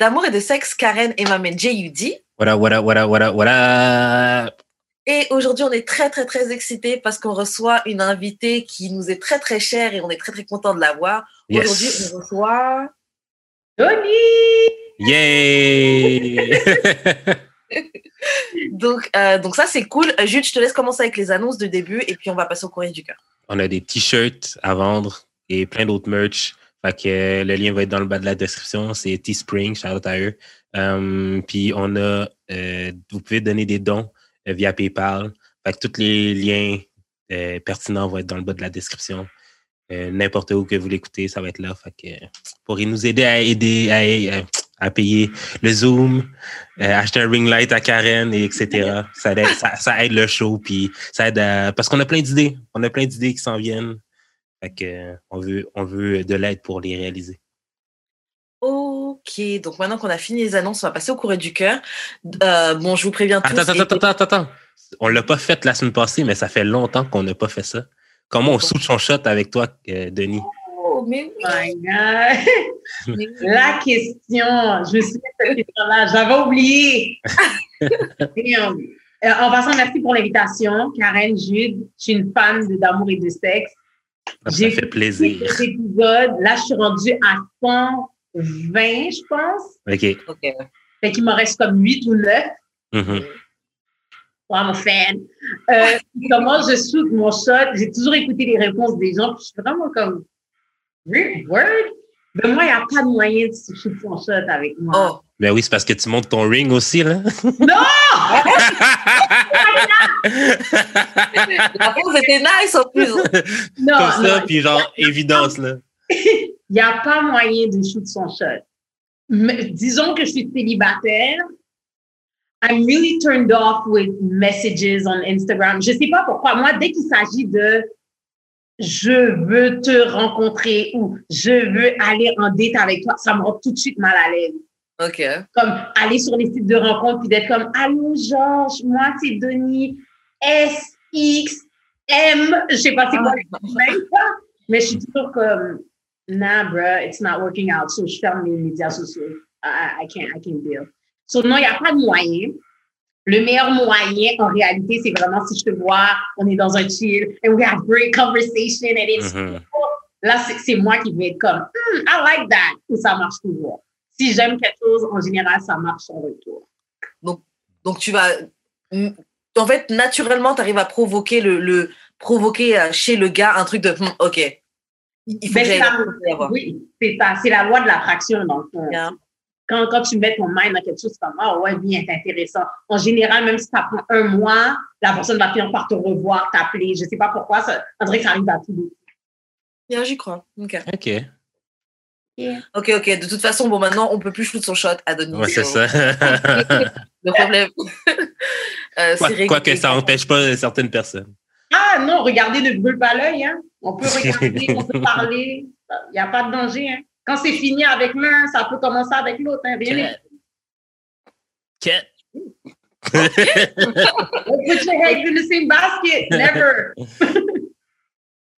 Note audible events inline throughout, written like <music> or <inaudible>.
d'amour et de sexe, Karen et Mamen J.U.D. Voilà, voilà, voilà, voilà, voilà. Et aujourd'hui, on est très, très, très excités parce qu'on reçoit une invitée qui nous est très, très chère et on est très, très content de la voir. Yes. Aujourd'hui, on reçoit Tony! Yay! <laughs> Donc, euh, donc ça, c'est cool. Euh, Jude, je te laisse commencer avec les annonces de début et puis on va passer au courrier du cœur. On a des t-shirts à vendre et plein d'autres merch. Fait que euh, le lien va être dans le bas de la description. C'est Teespring, shout out à eux. Um, puis on a, euh, vous pouvez donner des dons euh, via PayPal. Fait que tous les liens euh, pertinents vont être dans le bas de la description. Euh, N'importe où que vous l'écoutez, ça va être là. Fait que, euh, pour nous aider à aider à, payer le Zoom, euh, acheter un ring light à Karen, et etc. Ça aide, ça, ça aide le show, puis ça aide à, parce qu'on a plein d'idées. On a plein d'idées qui s'en viennent. Fait que, on veut, on veut de l'aide pour les réaliser. Ok, donc maintenant qu'on a fini les annonces, on va passer au courrier du cœur. Euh, bon, je vous préviens tous. Attends, attends, attends, attends, attends. On l'a pas fait la semaine passée, mais ça fait longtemps qu'on n'a pas fait ça. Comment on soude son shot avec toi, euh, Denis? Oh, mais oui. My God. <laughs> La question, je me cette question-là, j'avais oublié. <laughs> Euh, en passant, merci pour l'invitation, Karen, Jude. Je suis une fan de d'amour et de sexe. Ça J'ai fait plaisir. cet épisode. Là, je suis rendue à 120, je pense. OK. Ok. Fait qu'il m'en reste comme 8 ou 9. Mhm. Ouais, mon fan. Euh, <laughs> comment je shoot mon shot? J'ai toujours écouté les réponses des gens. Puis je suis vraiment comme, word? Ben moi, il n'y a pas de moyen de shoot son shot avec moi. Oh, Ben oui, c'est parce que tu montes ton ring aussi, là. Non! <laughs> <laughs> la pause était nice en plus. Non, Comme ça, non. puis genre, évidence, là. <laughs> Il n'y a pas moyen de shoot son shot. Mais disons que je suis célibataire. I'm really turned off with messages on Instagram. Je sais pas pourquoi. Moi, dès qu'il s'agit de je veux te rencontrer ou je veux aller en date avec toi, ça me rend tout de suite mal à l'aise. Ok. Comme aller sur les sites de rencontres puis d'être comme Allô Georges, moi c'est Denis, S, X, M, je sais pas c'est quoi même pas, mais je suis toujours comme Nah, bruh, it's not working out. So je ferme les médias sociaux. I, I can't, I can't deal. So non, il n'y a pas de moyen. Le meilleur moyen, en réalité, c'est vraiment si je te vois, on est dans un chill, and we have great conversation, and it's Mhm. Là, c'est- c'est moi qui vais être comme, Hmm, I like that. Et ça marche toujours. Si j'aime quelque chose, en général, ça marche en retour. Donc tu vas. En fait, naturellement, tu arrives à provoquer le, le provoquer euh, chez le gars un truc de Hum, ok. Il faut Ben, que la, oui, c'est ça. C'est la loi de l'attraction, dans le fond. Yeah. Quand, quand tu mets ton mind dans quelque chose comme, ah ouais, bien, c'est intéressant. En général, même si ça prend un mois, la personne va finir par te revoir, t'appeler. Je sais pas pourquoi, ça, on dirait que ça arrive à tous les Yeah, j'y crois. Ok. OK. Ok, ok. De toute façon, bon, maintenant, on peut plus shoot son shot à Denis. Ouais, c'est ça. <laughs> Le problème. <laughs> euh, Quoique ça n'empêche pas certaines personnes. Ah non, regardez ne brûle pas l'œil. Hein. On peut <laughs> regarder, on peut parler. Il n'y a pas de danger. Hein. Quand c'est fini avec l'un, ça peut commencer avec l'autre. Hein. Rien n'est- Cat. Put your eggs in the same basket. Never.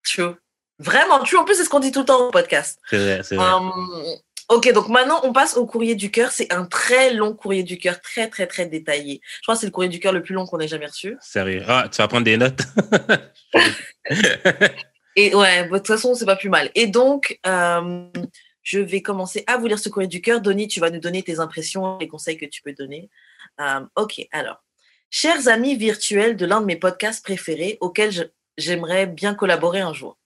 True. Vraiment true. En plus, c'est ce qu'on dit tout le temps au podcast. C'est vrai, c'est vrai. Hum, ok, donc maintenant, on passe au courrier du cœur. C'est un très long courrier du cœur, très, très, très détaillé. Je crois que c'est le courrier du cœur le plus long qu'on ait jamais reçu. Sérieux. Ah, tu vas prendre des notes? <laughs> <laughs> Et ouais, bah, de toute façon, c'est pas plus mal. Et donc, euh, je vais commencer à vous lire ce courrier du cœur. Donny, tu vas nous donner tes impressions, les conseils que tu peux donner. Euh, ok, alors. Chers amis virtuels de l'un de mes podcasts préférés auxquels j'aimerais bien collaborer un jour.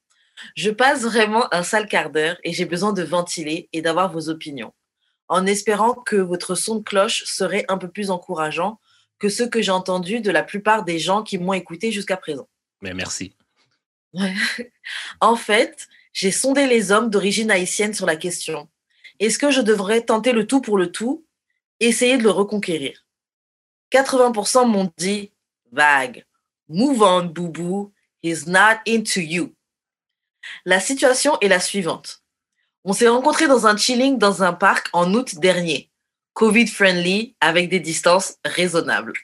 Je passe vraiment un sale quart d'heure et j'ai besoin de ventiler et d'avoir vos opinions, en espérant que votre son de cloche serait un peu plus encourageant que ce que j'ai entendu de la plupart des gens qui m'ont écouté jusqu'à présent. Mais merci. <laughs> En fait, j'ai sondé les hommes d'origine haïtienne sur la question. Est-ce que je devrais tenter le tout pour le tout, essayer de le reconquérir 80% m'ont dit vague. Move on, boubou. He's not into you. La situation est la suivante. On s'est rencontrés dans un chilling dans un parc en août dernier. Covid friendly avec des distances raisonnables.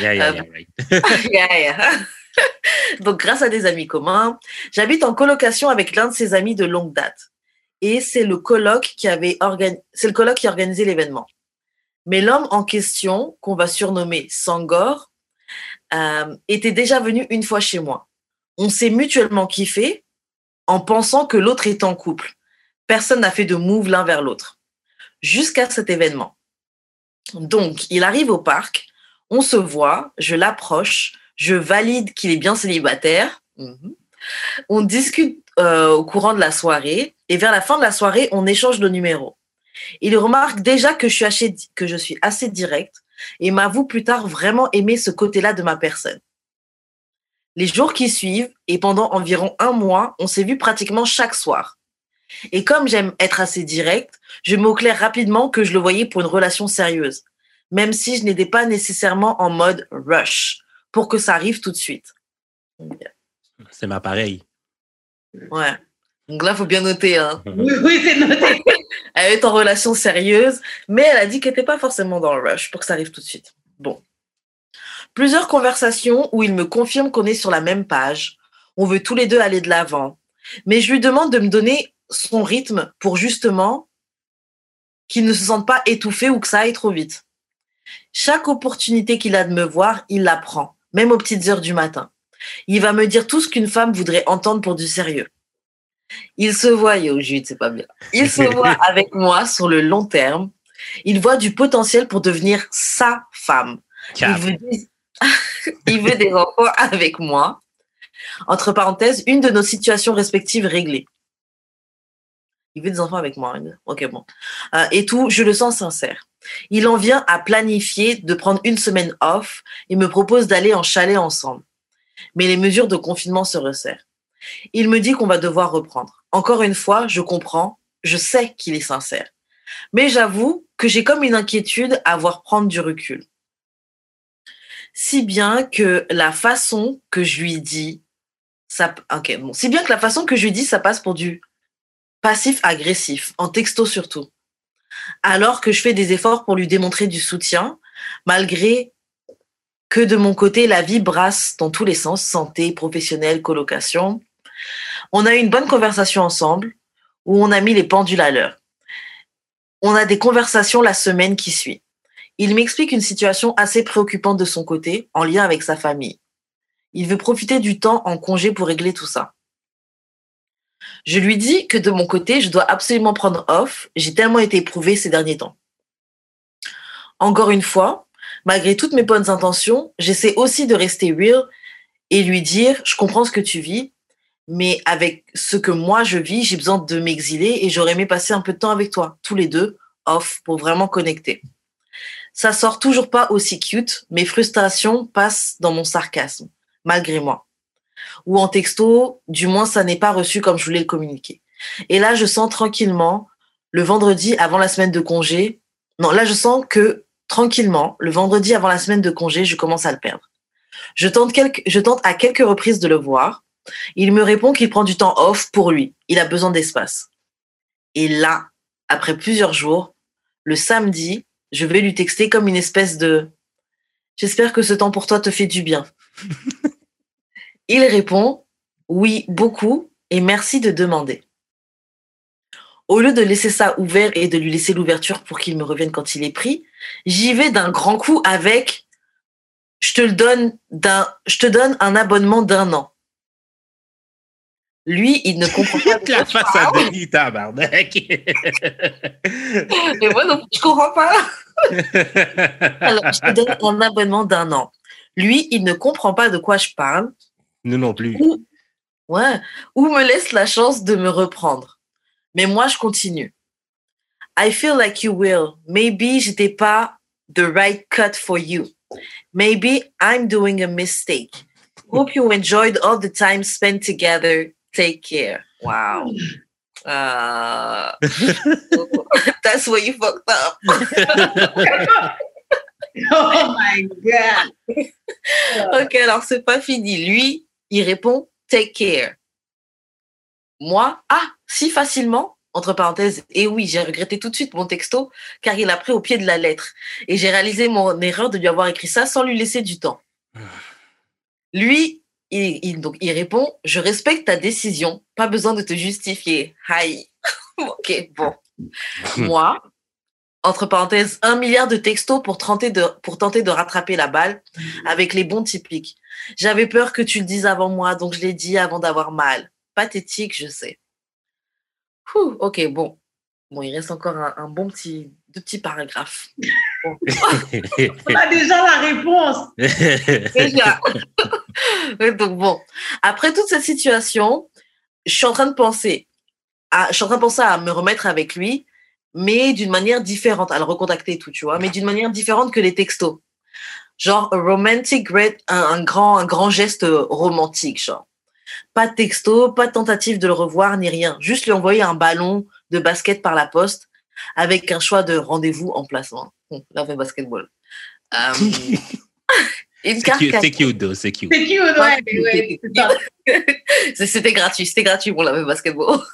Yeah, yeah, yeah, right. Yeah, yeah. Donc, grâce à des amis communs, j'habite en colocation avec l'un de ses amis de longue date. et c'est le colloque qui avait organi- c'est le colloque qui a organisé l'événement. Mais l'homme en question, qu'on va surnommer Sangor, euh, était déjà venu une fois chez moi. On s'est mutuellement kiffé en pensant que l'autre est en couple. Personne n'a fait de move l'un vers l'autre. Jusqu'à cet événement. Donc, il arrive au parc, on se voit, je l'approche, je valide qu'il est bien célibataire. Mhm. On discute euh, au courant de la soirée et vers la fin de la soirée, on échange nos numéros. Il remarque déjà que je suis assez, que et m'avoue plus tard vraiment aimer ce côté-là de ma personne. Les jours qui suivent et pendant environ un mois, on s'est vu pratiquement chaque soir. Et comme j'aime être assez direct, je m'éclaire rapidement que je le voyais pour une relation sérieuse, même si je n'étais pas nécessairement en mode rush pour que ça arrive tout de suite. C'est ma pareille. Ouais. Donc là, faut bien noter. Hein. <laughs> Oui, oui, c'est noté. Elle est en relation sérieuse, mais elle a dit qu'elle n'était pas forcément dans le rush pour que ça arrive tout de suite. Bon. Plusieurs conversations où il me confirme qu'on est sur la même page. On veut tous les deux aller de l'avant. Mais je lui demande de me donner son rythme pour justement qu'il ne se sente pas étouffé ou que ça aille trop vite. Chaque opportunité qu'il a de me voir, il la prend, même aux petites heures du matin. Il va me dire tout ce qu'une femme voudrait entendre pour du sérieux. Il se voit, yo, Jude, c'est pas bien. Il se <laughs> voit avec moi sur le long terme. Il voit du potentiel pour devenir sa femme. Il veut. <laughs> il veut des enfants avec moi. Entre parenthèses, une de nos situations respectives réglées. Il veut des enfants avec moi. Ok, bon. Euh, et tout, je le sens sincère. Il en vient à planifier de prendre une semaine off et me propose d'aller en chalet ensemble. Mais les mesures de confinement se resserrent. Il me dit qu'on va devoir reprendre. Encore une fois, je comprends, je sais qu'il est sincère. Mais j'avoue que j'ai comme une inquiétude à voir prendre du recul. Si bien que la façon que je lui dis, ça, ok, bon, si bien que la façon que je lui dis, ça passe pour du passif agressif, en texto surtout. Alors que je fais des efforts pour lui démontrer du soutien, malgré que de mon côté, la vie brasse dans tous les sens, santé, professionnelle, colocation. On a eu une bonne conversation ensemble, où on a mis les pendules à l'heure. On a des conversations la semaine qui suit. Il m'explique une situation assez préoccupante de son côté, en lien avec sa famille. Il veut profiter du temps en congé pour régler tout ça. Je lui dis que de mon côté, je dois absolument prendre off. J'ai tellement été éprouvée ces derniers temps. Encore une fois, malgré toutes mes bonnes intentions, j'essaie aussi de rester real et lui dire, je comprends ce que tu vis, mais avec ce que moi je vis, j'ai besoin de m'exiler et j'aurais aimé passer un peu de temps avec toi, tous les deux, off, pour vraiment connecter. Ça sort toujours pas aussi cute, mes frustrations passent dans mon sarcasme, malgré moi. Ou en texto, du moins ça n'est pas reçu comme je voulais le communiquer. Et là, je sens tranquillement, le vendredi avant la semaine de congé, non, là je sens que tranquillement, le vendredi avant la semaine de congé, je commence à le perdre. Je tente, quelques, je tente à quelques reprises de le voir. Il me répond qu'il prend du temps off pour lui. Il a besoin d'espace. Et là, après plusieurs jours, le samedi, je vais lui texter comme une espèce de J'espère que ce temps pour toi te fait du bien. <laughs> Il répond Oui, beaucoup, et merci de demander. Au lieu de laisser ça ouvert et de lui laisser l'ouverture pour qu'il me revienne quand il est pris, j'y vais d'un grand coup avec je te le donne d'un je te donne un abonnement d'un an. Lui, il ne comprend pas. <laughs> de La quoi je face à. Denis, tabarnak. <laughs> Et moi non je comprends pas. <laughs> Alors, je te donne un abonnement d'un an. Lui, il ne comprend pas de quoi je parle. Nous non plus. Ouais. Ou me laisse la chance de me reprendre. Mais moi, je continue. I feel like you will. Maybe j'étais pas the right cut for you. Maybe I'm doing a mistake. Hope you enjoyed all the time spent together. Take care. Wow. <sighs> Uh, <laughs> that's where you fucked up. <laughs> <laughs> Oh my God. Ok, alors c'est pas fini. Lui, il répond take care. Moi, ah, si facilement, entre parenthèses, et oui, j'ai regretté tout de suite mon texto car il a pris au pied de la lettre. Et j'ai réalisé mon erreur de lui avoir écrit ça sans lui laisser du temps. Lui, il, il- donc, il répond Je respecte ta décision, pas besoin de te justifier. Hi. <laughs> ok, bon. <laughs> Moi, entre parenthèses, un milliard de textos pour tenter de, pour tenter de rattraper la balle avec les bons typiques. J'avais peur que tu le dises avant moi, donc je l'ai dit avant d'avoir mal. Pathétique, je sais. Ouh, ok, bon. Bon, il reste encore un, un bon petit, deux petits paragraphes. <laughs> On a déjà la réponse. Déjà. <laughs> Donc bon, après toute cette situation, je suis en train de penser, à, je suis en train de penser à me remettre avec lui, mais d'une manière différente, à le recontacter et tout, tu vois, mais d'une manière différente que les textos. Genre a romantic great, un, un grand, un grand geste romantique, genre. Pas de texto, pas de tentative de le revoir ni rien. Juste lui envoyer un ballon de basket par la poste avec un choix de rendez-vous en placement. Hum, Là, on fait basketball. Euh, <laughs> une C'est carte cute, cadeau. c'est cute, though, c'est cute. C'est cute, ouais, mais ouais, c'est ça. <laughs> C'est- C'était gratuit, c'était gratuit pour la basketball. <laughs>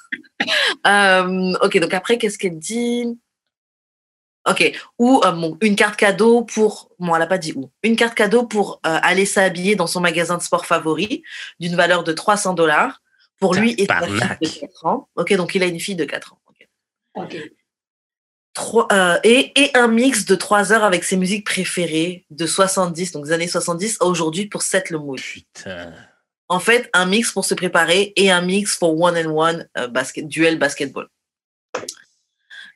Euh, ok, donc après, qu'est-ce qu'elle dit? Ok, ou euh, bon, une carte cadeau pour. Bon, elle n'a pas dit où. Une carte cadeau pour euh, aller s'habiller dans son magasin de sport favori d'une valeur de 300 dollars pour lui et sa fille de 4 ans. Ok, donc il a une fille de 4 ans. ok. Ok. Trois- euh, et, et un mix de 3 heures avec ses musiques préférées de 70, donc des années 70 à aujourd'hui pour set le mood. Putain. En fait, un mix pour se préparer et un mix pour one and one euh, basket, duel basketball.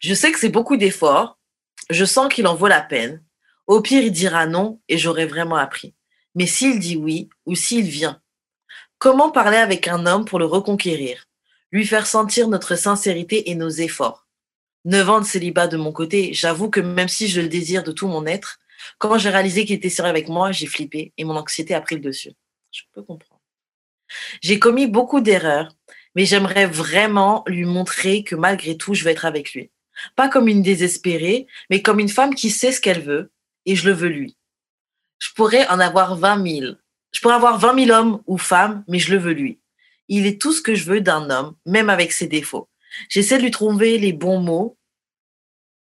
Je sais que c'est beaucoup d'efforts. Je sens qu'il en vaut la peine. Au pire, il dira non et j'aurais vraiment appris. Mais s'il dit oui ou s'il vient, comment parler avec un homme pour le reconquérir, lui faire sentir notre sincérité et nos efforts Neuf ans de célibat de mon côté, j'avoue que même si je le désire de tout mon être, quand j'ai réalisé qu'il était sérieux avec moi, j'ai flippé et mon anxiété a pris le dessus. Je peux comprendre. J'ai commis beaucoup d'erreurs, mais j'aimerais vraiment lui montrer que malgré tout, je vais être avec lui. Pas comme une désespérée, mais comme une femme qui sait ce qu'elle veut, et je le veux lui. Je pourrais en avoir 20 000. Je pourrais avoir 20 000 hommes ou femmes, mais je le veux lui. Il est tout ce que je veux d'un homme, même avec ses défauts. J'essaie de lui trouver les bons mots,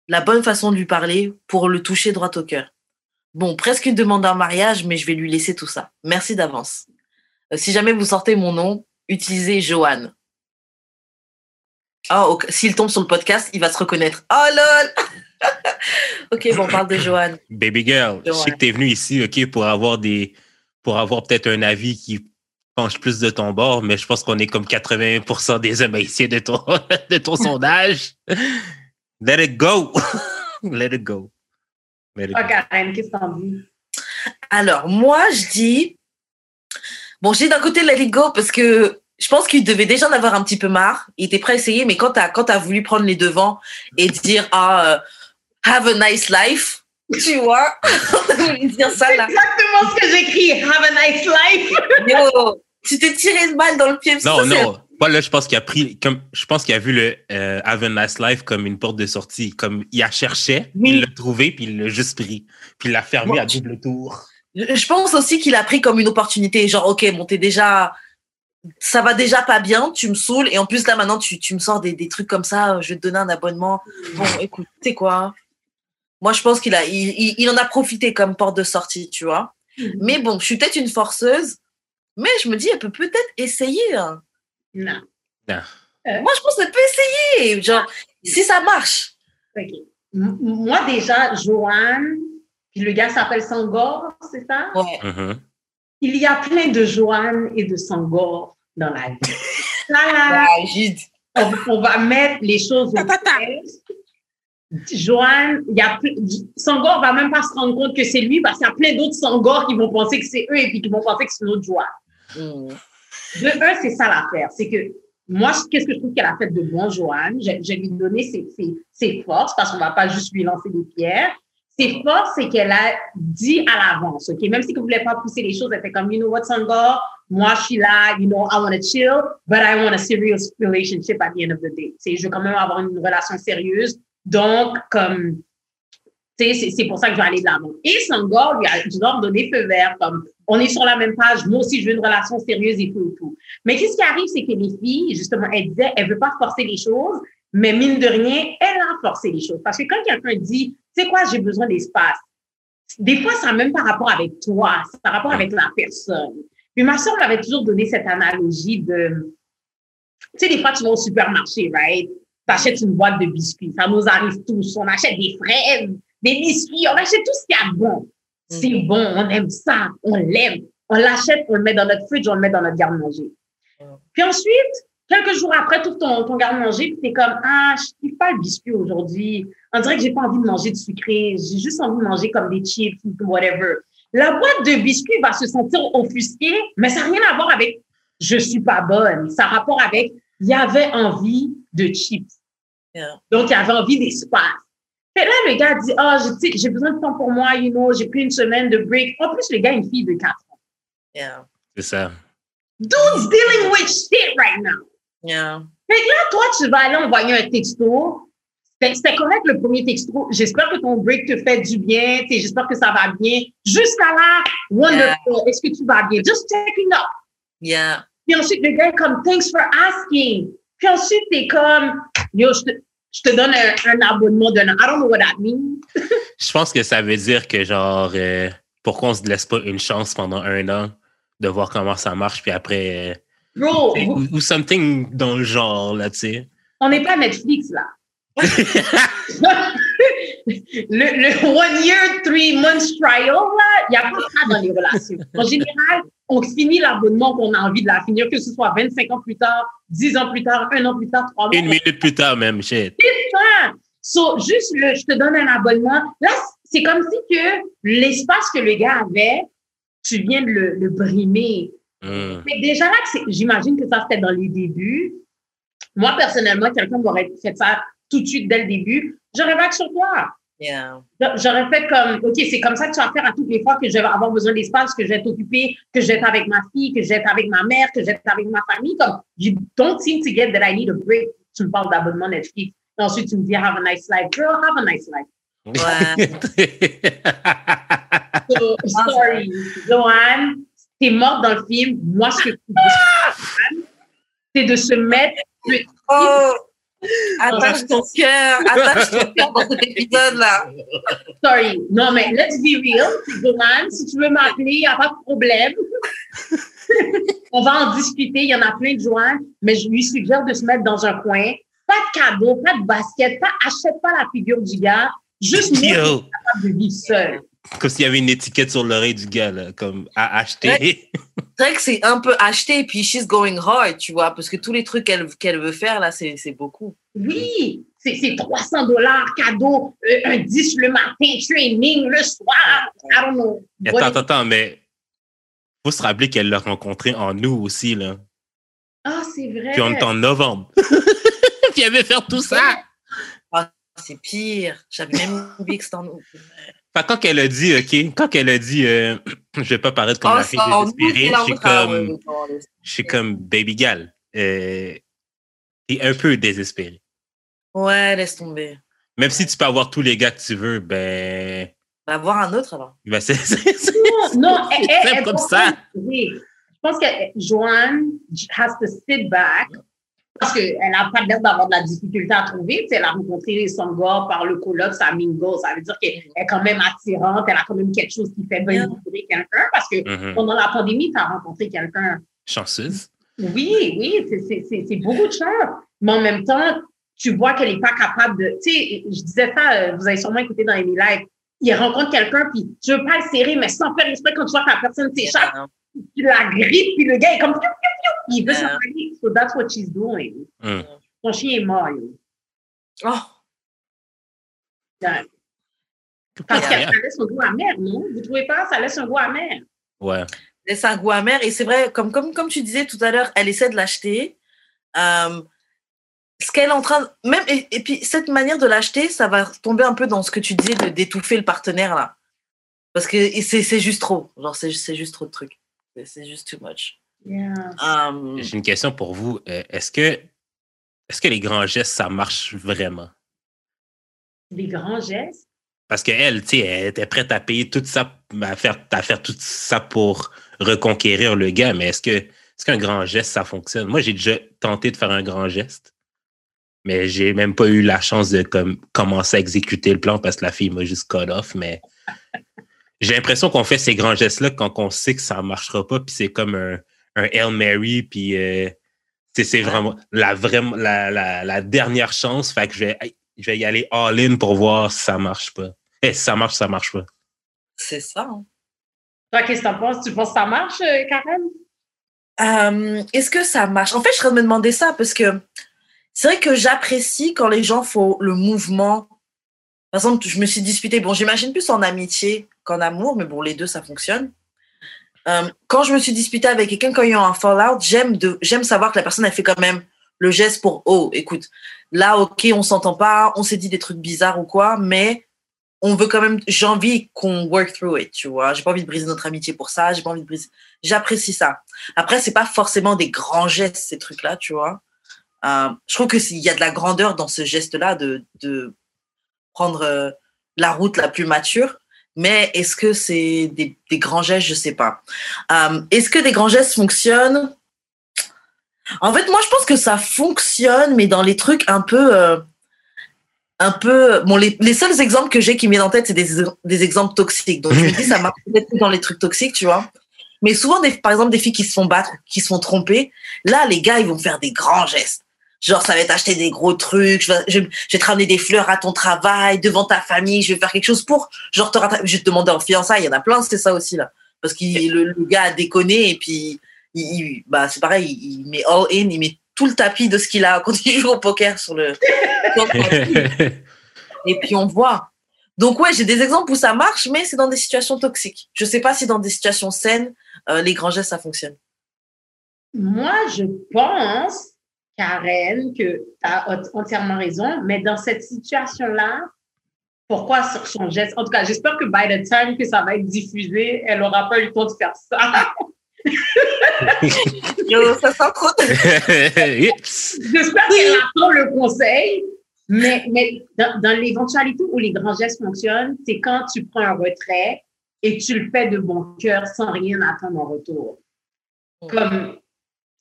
la bonne façon de lui parler pour le toucher droit au cœur. Bon, presque une demande en mariage, mais je vais lui laisser tout ça. Merci d'avance. Euh, si jamais vous sortez mon nom, utilisez Johan. Oh, ok. s'il tombe sur le podcast, il va se reconnaître. Oh lol <laughs> Ok, bon, on parle de Johan. Baby girl, je sais que tu es venu ici, OK, pour avoir des pour avoir peut-être un avis qui penche plus de ton bord, mais je pense qu'on est comme 80% des hommes haïtiens de ton, <laughs> de ton sondage. Let it go. <laughs> Let it go. Let it go. Karen, qu'est-ce que t'en dis? Alors, moi, je dis. Bon, j'ai d'un côté let it go parce que je pense qu'il devait déjà en avoir un petit peu marre. Il était prêt à essayer, mais quand tu as, quand as voulu prendre les devants et dire ah, euh, have a nice life, tu vois, <laughs> voulu dire ça là. Exactement ce que j'écris. Have a nice life. <laughs> Yo, tu t'es tiré une balle dans le pied. Non, Ça, non. Pas là, je pense qu'il a pris comme je pense qu'il a vu le euh, Have a Nice Life comme une porte de sortie. Comme il a cherché, Oui. il l'a trouvé, puis il l'a juste pris. Puis il l'a fermé Bon, à double tour. Je je pense aussi qu'il a pris comme une opportunité. Genre, ok, bon, t'es déjà. Ça va déjà pas bien, tu me saoules. Et en plus, là, maintenant, tu, tu me sors des, des trucs comme ça. Je vais te donner un abonnement. Bon, écoute, tu sais quoi Moi, je pense qu'il a, il, il- il en a profité comme porte de sortie, tu vois. Mais bon, je suis peut-être une forceuse. Mais je me dis, elle peut peut-être essayer. hein. Non. Moi, je pense qu'elle peut essayer. Genre, si ça marche. M- Moi, déjà, Joanne, puis le gars s'appelle Sangor, c'est ça? Ouais. Mhm. Il y a plein de Joanne et de Sangor dans la vie. <laughs> Là, là, Gide. on, on va mettre les choses. Joanne, il y a plus- Sangor va même pas se rendre compte que c'est lui parce qu'il y a plein d'autres Sangor qui vont penser que c'est eux et puis qui vont penser que c'est l'autre Joanne. Mm. De c'est ça l'affaire. C'est que moi, qu'est-ce que je trouve qu'elle a fait de bon, Joanne? Je, je lui donner ses, ses, ses forces parce qu'on va pas juste lui lancer des pierres. Ses forces, c'est qu'elle a dit à l'avance, OK? Même si vous voulez pas pousser les choses, elle fait comme, you know what, Sangor? Moi, je suis là, you know, I want to chill, but I want a serious relationship at the end of the day. C'est, je veux quand même avoir une relation sérieuse. Donc, comme, c'est- pour ça que je vais aller de l'avant. Et Sangor lui a, me donner feu vert, comme, on est sur la même page, moi aussi, je veux une relation sérieuse et tout et tout. Mais qu'est-ce qui arrive, c'est que les filles, justement, elles disaient, elles veulent pas forcer les choses, mais mine de rien, elle a forcé les choses. Parce que quand quelqu'un dit, tu sais quoi, j'ai besoin d'espace, des fois, ça même pas rapport avec toi, c'est par rapport avec la personne. Puis ma soeur m'avait toujours donné cette analogie de, tu sais, des fois, tu vas au supermarché, right? T'achètes une boîte de biscuits. Ça nous arrive tous. On achète des fraises, des biscuits, on achète tout ce qu'il y a de bon. C'est Mhm. bon, on aime ça, on l'aime. On l'achète, on le met dans notre fridge, on le met dans notre garde-manger. Puis ensuite, quelques jours après, ouvres ton, ton garde-manger, puis t'es comme, ah, je kiffe pas le biscuit aujourd'hui. On dirait que j'ai pas envie de manger de sucré. J'ai juste envie de manger comme des chips ou whatever. La boîte de biscuits va se sentir offusquée, mais ça n'a rien à voir avec je suis pas bonne. Ça a rapport avec il y avait envie de chips. Yeah. Donc, il avait envie d'espace. Fait là, le gars dit, ah, j'ai- besoin de temps pour moi, you know, j'ai pris une semaine de break. En plus, le gars a une fille de 4 ans. Yeah. C'est ça. Dude's dealing with shit right now. Yeah. Fait que là, toi, tu vas aller envoyer un texto. C'était correct le premier texto. J'espère que ton break te fait du bien. J'espère que ça va bien. Jusqu'à là, wonderful. Est-ce que tu vas bien? Just checking up. Yeah. Puis ensuite, le gars est comme, thanks for asking. Puis ensuite, t'es comme, yo, je te, je te donne un, un abonnement d'un an. I don't know what that means. <laughs> Je pense que ça veut dire que, genre, euh, pourquoi on se laisse pas une chance pendant un an de voir comment ça marche, puis après. euh, Bro, ou, ou something dans le genre, là, tu sais. on n'est pas Netflix, là. <laughs> <laughs> le, le one year, three months trial, il n'y a pas ça dans les relations. En général, on finit l'abonnement qu'on a envie de la finir, que ce soit 25 ans plus tard, 10 ans plus tard, un an plus tard, trois mois. Une minute plus tard, même, shit. ça. So, juste le, je te donne un abonnement. Là, c'est comme si que l'espace que le gars avait, tu viens de le, le brimer. Hmm. Mais déjà là, c'est- j'imagine que ça, c'était dans les débuts. Moi, personnellement, quelqu'un m'aurait fait ça tout de suite dès le début. J'aurais vague sur toi. Yeah. J'aurais fait comme, OK, c'est comme ça que tu vas faire à toutes les fois que je vais avoir besoin d'espace, que je vais être occupée, que je vais être avec ma fille, que je vais être avec ma mère, que je vais être avec ma famille. Comme, you don't seem to get that I need a break. Tu me parles d'abonnement Netflix. Et ensuite, tu me dis, have a nice life. Girl, have a nice life. So, <laughs> sorry, Joanne, t'es morte dans le film. Moi, ce que tu dis, c'est de se mettre. Oh! Attache ton cœur, attache ton cœur dans cet épisode-là. Sorry. Non, mais let's be real. Joanne, si tu veux m'appeler, il n'y a pas de problème. <laughs> On va en discuter. Il y en a plein de Joanne, mais je lui suggère de se mettre dans un coin. Pas de cadeau, pas de basket, pas, achète pas la figure du gars. Juste capable de vivre seul. comme s'il y avait une étiquette sur l'oreille du gars, là, comme à acheter. Ouais. C'est vrai que c'est un peu acheté, et puis she's going hard, tu vois, parce que tous les trucs qu'elle qu'elle veut faire, là, c'est c'est beaucoup. Oui, c'est c'est 300 dollars cadeau, euh, un 10 le matin, training le soir. I don't know. Attends, attends, attends, mais faut se rappeler qu'elle l'a rencontré en nous aussi, là. Ah, c'est vrai. Puis on est en novembre. <laughs> Puis elle veut faire tout ça. C'est pire. J'avais même oublié que c'était en août. Fait quand elle a dit, OK, quand elle a dit, euh, <clears throat> je vais pas paraître comme Oh, la fille désespérée, je suis comme, ouais, ouais, ouais. je suis comme, baby gal, euh, t'es un peu désespéré. Ouais, laisse tomber. Même si tu peux avoir tous les gars que tu veux, ben, Va voir un autre alors. ben c'est, <laughs> Non, non, elle, elle- elle comme pense- ça. Oui. Je pense que Joanne has to sit back parce qu'elle n'a pas l'air d'avoir de la difficulté à trouver. Tu sais, elle a rencontré son gars par le colloque, sa mingo. Ça veut dire qu'elle est quand même attirante, elle a quand même quelque chose qui fait bien vibrer quelqu'un parce que Mhm. pendant la pandémie, tu as rencontré quelqu'un. chanceuse. Oui, oui, c'est- c'est- c'est c'est beaucoup de chance. Mais en même temps, tu vois qu'elle n'est pas capable de. Tu sais, je disais ça, euh, vous avez sûrement écouté dans les lives. Il rencontre quelqu'un, puis tu veux pas le serrer, mais sans faire exprès, quand tu vois que la personne s'échappe, tu la grippes, puis le gars est comme. Il veut Yeah. s'en aller. So that's what she's doing. Mm. Son chien est mort, yo. Oh, Ouais. Parce Yeah. que ça laisse un goût amer, non? Vous trouvez pas? Ça laisse un goût amer. Ouais. laisse un goût amer. Et c'est vrai, comme, comme, comme tu disais tout à l'heure, elle essaie de l'acheter. Euh, ce qu'elle est en train de- même et, et puis cette manière de l'acheter ça va tomber un peu dans ce que tu disais de d'étouffer le partenaire là parce que c'est c'est juste trop genre c'est c'est juste trop de trucs C'est- c'est juste too much Yeah. Euh, J'ai une question pour vous. Euh, Est-ce que, est-ce que les grands gestes, ça marche vraiment? Des grands gestes? Parce qu'elle, tu sais, elle était prête à payer tout ça, à faire, à faire tout ça pour reconquérir le gars. Mais est-ce que, est-ce qu'un grand geste, ça fonctionne? Moi, j'ai déjà tenté de faire un grand geste, mais j'ai même pas eu la chance de comme, commencer à exécuter le plan parce que la fille m'a juste cut off. Mais <laughs> j'ai l'impression qu'on fait ces grands gestes-là quand on sait que ça marchera pas, puis c'est comme un, un Hail Mary, puis euh, C'est vraiment la, vraiment la, la, la, dernière chance. Fait que je vais, je vais y aller all-in pour voir si ça marche pas. Et eh, si ça marche, ça marche pas. C'est ça. Hein. Toi, qu'est-ce que tu penses? Tu penses que ça marche, euh, Karen? Euh, est-ce que ça marche? En fait, je serais de me demander ça parce que c'est vrai que j'apprécie quand les gens font le mouvement. Par exemple, je me suis disputée, bon, j'imagine plus en amitié qu'en amour, mais bon, les deux, ça fonctionne. Euh, quand je me suis disputée avec quelqu'un, quand il y a un fallout, j'aime de, j'aime savoir que la personne a fait quand même le geste pour, oh, écoute, là, ok, on s'entend pas, on s'est dit des trucs bizarres ou quoi, mais on veut quand même, j'ai envie qu'on work through it, tu vois. J'ai pas envie de briser notre amitié pour ça, j'ai pas envie de briser, j'apprécie ça. Après, c'est pas forcément des grands gestes, ces trucs-là, tu vois. Euh, je trouve que s'il y a de la grandeur dans ce geste-là de, de prendre euh, la route la plus mature. Mais est-ce que c'est des, grands gestes? Je sais pas. Euh, est-ce que des grands gestes fonctionnent? En fait, moi, je pense que ça fonctionne, mais dans les trucs un peu, euh, un peu. Les, seuls exemples que j'ai qui me en tête, c'est des, exemples toxiques. Donc, je me dis, ça marche peut-être dans les trucs toxiques, tu vois. Mais souvent, par exemple, des filles qui se font battre, qui se font tromper, là, les gars, ils vont faire des grands gestes. Genre, ça va être acheter des gros trucs, je vais, je, vais te ramener des fleurs à ton travail, devant ta famille, je vais faire quelque chose pour, genre, te rattraper. Je vais te demander en fiançailles, il y en a plein, c'est ça aussi, là. Parce que le, le, gars a déconné et puis, il, bah, c'est pareil, il, met all in, il met tout le tapis de ce qu'il a quand il joue au poker sur le. <laughs> et puis, on voit. Donc, ouais, j'ai des exemples où ça marche, mais c'est dans des situations toxiques. Je sais pas si dans des situations saines, euh, les grands gestes, ça fonctionne. Moi, je pense Karen, que tu as entièrement raison, mais dans cette situation-là, pourquoi sur son geste? En tout cas, j'espère que by the time que ça va être diffusé, elle n'aura pas eu le temps de faire ça. <laughs> Yo, ça sent trop. <laughs> j'espère qu'elle attend le conseil. Mais, mais dans, dans l'éventualité où les grands gestes fonctionnent, c'est quand tu prends un retrait et tu le fais de bon cœur sans rien attendre en retour. Comme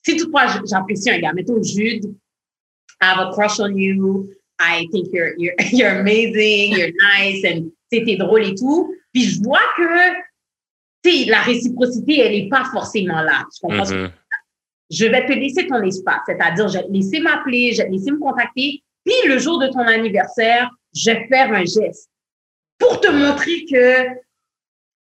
si toutefois j'apprécie un gars, mettons Jude, I have a crush on you, I think you're, you're, <laughs> you're amazing, you're nice, and t'es drôle et tout. Puis je vois que la réciprocité, elle n'est pas forcément là. Je comprends mm-hmm. Je vais te laisser ton espace, c'est-à-dire je vais te laisser m'appeler, je vais te laisser me contacter. Puis le jour de ton anniversaire, je vais faire un geste pour te montrer que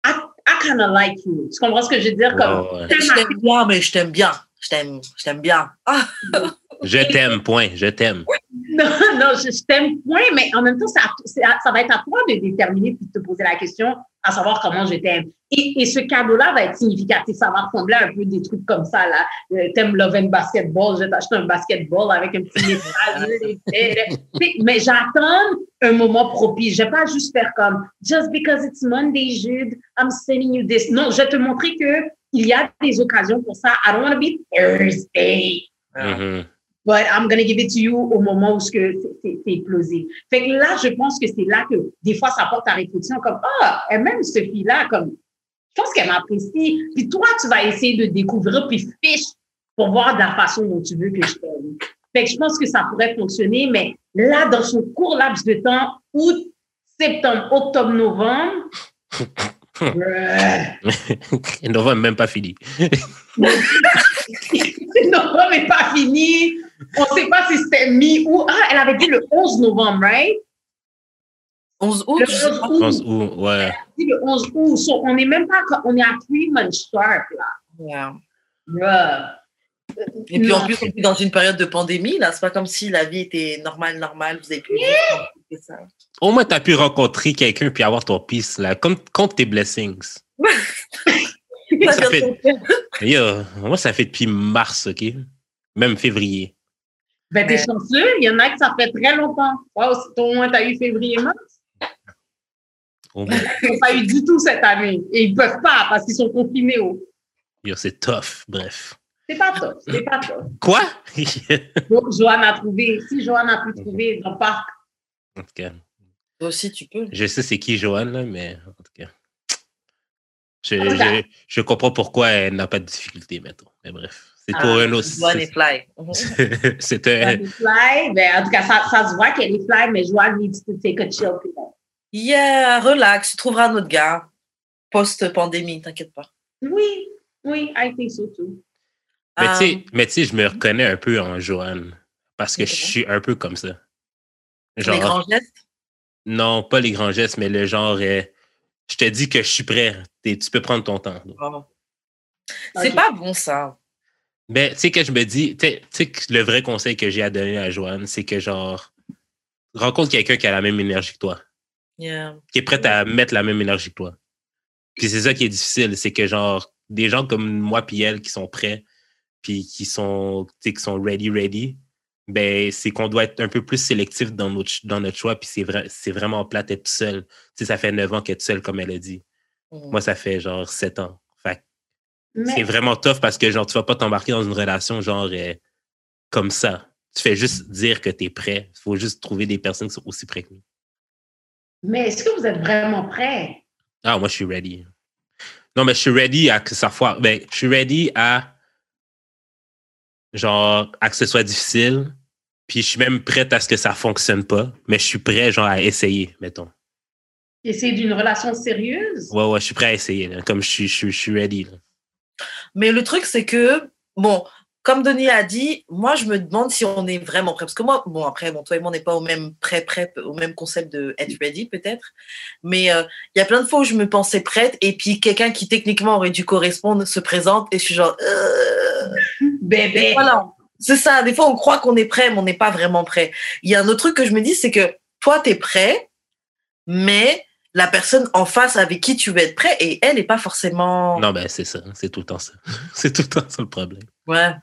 I, I kind of like you. Tu comprends ce que je veux dire? Comme, Je t'aime bien, mais je t'aime bien je t'aime, je t'aime bien. Ah! <laughs> je t'aime, point, je t'aime. Non, non, je, t'aime, point, mais en même temps, ça, ça va être à toi de déterminer puis de te poser la question à savoir comment je t'aime. Et, et, ce cadeau-là va être significatif. Ça va ressembler un peu des trucs comme ça, là. Euh, t'aimes love and basketball, je vais t'acheter un basketball avec un petit message. <laughs> mais j'attends un moment propice. Je vais pas juste faire comme, just because it's Monday, Jude, I'm sending you this. Non, je vais te montrer que il y a des occasions pour ça. I don't want to be Thursday. Mm-hmm. But I'm going to give it to you au moment où c'est plausible. Fait que là, je pense que c'est là que des fois, ça porte à réflexion comme, ah, oh, même ce fille-là, comme, je pense qu'elle m'apprécie. Puis toi, tu vas essayer de découvrir, puis fiche pour voir de la façon dont tu veux que je t'aime. Fait que je pense que ça pourrait fonctionner, mais là, dans son court laps de temps, août, septembre, octobre, novembre, <laughs> Novembre même pas fini. <laughs> novembre n'est pas fini. On ne sait pas si c'était mi ou Ah, elle avait dit le 11 novembre, right? 11 août. Le 11 août, ouais. Elle a dit le 11 août. on n'est même pas, on est à three months sharp, là. Yeah. Et puis en plus, on est dans une période de pandémie, là. C'est pas comme si la vie était normale, normale. Vous avez pu ça. Au moins, tu as pu rencontrer quelqu'un puis avoir ton peace, là. Compte, compte tes blessings. <laughs> ça fait, <laughs> yo, moi, ça fait depuis mars, OK? Même février. Ben, t'es chanceux. Il y en a que ça fait très longtemps. Wow, au moins, t'as eu février-mars. Ils n'ont <laughs> pas eu du tout cette année. Et ils ne peuvent pas parce qu'ils sont confinés. Oh. Yo, c'est tough. Bref. C'est pas top. C'est pas top. Quoi? Donc, Joanne a trouvé. Si Joanne a pu trouver dans le parc. En tout cas. Toi aussi, tu peux. Je sais c'est qui Joanne, là, mais en tout cas. Je, je, je comprends pourquoi elle n'a pas de difficulté maintenant. Mais bref. C'est pour ah, un autre. Joanne est fly. c'est un. fly. Mais en tout cas, ça, ça se voit qu'elle est fly, mais Joanne needs to take a chill pill. Yeah, relax. Tu trouveras un autre gars. Post-pandémie, t'inquiète pas. Oui, oui, I think so too. Mais tu sais, Euh, mais tu sais, je me reconnais un peu en Joanne. Parce que je suis un peu comme ça. les Genre, grands gestes? Non, pas les grands gestes, mais le genre, euh, je te dis que je suis prêt. Tu peux prendre ton temps. C'est pas bon, ça. Mais tu sais que je me dis, tu sais- le vrai conseil que j'ai à donner à Joanne, c'est que genre, rencontre quelqu'un qui a la même énergie que toi, Yeah. qui est prêt à mettre la même énergie que toi. Puis c'est ça qui est difficile, c'est que genre, des gens comme moi puis elle qui sont prêts, puis qui sont, tu sais, qui sont ready, ready, ben c'est qu'on doit être un peu plus sélectif dans notre, dans notre choix, puis c'est vrai, c'est vraiment plate d'être tout seul. Tu sais, ça fait neuf ans qu'être seul, comme elle a dit. Mhm. Moi, ça fait genre sept ans. Fait que Mais- c'est vraiment tough parce que genre tu vas pas t'embarquer dans une relation genre euh, comme ça. Tu fais juste dire que tu es prêt. Il faut juste trouver des personnes qui sont aussi prêtes que nous. Mais est-ce que vous êtes vraiment prêts? Ah, moi, je suis ready. Non, mais je suis ready à que ça foire. Ben, je suis ready à genre à que ce soit difficile. Puis je suis même prête à ce que ça fonctionne pas. Mais je suis prêt genre à essayer, mettons. Essayer d'une relation sérieuse? Ouais, ouais, je suis prêt à essayer. là. Comme je suis, je suis, je suis ready. là. Mais le truc, c'est que, bon, comme Denis a dit, moi, je me demande si on est vraiment prêt. Parce que moi, bon, après, bon, toi et moi, on n'est pas au même prêt, prêt, au même concept de être ready, peut-être. Mais euh, il y a plein de fois où je me pensais prête, et puis quelqu'un qui techniquement aurait dû correspondre se présente, et je suis genre, euh... Bébé! voilà. C'est ça. Des fois, on croit qu'on est prêt, mais on n'est pas vraiment prêt. Il y a un autre truc que je me dis, c'est que toi, tu es prêt, mais la personne en face avec qui tu veux être prêt, et elle n'est pas forcément. Non, ben c'est ça. C'est tout le temps ça. <laughs> c'est tout le temps ça le problème. Ouais.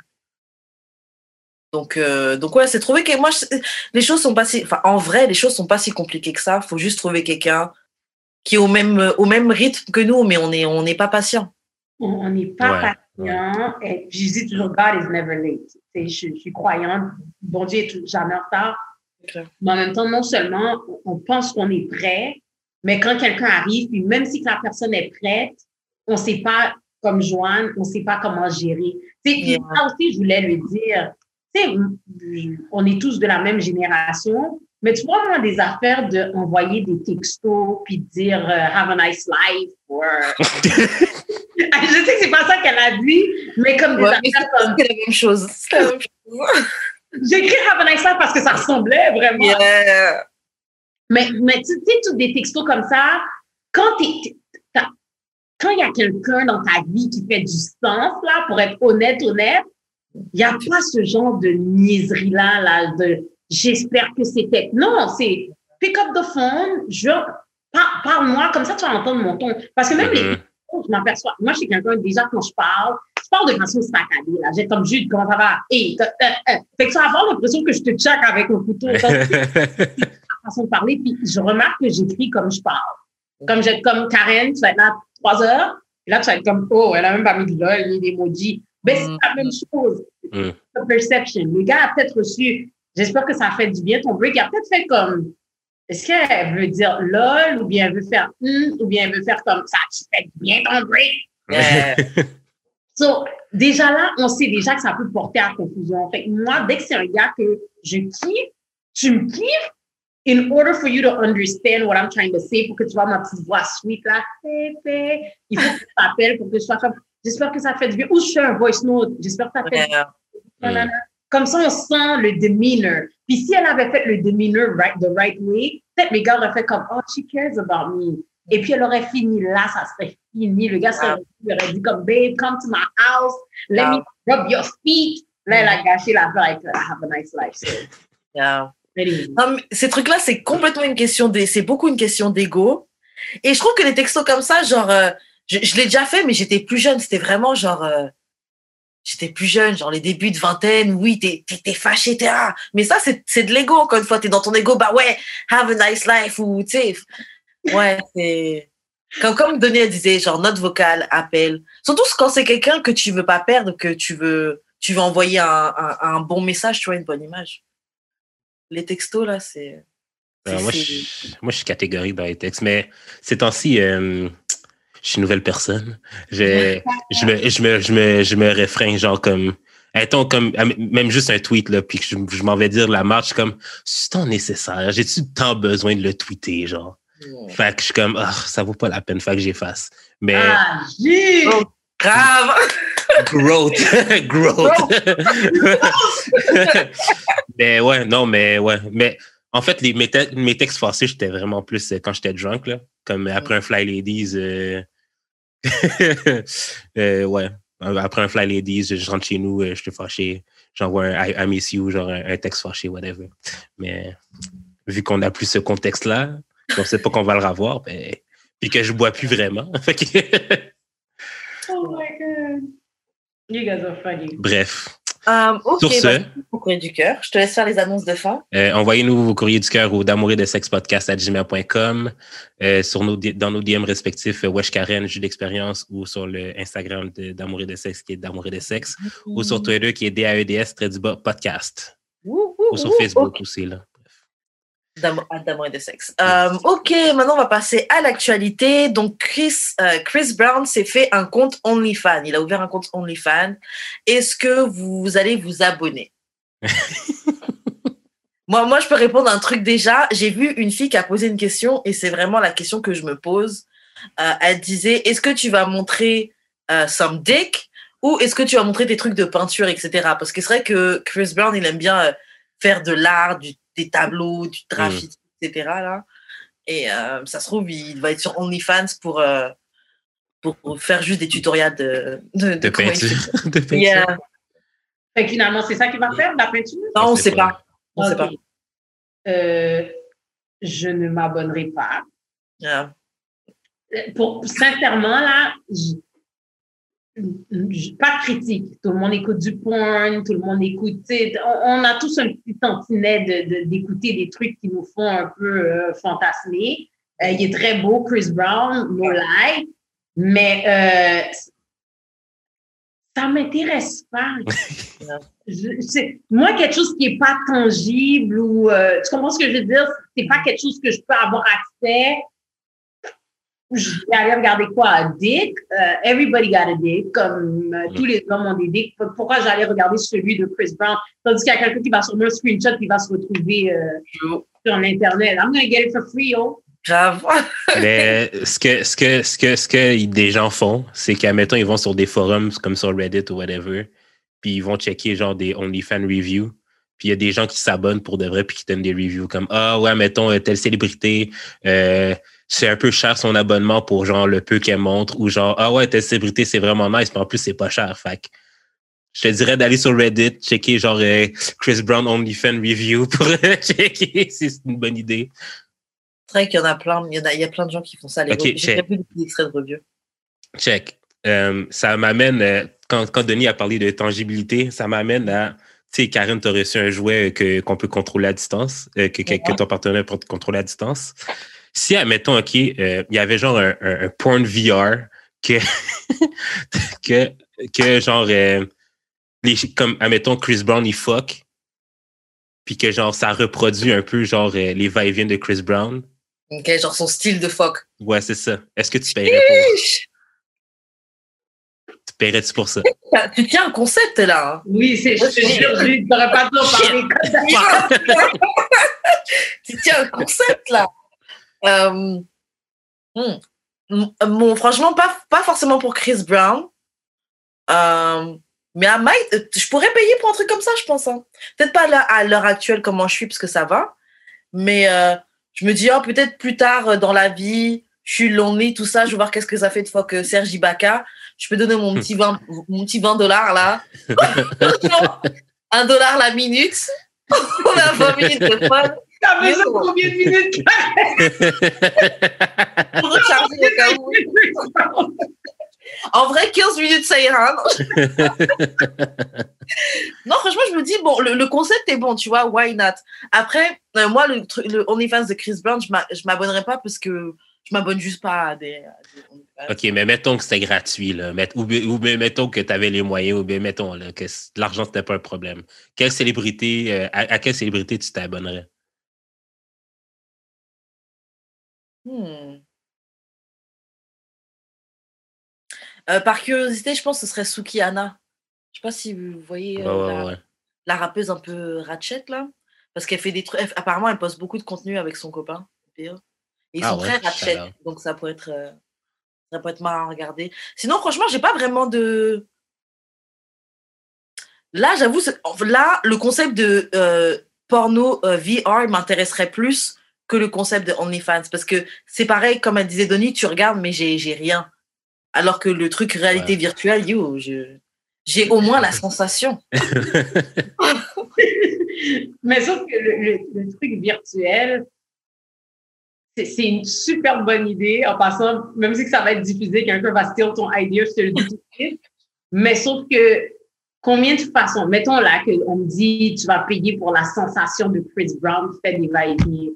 Donc, euh, donc ouais, c'est trouver que moi, je- les choses sont pas si, enfin, en vrai, les choses sont pas si compliquées que ça. Faut juste trouver quelqu'un qui est au même, au même rythme que nous, mais on est, on n'est pas patient. On on n'est pas Ouais, patient. Et je dis toujours, God is never late. Tu sais, Je, je suis croyante. Bon Dieu est jamais en retard. Mais en même temps, non seulement on pense qu'on est prêt, mais quand quelqu'un arrive, puis même si la personne est prête, on ne sait pas, comme Joanne, on ne sait pas comment gérer. Tu sais, puis Yeah. ça aussi, je voulais lui dire, tu sais, m- on est tous de la même génération, mais tu vois, moi, des affaires d'envoyer des textos, puis de dire euh, Have a nice life, or... <laughs> je sais que c'est pas ça qu'elle a dit, mais comme des Ouais, affaires comme... C'est la même chose. C'est la même chose. <laughs> J'ai écrit Have a nice life parce que ça ressemblait vraiment Yeah. Mais, mais tu sais, tous des textos comme ça, quand t'es- quand il y a quelqu'un dans ta vie qui fait du sens, là, pour être honnête, honnête, il n'y a pas ce genre de niaiserie-là, là, de j'espère que c'était. Non, c'est pick up the phone, je, parle-moi, comme ça tu vas entendre mon ton. Parce que même les Mhm. je m'aperçois, moi, je suis quelqu'un, déjà, quand je parle, je parle de façon saccadée, là. J'ai comme Jude, comment ça va? Et, euh, euh, euh. Fait que vas avoir l'impression que je te check avec un couteau. Donc, <laughs> façon de parler, puis je remarque que j'écris comme je parle. Comme j'ai comme Karen, tu vas être là trois heures, et là, tu vas être comme, oh, elle a même pas mis de lol, ni d'emoji. Ben, c'est Mm. la même chose. Mm. The perception. Le gars a peut-être reçu, j'espère que ça fait du bien ton break, il a peut-être fait comme, est-ce qu'elle veut dire lol, ou bien elle veut faire hum, ou bien elle veut faire comme ça, tu fais bien ton break. Yeah. <laughs> So, déjà là, on sait déjà que ça peut porter à confusion. Fait que moi, dès que c'est un gars que je kiffe, tu me kiffes, in order for you to understand what I'm trying to say, pour que tu vois ma petite voix sweet là, il faut que tu t'appelles pour que je sois comme, j'espère que ça te fait du bien. Ou je fais un voice note, j'espère que ça te fait du bien. Comme ça, on sent le demeanor. Puis si elle avait fait le demeanor right, the right way, peut-être mes gars auraient fait comme, oh, she cares about me. Et puis elle aurait fini là, ça serait fini. Le gars serait, aurait dit comme, babe, come to my house, let me rub your feet. Là, elle a gâché l'affaire avec euh, have a nice life. So, Yeah. anyway. Non, mais ces trucs-là, c'est complètement une question des, c'est beaucoup une question d'ego. Et je trouve que les textos comme ça, genre, euh, je, je l'ai déjà fait, mais j'étais plus jeune. C'était vraiment genre, euh, j'étais plus jeune, genre les débuts de vingtaine. Oui, t'es, fâché, t'es ah. Mais ça, c'est, c'est de l'ego. Encore une fois, t'es dans ton ego. Bah ouais, have a nice life ou tu sais, ouais, c'est comme comme Denis disait, genre note vocale, appel. Surtout quand c'est quelqu'un que tu veux pas perdre, que tu veux, tu veux envoyer un, un, un bon message, tu vois, une bonne image. Les textos là, c'est Alors, moi, je, moi, je suis catégorique dans les textes, mais ces temps-ci, euh, je suis une nouvelle personne. Je, je, me, je, me, je, me, je me réfrène, genre comme, étant comme, même juste un tweet, là, puis je, je m'en vais dire la marche, comme, c'est tant nécessaire? J'ai-tu tant besoin de le tweeter, genre? Fait que je suis comme, ah, ça vaut pas la peine, fait que j'efface. Mais, Ah! Oh. grave. Growth. <laughs> Growth. <laughs> mais ouais, non, mais ouais. Mais en fait, les, mes, mes textes forcés, j'étais vraiment plus euh, quand j'étais drunk, là. Comme après un Fly Ladies. Euh... <laughs> euh, ouais. Après un Fly Ladies, je rentre chez nous, je suis fâché. J'envoie un I, miss you, genre un, texte fâché, whatever. Mais vu qu'on n'a plus ce contexte-là, on ne sait pas qu'on va le revoir, ben, puis que je bois plus vraiment. <laughs> oh my God. You guys are funny. Bref. Um, Sur ce, bah, courrier du cœur. Je te laisse faire les annonces de fin. Euh, Envoyez-nous vos courriers du cœur au d'amour et de sexe podcast à gmail.com, euh, sur nos, dans nos DM respectifs, euh, Wesh Karen, Jus d'expérience, ou sur le Instagram d'amour et de sexe qui est d'amour et de sexe, ou sur Twitter qui est DAEDS, très du bas, podcast. ou sur Facebook aussi, là d'amour et de sexe. Euh, ok, maintenant on va passer à l'actualité. Donc Chris, euh, Chris Brown s'est fait un compte OnlyFans. Il a ouvert un compte OnlyFans. Est-ce que vous allez vous abonner? <laughs> Moi, moi, je peux répondre à un truc déjà. J'ai vu une fille qui a posé une question et c'est vraiment la question que je me pose. Euh, elle disait, est-ce que tu vas montrer some dick ou est-ce que tu vas montrer des trucs de peinture, etc. Parce que c'est vrai que Chris Brown, il aime bien faire de l'art, du des tableaux, du trafic, etc. Là. Et euh, ça se trouve, il va être sur OnlyFans pour, euh, pour faire juste des tutoriels de, de, de, peinture. <laughs> de peinture. finalement, c'est ça qu'il va faire, la peinture? Non, on ne sait pas. On sait pas. Euh, je ne m'abonnerai pas. Pour, sincèrement, là, pas critique. Tout le monde écoute du porn, tout le monde écoute. On, a tous un petit tantinet d'écouter des trucs qui nous font un peu euh, fantasmer. Euh, il est très beau, Chris Brown, no lie, mais euh, ça m'intéresse pas. <laughs> moi, quelque chose qui est pas tangible ou euh, tu comprends ce que je veux dire? C'est pas quelque chose que je peux avoir accès je vais aller regarder quoi? Dick? Uh, everybody got a dick. Comme uh, tous les hommes ont des dicks. Pourquoi j'allais regarder celui de Chris Brown? Tandis qu'il y a quelqu'un qui va sur un screenshot qui va se retrouver uh, sur Internet. I'm going to get it for free, oh. Grave. <laughs> Mais ce que, ce que, ce que, ce que des gens font, c'est qu'à mettons, ils vont sur des forums comme sur Reddit ou whatever, puis ils vont checker genre des OnlyFans reviews. Puis il y a des gens qui s'abonnent pour de vrai puis qui donnent des reviews comme Ah ouais, mettons, telle célébrité, euh, c'est un peu cher son abonnement pour genre le peu qu'elle montre ou genre ah ouais ta célébrité c'est vraiment nice mais en plus c'est pas cher fait je te dirais d'aller sur Reddit checker genre euh, Chris Brown OnlyFans review pour <laughs> checker si c'est une bonne idée. C'est vrai qu'il y en a plein il y, a, il y a plein de gens qui font ça. Les okay, j'ai vu des extraits de review check. Euh, ça m'amène euh, quand, quand Denis a parlé de tangibilité ça m'amène à tu sais, Karen, tu as reçu un jouet que, qu'on peut contrôler à distance, que, que, que, ton partenaire peut contrôler à distance si, admettons, OK, euh, il y avait genre un, un, porn VR que, <laughs> que, que genre, euh, les, comme, admettons, Chris Brown, il fuck, puis que genre, ça reproduit un peu, genre, euh, les va-et-vient de Chris Brown. OK, genre son style de fuck. Ouais, c'est ça. Est-ce que tu paierais pour Tu paierais-tu pour ça? Tu tiens un concept, là. Hein? Oui, c'est je je n'aurais pas parler <laughs> tu tiens un concept, là. Euh, hmm, bon, franchement, pas, pas forcément pour Chris Brown. Euh, mais à Mike, je pourrais payer pour un truc comme ça, je pense. Hein. Peut-être pas à l'heure actuelle comment je suis, parce que ça va. Mais euh, je me dis, oh, peut-être plus tard dans la vie, je suis lonely, tout ça, je vais voir qu'est-ce que ça fait de fois que Serge Ibaka. Je peux donner mon petit 20, <laughs> mon petit 20 dollars là. <laughs> <laughs> un dollar la minute. On a 20 minutes de fun. T'as besoin de combien de minutes? <laughs> Pour recharger le cas En vrai, 15 minutes, ça ira. <laughs> non, franchement, je me dis, bon, le, concept est bon, tu vois, why not? Après, euh, moi, le, le OnlyFans de Chris Brown, je ne m'abonnerai pas parce que je m'abonne juste pas à des, OK, mais mettons que c'était gratuit, là. Ou, ou, mettons que tu avais les moyens, ou bien mettons là, que l'argent, c'était pas un problème. Quelle célébrité, euh, à, quelle célébrité tu t'abonnerais? Hmm. Euh, par curiosité, je pense que ce serait Suki Anna. Je sais pas si vous voyez euh, la, rappeuse un peu ratchet là. Parce qu'elle fait des trucs. Apparemment, elle poste beaucoup de contenu avec son copain. Et ils ah sont très ratchet. Donc ça pourrait être. Euh, ça peut être marrant à regarder. Sinon, franchement, j'ai pas vraiment de. là, j'avoue, c'est- là, le concept de euh, porno euh, VR m'intéresserait plus que le concept de OnlyFans. Parce que c'est pareil, comme elle disait Donnie, tu regardes, mais j'ai j'ai rien. Alors que le truc réalité Ouais. virtuelle, yo, je- j'ai au moins la sensation. <laughs> Mais sauf que le, le- le truc virtuel, c'est- c'est une super bonne idée. En passant, même si que ça va être diffusé, quelqu'un va steal ton idea, je te le dis tout de suite. Mais sauf que combien de façons, mettons là qu'on me dit tu vas payer pour la sensation de Chris Brown qui fait des va-et-vient.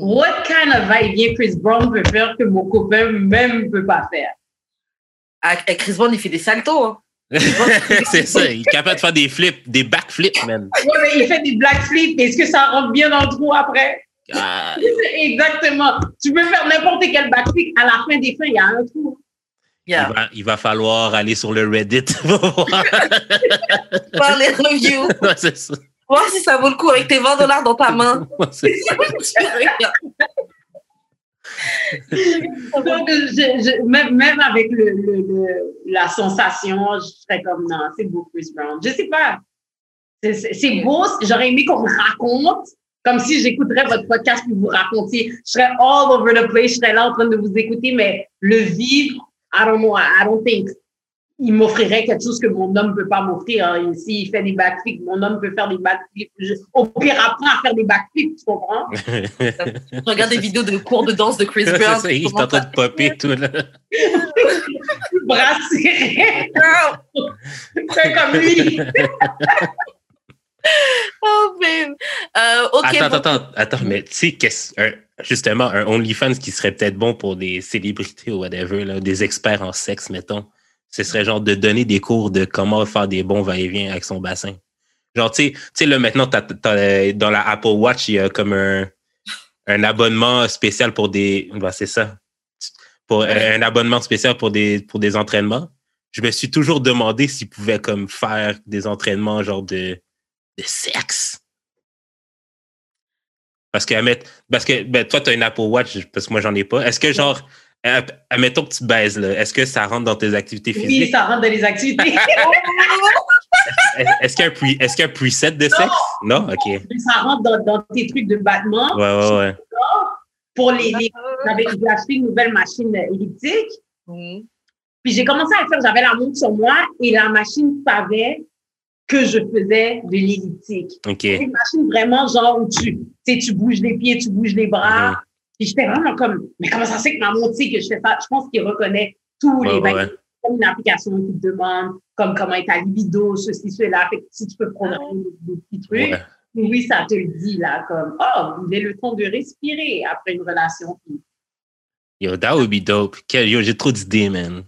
What kind of va-et-vient Chris Brown peut faire que mon copain même ne peut pas faire? Ah, eh, Chris Brown, il fait des saltos. hein. <laughs> c'est ça, il est capable de faire des flips, des backflips, man. Ouais, mais il fait des black flips. Est-ce que ça rentre bien dans le trou après? Ah, <laughs> Exactement. Tu peux faire n'importe quel backflip. À la fin des fins, il y a un trou. il, va, il va falloir aller sur le Reddit <laughs> pour voir. Voir les reviews. Ouais, c'est ça. Voir si ça vaut le coup avec tes 20 dollars dans ta main. <laughs> Ouais, c'est ça. Donc, je- je- même, même avec le, le, le- la sensation, je serais comme non, c'est beau Chris Brown. Je sais pas. C'est beau. J'aurais aimé qu'on me raconte, comme si j'écouterais votre podcast puis vous racontiez. Je serais all over the place. Je serais là en train de vous écouter, mais le vivre, I don't know. I don't think. Il m'offrirait quelque chose que mon homme ne peut pas m'offrir. hein. S'il fait des backflips, mon homme peut faire des backflips. Je- Au pire, apprends à faire des backflips, tu comprends? <laughs> Regarde des vidéos de cours de danse de Chris <laughs> C'est Brown. ça, il est en train de popper tout là. <laughs> Brasserie. Fais comme lui. Oh, babe. Euh. Attends, bon. attends, attends, mais tu sais, qu'est-ce- un- justement, un OnlyFans qui serait peut-être bon pour des célébrités ou whatever, là, des experts en sexe, mettons, ce serait genre de donner des cours de comment faire des bons va-et-vient avec son bassin. Genre, tu sais- là, maintenant, dans la Apple Watch, il y a comme un, un abonnement spécial pour des. bah, c'est ça. Pour un abonnement spécial pour des, pour des entraînements. Je me suis toujours demandé s'ils pouvaient comme faire des entraînements genre de, de sexe. Parce que, admett- parce que ben, toi, tu as une Apple Watch, parce que moi, j'en ai pas. Est-ce que, genre, admettons que tu baises, là, est-ce que ça rentre dans tes activités Oui, physiques? ça rentre dans les activités. <laughs> Est- Est-ce qu'il y, a un pre- est-ce qu'il y a un preset de sexe? Non? OK. ça rentre dans, dans tes trucs de battement. Ouais, ouais, ouais. Pour les, les j'avais j'ai acheté une nouvelle machine elliptique. Puis j'ai commencé à le faire. J'avais la montre sur moi et la machine savait que je faisais de l'elliptique. OK. C'est une machine vraiment genre où tu, tu sais, tu bouges les pieds, tu bouges les bras. Mhm. Puis j'étais vraiment comme, mais comment ça se fait que ma montre sait que je fais ça? Je pense qu'il reconnaît tous Ouais, les ouais, comme une application qui te demande comme comment est ta libido, ceci, cela. Fait que si tu peux programmer des, des petits trucs, Ouais. oui, ça te le dit là, comme oh, il est le temps de respirer après une relation. Yo, that would be dope. Quel- Yo, j'ai trop d'idées, man.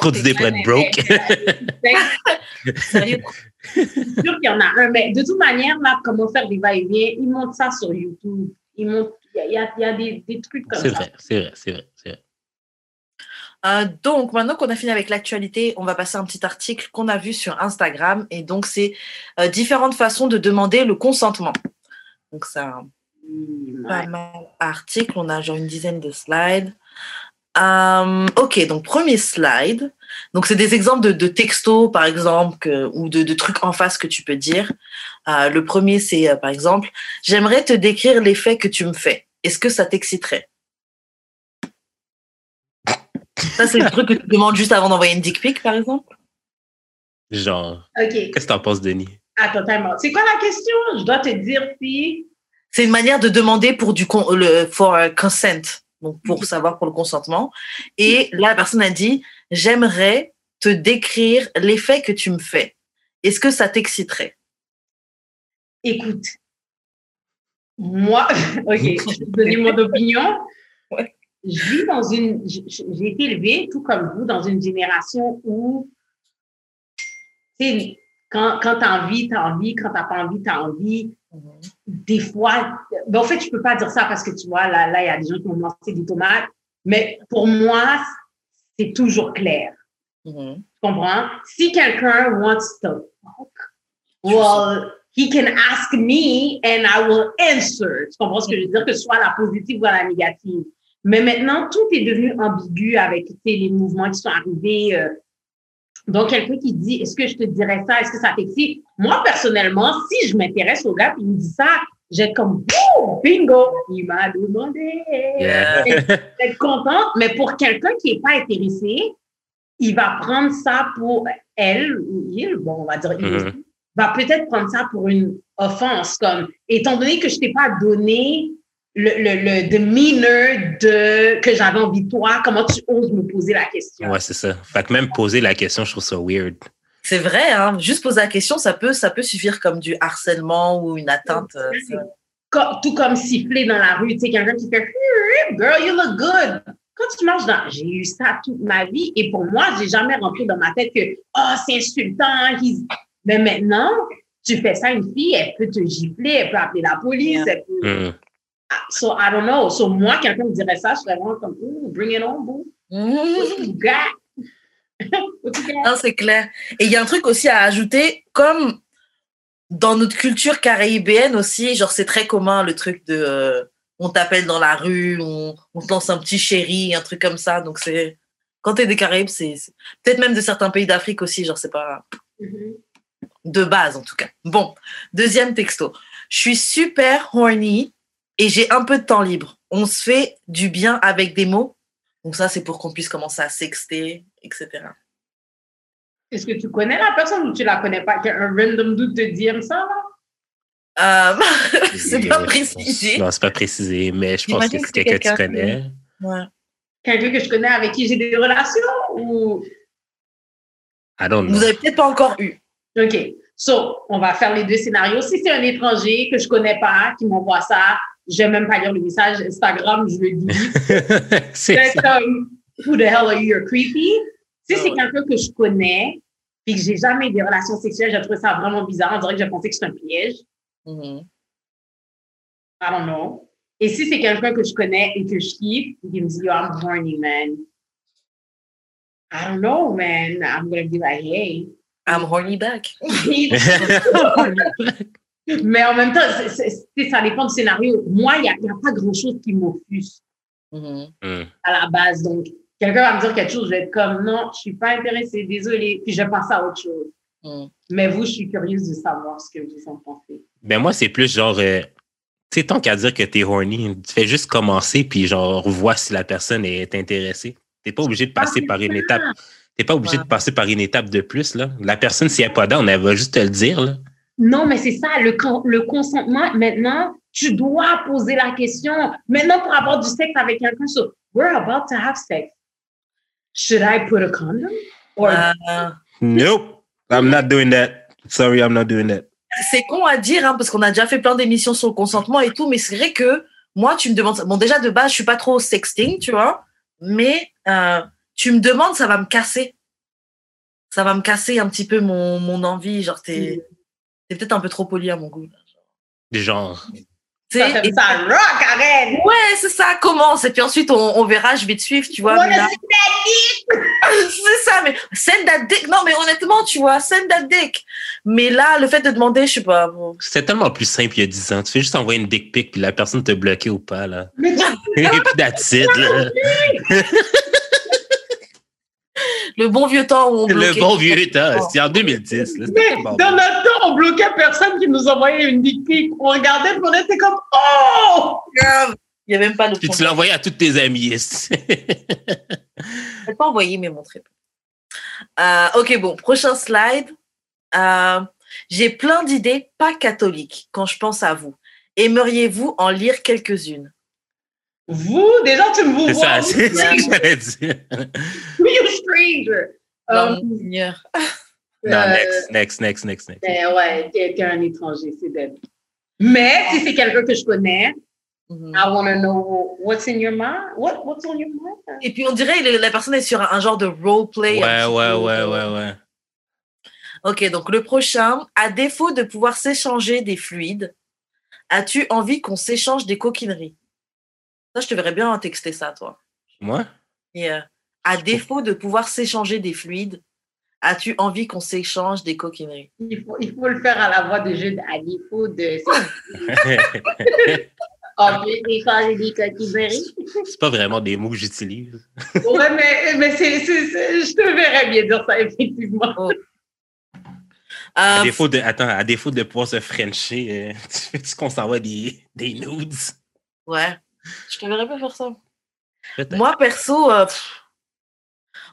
Trop d'idées pour être broke. que <laughs> <laughs> Sérieux? c'est sûr qu'il y en a un, mais de toute manière, là, comment faire des va-et-vient, ils montrent ça sur YouTube. Ils montrent, il y a, y a- des, des trucs comme c'est ça. vrai, c'est vrai, c'est vrai, c'est vrai. Euh, donc, maintenant qu'on a fini avec l'actualité, on va passer à un petit article qu'on a vu sur Instagram. Et donc, c'est euh, différentes façons de demander le consentement. Donc, c'est un Hmm, pas ouais. mal article. On a genre une dizaine de slides. Euh, ok, donc premier slide. Donc, c'est des exemples de, de textos, par exemple, que- ou de, de trucs en face que tu peux dire. Euh, le premier, c'est euh, par exemple, j'aimerais te décrire l'effet que tu me fais. Est-ce que ça t'exciterait? Ça, c'est le truc que tu demandes juste avant d'envoyer une dick pic, par exemple? Genre, OK. qu'est-ce que t'en penses, Denis? Attends, tellement. C'est quoi la question? Je dois te dire si. C'est une manière de demander pour du con- le for consent, donc pour savoir pour le consentement. Et là, la personne a dit j'aimerais te décrire l'effet que tu me fais. Est-ce que ça t'exciterait? Écoute, moi, <laughs> OK, je vais donner mon opinion. Ouais. Je vis dans une. J'ai été élevée, tout comme vous, dans une génération où, tu sais, quand, quand tu as envie, tu as envie, quand tu n'as pas envie, tu as envie. Des fois, ben, en fait, je peux pas dire ça parce que tu vois, là, là, il y a des gens qui ont lancé des tomates. Mais pour moi, c'est toujours clair. Mhm. Tu comprends? Si quelqu'un wants to fuck, well, he can ask me and I will answer. Tu comprends ce que je veux dire? Que ce soit la positive ou la négative. Mais maintenant, tout est devenu ambigu avec les mouvements qui sont arrivés. euh, Donc, quelqu'un qui dit, est-ce que je te dirais ça? Est-ce que ça t'excite? Moi, personnellement, si je m'intéresse au gars et il me dit ça, j'ai comme, oh, bingo, il m'a demandé. Yeah. Être contente, mais pour quelqu'un qui n'est pas intéressé, il va prendre ça pour elle ou il, bon, on va dire Mhm. Va peut-être prendre ça pour une offense, comme, étant donné que je t'ai pas donné le, le, le demeanor de, que j'avais envie de toi, comment tu oses me poser la question? Ouais, c'est ça. Fait que même poser la question, je trouve ça weird. C'est vrai, hein. Juste poser la question, ça peut, ça peut suffire comme du harcèlement ou une atteinte. euh, tout comme siffler dans la rue, tu sais, quelqu'un qui fait girl, you look good. Quand tu marches dans, j'ai eu ça toute ma vie et pour moi, j'ai jamais rentré dans ma tête que, oh, c'est insultant. he's- Mais maintenant, tu fais ça à une fille, elle peut te gifler, elle peut appeler la police, elle peut. Hmm. So, I don't know. So, moi, quelqu'un me dirait ça, je serais vraiment comme, Ooh, bring it on, boo. What you got? What you got? Non, c'est clair. Et il y a un truc aussi à ajouter, comme dans notre culture caribéenne aussi, genre c'est très commun le truc de euh, on t'appelle dans la rue, on, on te lance un petit chéri, un truc comme ça. Donc c'est quand t'es des Caraïbes, c'est peut-être même de certains pays d'Afrique aussi, genre c'est pas Mhm. De base en tout cas. Bon, deuxième texto. Je suis super horny et j'ai un peu de temps libre. On se fait du bien avec des mots. Donc ça, c'est pour qu'on puisse commencer à sexter, etc. Est-ce que tu connais la personne ou tu la connais pas? Qu'un random dude te dit ça, là? Euh, <laughs> c'est pas précisé. Non, c'est pas précisé, mais je pense que c'est que c'est quelqu'un que tu connais. Ouais. Quelqu'un que je connais avec qui j'ai des relations ou? I don't know. Vous avez peut-être pas encore eu. OK. So, on va faire les deux scénarios. Si c'est un étranger que je connais pas, qui m'envoie ça, je même pas lire le message Instagram, je le dis. <laughs> c'est comme, who the hell are you, you're creepy? Si Ah c'est ouais. quelqu'un que je connais, puis que j'ai jamais eu des relations sexuelles, j'ai trouvé ça vraiment bizarre. On dirait que j'ai pensé que c'était un piège. Mhm. I don't know. Et si c'est quelqu'un que je connais et que je kiffe, qui me dit, yo, I'm horny, man. I don't know, man. I'm gonna be like, hey. I'm horny back. <laughs> Mais en même temps, c'est- c'est- ça dépend du scénario. Moi, il n'y a, a pas grand-chose qui m'offusque Mhm. Hmm. à la base. Donc, quelqu'un va me dire quelque chose, je vais être comme, non, je suis pas intéressée, désolée. Puis je vais passer à autre chose. Mhm. Mais vous, je suis curieuse de savoir ce que vous en pensez. Ben moi, c'est plus genre, euh, tu sais, tant qu'à dire que t'es horny, tu fais juste commencer, puis genre, vois si la personne est intéressée. T'es pas obligé de passer Ah, par une ça. étape. T'es pas obligé Ouais. de passer par une étape de plus, là. La personne, si elle n'est pas down, elle va juste te le dire, là. Non, mais c'est ça, le, le consentement, maintenant, tu dois poser la question. Maintenant, pour avoir du sexe avec quelqu'un, so, we're about to have sex. Should I put a condom? Or, Euh, Nope. I'm not doing that. Sorry, I'm not doing that. c'est con à dire, hein, parce qu'on a déjà fait plein d'émissions sur le consentement et tout, mais c'est vrai que moi, tu me demandes. Bon, déjà, de base, je suis pas trop sexting, tu vois, mais euh, tu me demandes, ça va me casser. Ça va me casser un petit peu mon, mon envie. Genre, t'es t'es peut-être un peu trop poli à mon goût. là. Genre. Tu ça, et- ça rock, arrête! Ouais, c'est ça, commence. Et puis ensuite, on, on verra, je vais te suivre, tu vois. <laughs> C'est ça, mais send that dick. Non, mais honnêtement, tu vois, send that dick. Mais là, le fait de demander, je sais pas. bon. C'était tellement plus simple il y a 10 ans. Tu fais juste envoyer une dick pic, puis la personne te bloquer ou pas, là. Mais <laughs> Et puis that's it, là. <laughs> Le bon vieux temps où on Le bloquait. bon vieux temps. C'était en 2010, là. C'était Mais dans bon. notre temps, on bloquait personne qui nous envoyait une dick pic. On regardait, puis on était comme, oh! Il n'y a même pas Puis l'option. tu l'as envoyé à tous tes amis. Je vais pas envoyer, mais montrer. Euh, ok, bon, prochain slide. Euh, J'ai plein d'idées pas catholiques quand je pense à vous. Aimeriez-vous en lire quelques-unes? Vous, déjà, tu me vous C'est vois. ça, c'est ça que j'allais dire. Non, Euh, mon Seigneur. <laughs> Non, euh, next, next, next, next, next. Ben ouais, quelqu'un étranger, c'est dead. Mais si c'est quelqu'un que je connais, Mhm. I want to know what's in your mind? What, what's on your mind? Et puis on dirait que la personne est sur un, un genre de roleplay. Ouais, un petit ouais, peu. ouais, ouais, ouais. Ok, donc le prochain, à défaut de pouvoir s'échanger des fluides, as-tu envie qu'on s'échange des coquineries? Ça, je te verrais bien texter ça, toi. Moi? Euh, à défaut de pouvoir s'échanger des fluides, as-tu envie qu'on s'échange des coquineries? Il faut, il faut le faire à la voix de jeu à défaut de. <laughs> Fois, j'ai des coquilles berries. C'est pas vraiment des mots que j'utilise. Ouais, mais, mais c'est, c'est- c'est- je te verrais bien dire ça, effectivement. À Euh, défaut de, attends, à défaut de pouvoir se frencher, euh, <laughs> tu veux qu'on s'envoie des, des nudes? ouais, je te verrais pas faire ça. Peut-être. Moi, perso, euh, pff,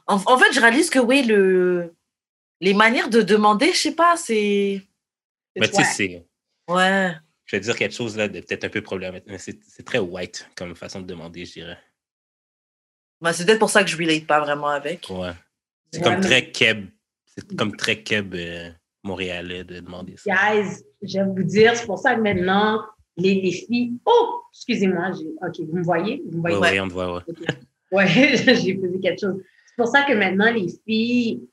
en, en fait, je réalise que oui, le, les manières de demander, je sais pas, c'est. Mais tu sais, c'est. Ouais. Je vais dire quelque chose là de peut-être un peu problématique, mais c'est très white comme façon de demander, je dirais. Bah, c'est peut-être pour ça que je relate pas vraiment avec. Ouais. C'est Ouais, comme mais- très keb. C'est comme très keb euh, montréalais de demander ça. Guys, je vais vous dire, c'est pour ça que maintenant, les, les filles. Oh, excusez-moi, ok, vous me voyez? Vous me voyez? Ouais, ouais, on te voit, ouais. Ouais, <laughs> j'ai posé quelque chose. C'est pour ça que maintenant, les filles,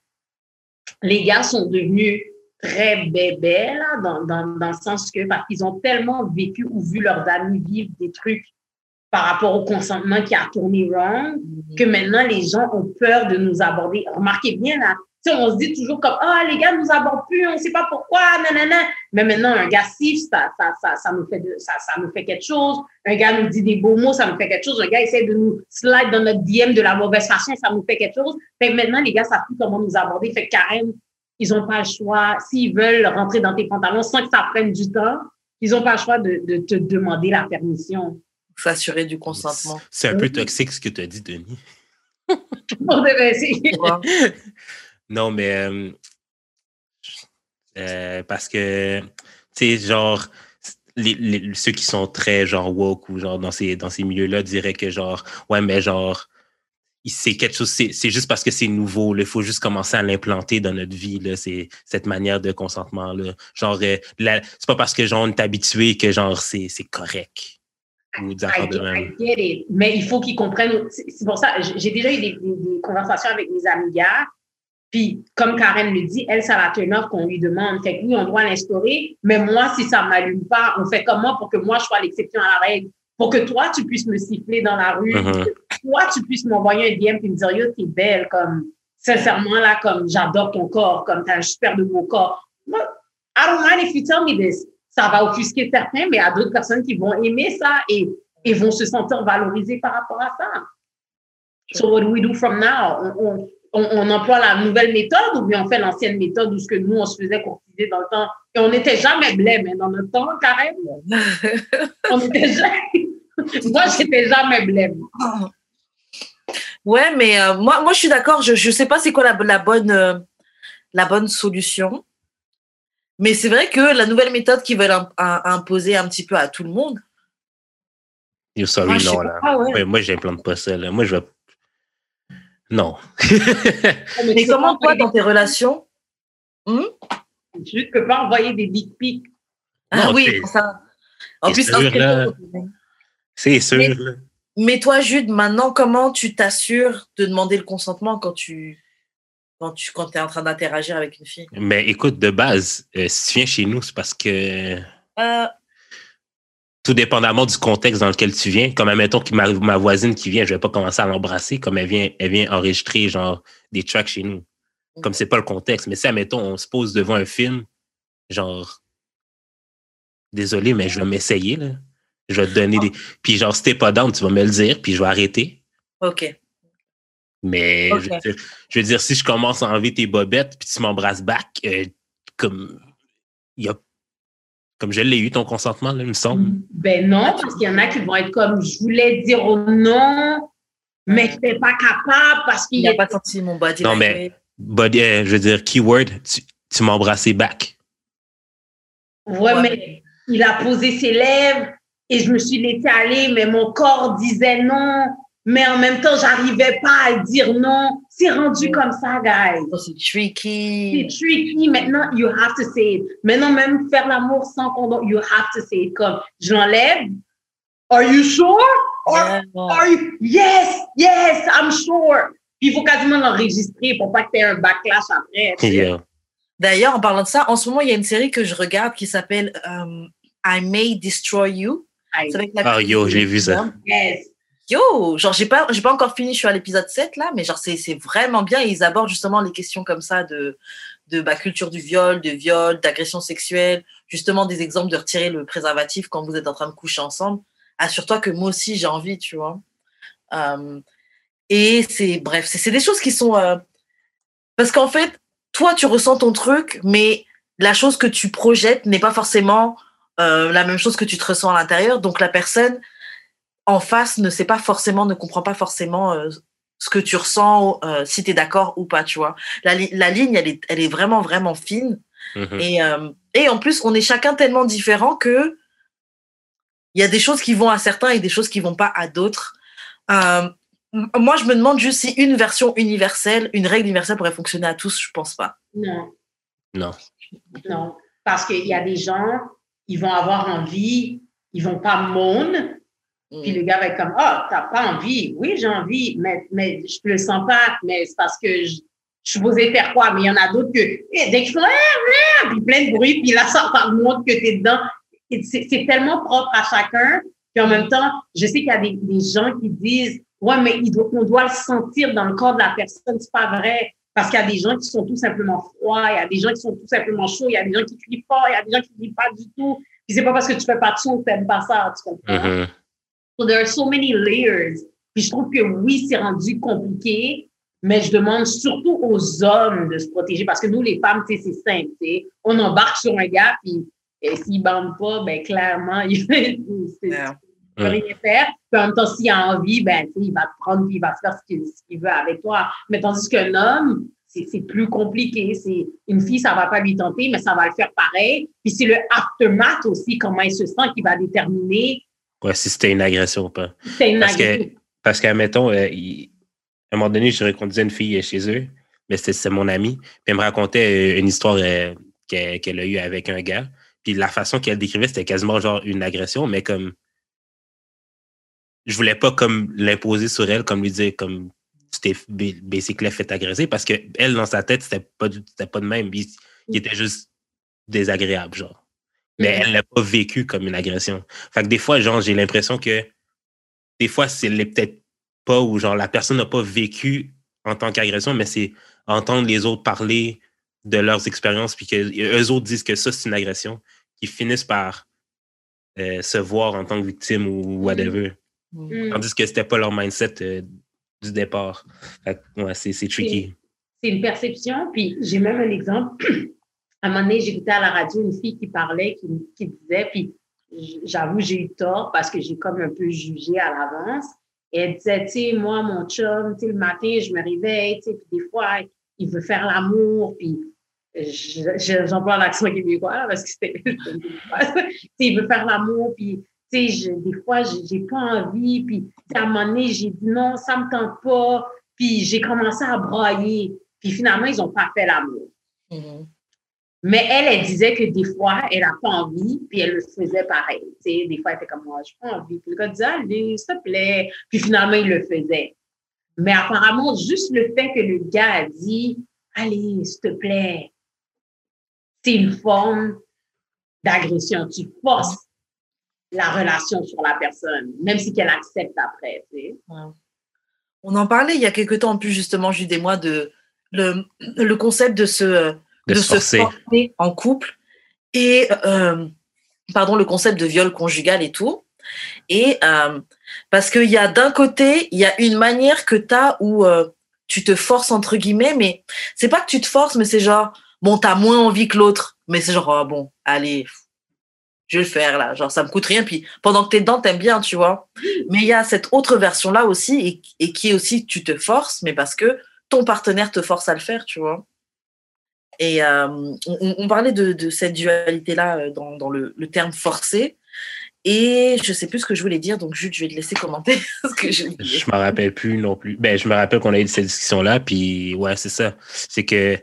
les gars sont devenus très bébés, là, dans, dans, dans le sens que, parce qu'ils ont tellement vécu ou vu leurs amis vivre des trucs par rapport au consentement qui a tourné wrong, que maintenant, les gens ont peur de nous aborder. Remarquez bien, là, on se dit toujours comme, ah, les gars nous abordent plus, on ne sait pas pourquoi, nanana. Mais maintenant, un gars siffle, ça, ça, ça, ça, nous fait de- ça, ça nous fait quelque chose. Un gars nous dit des beaux mots, ça nous fait quelque chose. Un gars essaie de nous slide dans notre DM de la mauvaise façon, ça nous fait quelque chose. Fait que maintenant, les gars savent plus comment nous aborder. Fait que Karen, ils n'ont pas le choix. S'ils veulent rentrer dans tes pantalons sans que ça prenne du temps, ils n'ont pas le choix de, de te demander la permission. S'assurer du consentement. C'est un peu toxique ce que tu as dit, Denis. <laughs> Non, mais euh, parce que, tu sais, genre, les, les- ceux qui sont très genre woke ou genre dans ces, dans ces milieux-là diraient que genre, ouais, mais genre, c'est quelque chose, c'est juste parce que c'est nouveau, il faut juste commencer à l'implanter dans notre vie, là, c'est cette manière de consentement-là. Genre, euh, c'est pas parce que genre on est habitué que genre c'est c'est correct. Ou des affaires I, de I même. get it. Mais il faut qu'ils comprennent. C'est pour ça, j'ai j'ai déjà eu des, des- des conversations avec mes amis gars. Puis, comme Karen le dit, elle, ça la turn off qu'on lui demande. Fait que oui, on doit l'instaurer. Mais moi, si ça ne m'allume pas, on fait comment pour que moi, je sois l'exception à la règle? Pour que toi, tu puisses me siffler dans la rue. Que toi, tu puisses m'envoyer un DM et me dire, yo, t'es belle. Comme, sincèrement, là, comme, j'adore ton corps. Comme, t'as un super de beau corps. Moi, I don't mind if you tell me this. Ça va offusquer certains, mais il y a d'autres personnes qui vont aimer ça et, et vont se sentir valorisées par rapport à ça. So what do we do from now? On, on, on, on emploie la nouvelle méthode ou bien on fait l'ancienne méthode où ce que nous, on se faisait courtiser dans le temps. Et on n'était jamais blême hein, dans notre temps, carrément. <laughs> On était jamais... Moi, j'étais jamais blême. <laughs> Ouais, mais euh, moi, moi, je suis d'accord. Je ne sais pas c'est quoi la, la bonne, euh, la bonne solution. Mais c'est vrai que la nouvelle méthode qu'ils veulent im- im- imposer un petit peu à tout le monde. Yo, sorry, moi, je sais non, là. pas, ouais. Ouais, moi, j'implante pas ça, là. Moi, je vais. Non. Mais tu comment, toi, dans tes relations Hmm Tu ne peux pas envoyer des dick pics. Ah Non, oui, ça. En plus, là. C'est sûr, Mais-. Mais toi, Jude, maintenant, comment tu t'assures de demander le consentement quand tu quand tu quand es en train d'interagir avec une fille? Mais écoute, de base, euh, si tu viens chez nous, c'est parce que Euh, tout dépendamment du contexte dans lequel tu viens, comme admettons que ma, ma voisine qui vient, je vais pas commencer à l'embrasser comme elle vient, elle vient enregistrer genre des tracks chez nous. Comme c'est pas le contexte. Mais si, admettons, on se pose devant un film, genre désolé, mais je vais m'essayer, là. Je vais te donner des. Puis genre, si t'es pas down, tu vas me le dire, puis je vais arrêter. Ok. Mais je, veux dire, je veux dire, si je commence à enlever tes bobettes puis tu m'embrasses back, euh, comme il y a comme je l'ai eu ton consentement, là, il me semble. Ben non, parce qu'il y en a qui vont être comme, je voulais dire non, mais je n'étais pas capable parce Il qu'il n'a est pas senti mon body Non, mais-. Body, euh, je veux dire, keyword, tu, tu m'as embrassé back. Ouais, Ouais. mais il a posé ses lèvres et je me suis laissé aller, mais mon corps disait non. Mais en même temps, j'arrivais pas à dire non. C'est rendu comme ça, guys. Oh, c'est C'est tricky. tricky. Maintenant, you have to say it. Maintenant, même faire l'amour sans condom, you have to say it comme, je l'enlève. Are you sure? Or, Yeah. are you? Yes, yes, I'm sure. Puis il faut quasiment l'enregistrer pour pas que tu aies un backlash après. <laughs> Yeah. D'ailleurs, en parlant de ça, en ce moment, il y a une série que je regarde qui s'appelle euh, I May Destroy You. Aïe. C'est avec la Ah, yo, j'ai vu ça. Yes. Yo, genre, j'ai pas, j'ai pas encore fini, je suis à l'épisode 7 là, mais genre, c'est, c'est vraiment bien. Ils abordent justement les questions comme ça de, de bah, culture du viol, de viol, d'agression sexuelle, justement des exemples de retirer le préservatif quand vous êtes en train de coucher ensemble. assure-toi que moi aussi j'ai envie, tu vois. et c'est, bref, c'est des choses qui sont. parce qu'en fait, toi, tu ressens ton truc, mais la chose que tu projettes n'est pas forcément la même chose que tu te ressens à l'intérieur. Donc la personne en face ne sait pas forcément, ne comprend pas forcément ce que tu ressens, si tu es d'accord ou pas, tu vois. La, la, ligne, elle est, elle est vraiment, vraiment fine. Mmh et, et en plus, on est chacun tellement différent que il y a des choses qui vont à certains et des choses qui vont pas à d'autres. Euh, moi, je me demande juste si une version universelle, une règle universelle pourrait fonctionner à tous. Je pense pas. Non. Non. Non. Parce qu'il y a des gens, ils vont avoir envie, ils vont pas mon. Puis le gars va être comme, oh, t'as pas envie. Oui, j'ai envie, mais, mais je le sens pas. Mais c'est parce que je, je suis posée faire quoi? Mais il y en a d'autres que, eh, dès qu'ils font, eh, puis plein de bruit, puis là, ça, montre que tu es dedans. C'est tellement propre à chacun. Puis en même temps, je sais qu'il y a des, des, gens qui disent, ouais, mais il doit, on doit le sentir dans le corps de la personne. C'est pas vrai. Parce qu'il y a des gens qui sont tout simplement froids, il y a des gens qui sont tout simplement chauds, il y a des gens qui crient pas, il y a des gens qui crient pas du tout. Puis c'est pas parce que tu fais pas de son que t'aimes pas ça, tu comprends? Mm-hmm. So there are so many layers. Puis je trouve que oui, c'est rendu compliqué, mais je demande surtout aux hommes de se protéger parce que nous, les femmes, c'est simple. On embarque sur un gars, puis s'il ne bande pas, ben, clairement, il ne peut rien faire. Puis en même temps, s'il a envie, ben, il va te prendre puis il va faire ce qu'il veut avec toi. Mais tandis qu'un homme, c'est plus compliqué. C'est une fille, ça va pas lui tenter, mais ça va le faire pareil. Puis c'est le aftermath aussi, comment il se sent, qui va déterminer. Ouais, si c'était une agression ou pas. Une parce agression. Que, parce qu'admettons, euh, à un moment donné, je reconduisais une fille chez eux, mais c'est mon amie. Puis elle me racontait euh, une histoire euh, qu'elle a eue avec un gars. Puis la façon qu'elle décrivait, c'était quasiment genre une agression, mais comme je voulais pas comme l'imposer sur elle, comme lui dire comme tu t'es basically fait agresser parce que elle dans sa tête c'était pas c'était pas de même, il, il, était juste désagréable genre. Mais elle l'a pas vécu comme une agression. Fait que des fois genre j'ai l'impression que des fois c'est peut-être pas où genre la personne n'a pas vécu en tant qu'agression, mais c'est entendre les autres parler de leurs expériences, puis qu'eux autres disent que ça, c'est une agression, qui finissent par euh, se voir en tant que victime ou whatever. Mm. Tandis que c'était pas leur mindset euh, du départ. ouais, c'est tricky. C'est une perception, puis j'ai même un exemple. <clears throat> À un moment donné, j'écoutais à la radio une fille qui parlait, qui, disait, puis j'avoue, j'ai eu tort parce que j'ai comme un peu jugé à l'avance. Elle disait, tu sais, moi, mon chum, tu sais, le matin, je me réveille, tu sais, puis des fois, il veut faire l'amour, puis j'emploie l'accent québécois, parce que c'était, <laughs> il veut faire l'amour, puis, tu sais, des fois, j'ai pas envie, puis, à un moment donné, j'ai dit non, ça me tente pas, puis j'ai commencé à broyer, puis finalement, ils ont pas fait l'amour. Mm-hmm. Mais elle, elle disait que des fois, elle n'a pas envie, puis elle le faisait pareil. Tu sais, des fois, elle était comme moi, je n'ai pas envie. Puis le gars disait, allez, s'il te plaît. Puis finalement, il le faisait. Mais apparemment, juste le fait que le gars a dit, allez, s'il te plaît, c'est une forme d'agression. Tu forces la relation sur la personne, même si qu'elle accepte après. Tu sais. On en parlait il y a quelque temps en plus, justement, Jude et moi, de le, le concept de ce de, se, forcer. en couple et euh, pardon le concept de viol conjugal et tout. Et euh, parce qu'il y a d'un côté il y a une manière que tu as où euh, tu te forces entre guillemets mais c'est pas que tu te forces mais c'est genre bon tu as moins envie que l'autre. Mais c'est genre oh, bon allez je vais le faire là. Genre ça me coûte rien. Puis pendant que tu es dedans t'aimes bien tu vois. Mais il y a cette autre version là aussi et, et qui est aussi tu te forces mais parce que ton partenaire te force à le faire tu vois et euh, on, parlait de, cette dualité-là euh, dans, le, terme forcé. Et je sais plus ce que je voulais dire, donc Jude, je vais te laisser commenter <laughs> ce que je Je me rappelle plus non plus. Ben, je me rappelle qu'on a eu cette discussion-là, puis ouais, c'est ça. C'est que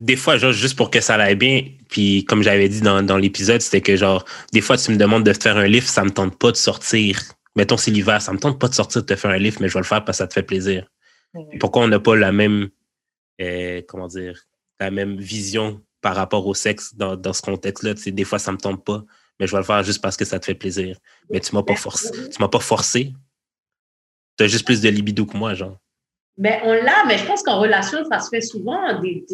des fois, genre, juste pour que ça aille bien, puis comme j'avais dit dans, l'épisode, c'était que genre, des fois, tu me demandes de te faire un lift, ça me tente pas de sortir. Mettons, c'est l'hiver, ça me tente pas de sortir de te faire un lift, mais je vais le faire parce que ça te fait plaisir. Pourquoi on n'a pas la même, euh, comment dire, la même vision par rapport au sexe dans, dans ce contexte-là. Tu sais, des fois, ça me tombe pas, mais je vais le faire juste parce que ça te fait plaisir. Mais tu m'as pas forcé. Tu m'as pas forcé. Tu as juste plus de libido que moi, genre. Mais on l'a, mais je pense qu'en relation, ça se fait souvent. Des,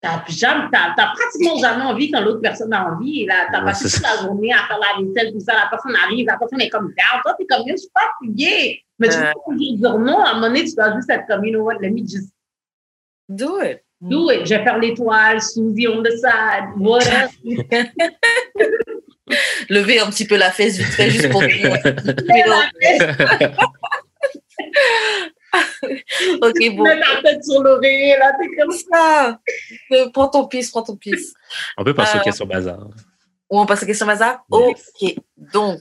t'as jamais, t'as, t'as pratiquement jamais envie quand l'autre personne a envie. T'as Ouais, passé toute la journée à faire la vaisselle, tout ça, la personne arrive, la personne est comme down. Toi, t'es comme, je suis fatiguée. Mais tu Ouais. peux pas dire non. À un moment donné, tu dois juste être comme, you know what, let me just Do it. Do it. Je vais faire l'étoile, Suzy on the side, voilà. <laughs> Lever un petit peu la fesse vite fait juste pour <laughs> dire. <laughs> ok, bon. Mets ta tête sur l'oreiller, là, t'es comme ça. Euh, Prends ton pisse, prends ton pisse. On peut passer Euh, aux questions bazar. On passe à la question Maza Yes. Ok, donc,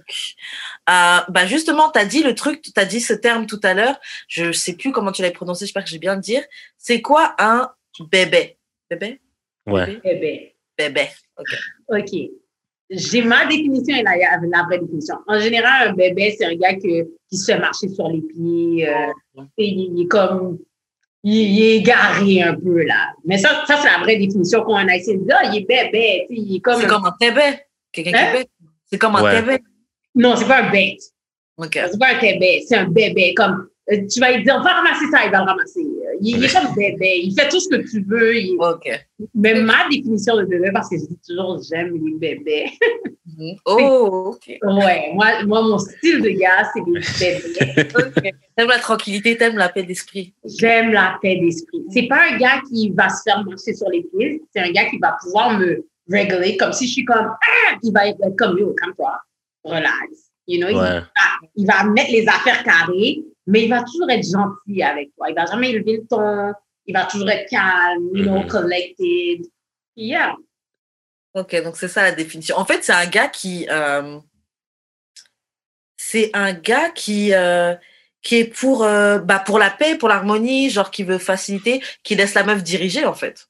euh, bah justement, tu as dit le truc, tu as dit ce terme tout à l'heure, je sais plus comment tu l'as prononcé, j'espère que j'ai bien le dire. C'est quoi un bébé Bébé? Ouais. Ben, Bébé. OK. J'ai ma définition et la, la vraie définition. En général, un bébé, c'est un gars que, qui se fait marcher sur les pieds. euh, et il, il est comme. Il, il est égaré un peu, là. Mais ça, ça c'est la vraie définition qu'on a essayé de dire. Il est bébé. Il est comme. C'est comme un tébé. Quelqu'un Hein? qui est bête. C'est comme un Ouais. tébé. Non, c'est pas un bête. Ok. C'est pas un bébé. C'est un bébé. Comme. euh, tu vas lui dire, va ramasser ça, il va le ramasser. Il, il est comme bébé. Il fait tout ce que tu veux. il- Ok. Mais ma définition de bébé, parce que je dis toujours, j'aime les bébés. Oh, <laughs> ok. Ouais, moi, moi, mon style de gars, c'est les bébés. <laughs> T'aimes la tranquillité, t'aimes la paix d'esprit. J'aime la paix d'esprit. C'est pas un gars qui va se faire marcher sur les pieds. C'est un gars qui va pouvoir me réguler comme si je suis comme, ah, il va être comme, yo, calme-toi, relax. You know, il, Ouais. va, il va mettre les affaires carrées, mais il va toujours être gentil avec toi. Il va jamais élever le ton. Il va toujours être calme, you know, Mhm. collected. Yeah. Ok, donc c'est ça la définition. En fait, c'est un gars qui. euh, c'est un gars qui. euh, qui est pour, euh, bah, pour la paix, pour l'harmonie, genre qui veut faciliter, qui laisse la meuf diriger en fait.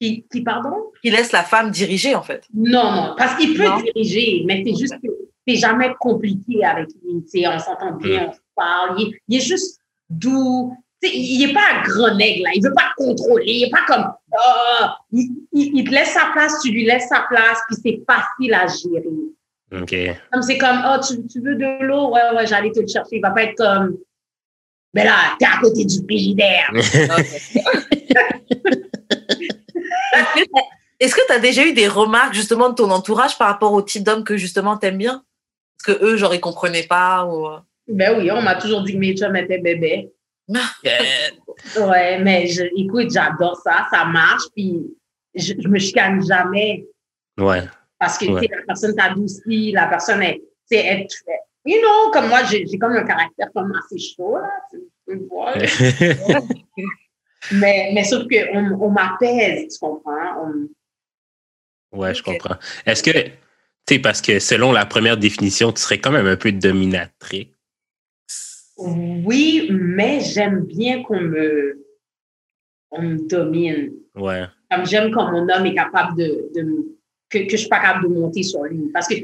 Qui, qui, pardon? Qui laisse la femme diriger en fait. Non, non, parce qu'il peut Non. diriger, mais c'est juste que c'est jamais compliqué avec lui. On s'entend bien, se parle. Il, il est juste doux. Il n'est pas un grand nègre, là. Il veut pas te contrôler. Il n'est pas comme. Ah! il, il- il te laisse sa place, tu lui laisses sa place, puis c'est facile à gérer. OK. Comme c'est comme, oh, tu, tu veux de l'eau? Ouais, ouais, j'allais te le chercher. Il va pas être comme, ben là, t'es à côté du frigidaire. <laughs> <laughs> Est-ce que tu as déjà eu des remarques justement de ton entourage par rapport au type d'homme que justement t'aimes bien? Parce que eux, genre, ils comprenaient pas ou... Ben oui, on m'a toujours dit que mes chums étaient bébés. Ouais, mais je, écoute, j'adore ça, ça marche, puis je, je me chicane jamais Ouais. parce que Ouais. la personne t'adoucit, la personne est, tu sais, elle, you know, comme moi, j'ai comme un caractère comme assez chaud, là, tu peux le voir. <laughs> mais, mais sauf qu'on on, m'apaise, tu comprends? On- ouais, je comprends. Est-ce que, tu sais, parce que selon la première définition, tu serais quand même un peu dominatrice. Oui, mais j'aime bien qu'on me, on me domine. Ouais. Comme j'aime quand mon homme est capable de, de me- que, que je suis pas capable de monter sur lui. Parce que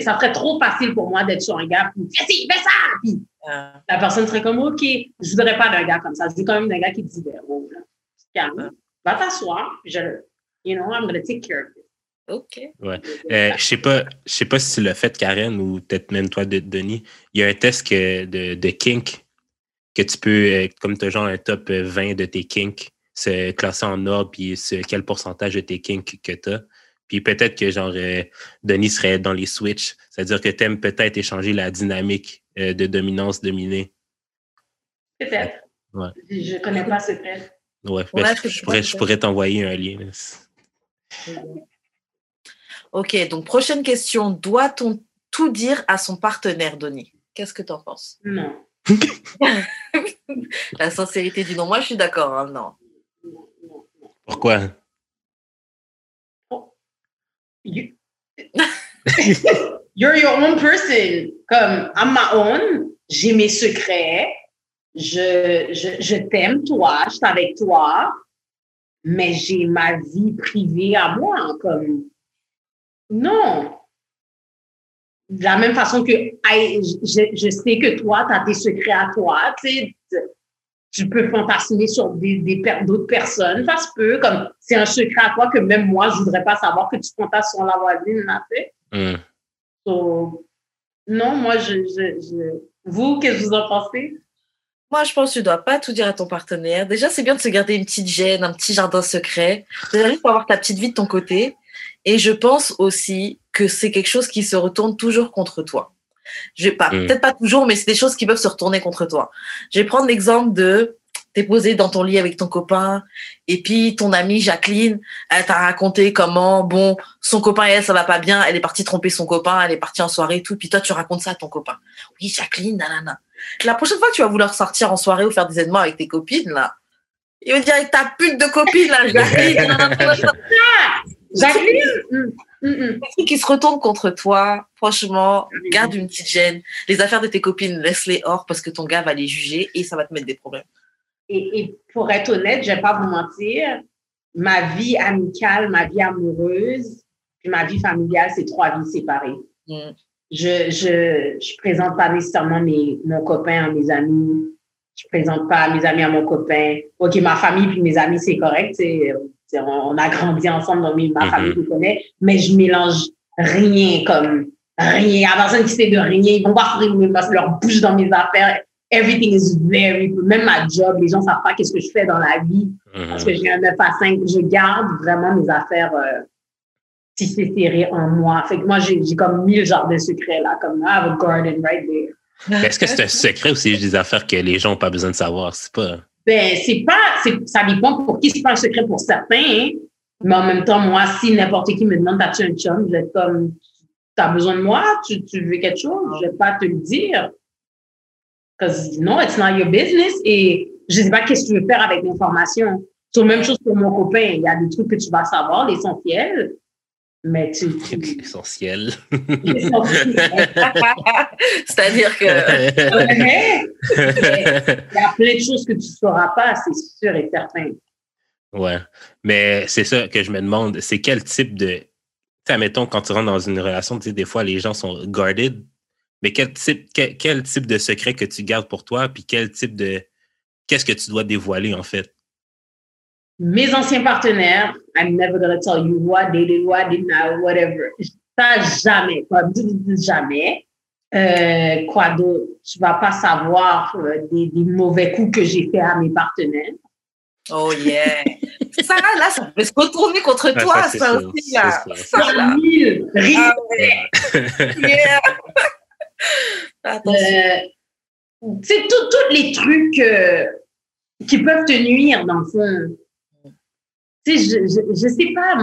ça serait trop facile pour moi d'être sur un gars, puis fais ci, fais ça, puis euh, la personne serait comme, OK, je voudrais pas d'un gars comme ça. Je veux quand même d'un gars qui dit, ben, oh, là, calme, va t'asseoir, je, you know, I'm gonna take care ok. Euh, je sais pas, je sais pas si tu l'as fait, Karen, ou peut-être même toi, de- Denis. Il y a un test que, de, de kink que tu peux, euh, comme tu as genre un top euh, 20 de tes kinks, se classer en ordre, puis ce- quel pourcentage de tes kinks que tu as. Puis peut-être que genre euh, Denis serait dans les switches. C'est-à-dire que tu aimes peut-être échanger la dynamique euh, de dominance-dominée. Peut-être. Ouais. Je, je connais pas ce test. Ouais, Ouais, ben, c'est je, je pourrais, je pourrais t'envoyer un lien. là. Ok, donc prochaine question. Doit-on tout dire à son partenaire, Donny Qu'est-ce que tu en penses? Non. <laughs> La sincérité du non. Moi, je suis d'accord. hein, non. Non, non, non. Pourquoi? You- <laughs> You're your own person. Comme, I'm my own. J'ai mes secrets. Je, je, je t'aime, toi. Je suis avec toi. Mais j'ai ma vie privée à moi. Comme, non. De la même façon que I- je, je sais que toi, tu as tes secrets à toi. Tu sais, tu peux fantasmer sur des, des d'autres personnes. Ça se peut. Comme, c'est un secret à toi que même moi, je voudrais pas savoir que tu fantasmes sur la voisine. Là, tu sais. Hum. So, non, moi, je, je, je... Vous, qu'est-ce que vous en pensez? Moi, je pense que tu dois pas tout dire à ton partenaire. Déjà, c'est bien de se garder une petite gêne, un petit jardin secret. Déjà, juste pour avoir ta petite vie de ton côté. Et je pense aussi que c'est quelque chose qui se retourne toujours contre toi. Je vais pas, Mm. peut-être pas toujours, mais c'est des choses qui peuvent se retourner contre toi. Je vais prendre l'exemple de t'es posé dans ton lit avec ton copain et puis ton amie Jacqueline, elle t'a raconté comment bon son copain et elle ça va pas bien, elle est partie tromper son copain, elle est partie en soirée et tout, puis toi tu racontes ça à ton copain. Oui Jacqueline, nanana. La prochaine fois que tu vas vouloir sortir en soirée ou faire des événements avec tes copines là, il va dire avec ta pute de copine là, Jacqueline, nanana, <laughs> Jacqueline, hum. les trucs qui se retournent contre toi, franchement, garde une petite gêne. Les affaires de tes copines, laisse-les hors parce que ton gars va les juger et ça va te mettre des problèmes. Et, et pour être honnête, je vais pas vous mentir, ma vie amicale, ma vie amoureuse, puis ma vie familiale, c'est trois vies séparées. Mm. Je je je présente pas nécessairement mes mon copain à mes amis. Je présente pas mes amis à mon copain. Ok, ma famille puis mes amis c'est correct. c'est c'est- on, on a grandi ensemble donc ma Mhm. famille me connaît, mais je mélange rien comme rien. À personne qui sait de rien, ils vont pas fourrer leur bouche dans mes affaires. Everything is very, même ma job, les gens savent pas qu'est-ce que je fais dans la vie parce que j'ai un 9 à 5. Je garde vraiment mes affaires euh, si c'est serré en moi. Fait que moi, j'ai comme mille genres de secrets là, comme I have a garden right there. Est-ce que c'est un secret ou c'est juste des affaires que les gens n'ont pas besoin de savoir? C'est pas. Ben, c'est pas, ça dépend pour qui, c'est pas un secret pour certains, hein. mais en même temps, moi, si n'importe qui me demande, t'as-tu un chum, je vais être comme, t'as besoin de moi, tu, tu veux quelque chose, je vais pas te le dire. Because, no, it's not your business. Et je sais pas qu'est-ce que tu veux faire avec l'information. C'est la même chose pour mon copain. Il y a des trucs que tu vas savoir, l'essentiel, mais tu, <laughs> tu Essentiel. l'essentiel. <laughs> C'est-à-dire que <laughs> Mais, il y a plein de choses que tu sauras pas, c'est sûr et certain. ouais. Mais c'est ça que je me demande, c'est quel type de. Tu admettons, quand tu rentres dans une relation, tu sais, des fois, les gens sont guarded. Mais quel type, quel, quel type de secret que tu gardes pour toi, puis quel type de. Qu'est-ce que tu dois dévoiler, en fait? Mes anciens partenaires, I'm never gonna tell you who I dated, who I did not, whatever. Ça, jamais, quoi, jamais. Euh, quoi d'autre? Tu vas pas savoir euh, des, des mauvais coups que j'ai fait à mes partenaires. Oh yeah. Ça, là, ça peut se retourner contre Ah, toi, ça, c'est ça, aussi, c'est là. sûr. Ça, là. Mille. Ah ouais. <laughs> Yeah. Attention. Euh, tu sais, tout- tous les trucs euh, qui peuvent te nuire, dans le fond. Tu sais, je, je, je sais pas.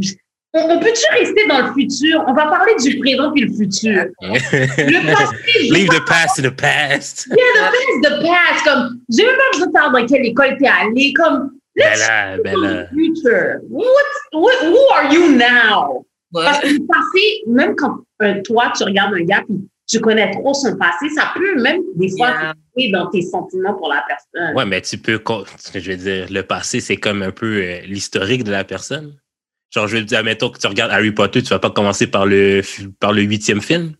je- on, on peut-tu rester dans le futur? On va parler du présent puis le futur. Le passé, Leave the past in the past. Yeah, the past, the past. Comme, j'ai même pas besoin de savoir dans quelle école t'es allé. Comme, Ben let's là, ben to là. the future. What, what, who are you now? Ouais. Parce que le passé, même quand euh, toi, tu regardes un gars puis tu connais trop son passé, ça peut même des fois Yeah. jouer dans tes sentiments pour la personne. Ouais, mais tu peux. Je veux dire, le passé, c'est comme un peu euh, l'historique de la personne. Genre, je veux dire, admettons que tu regardes Harry Potter, tu vas pas commencer par le, par le huitième film.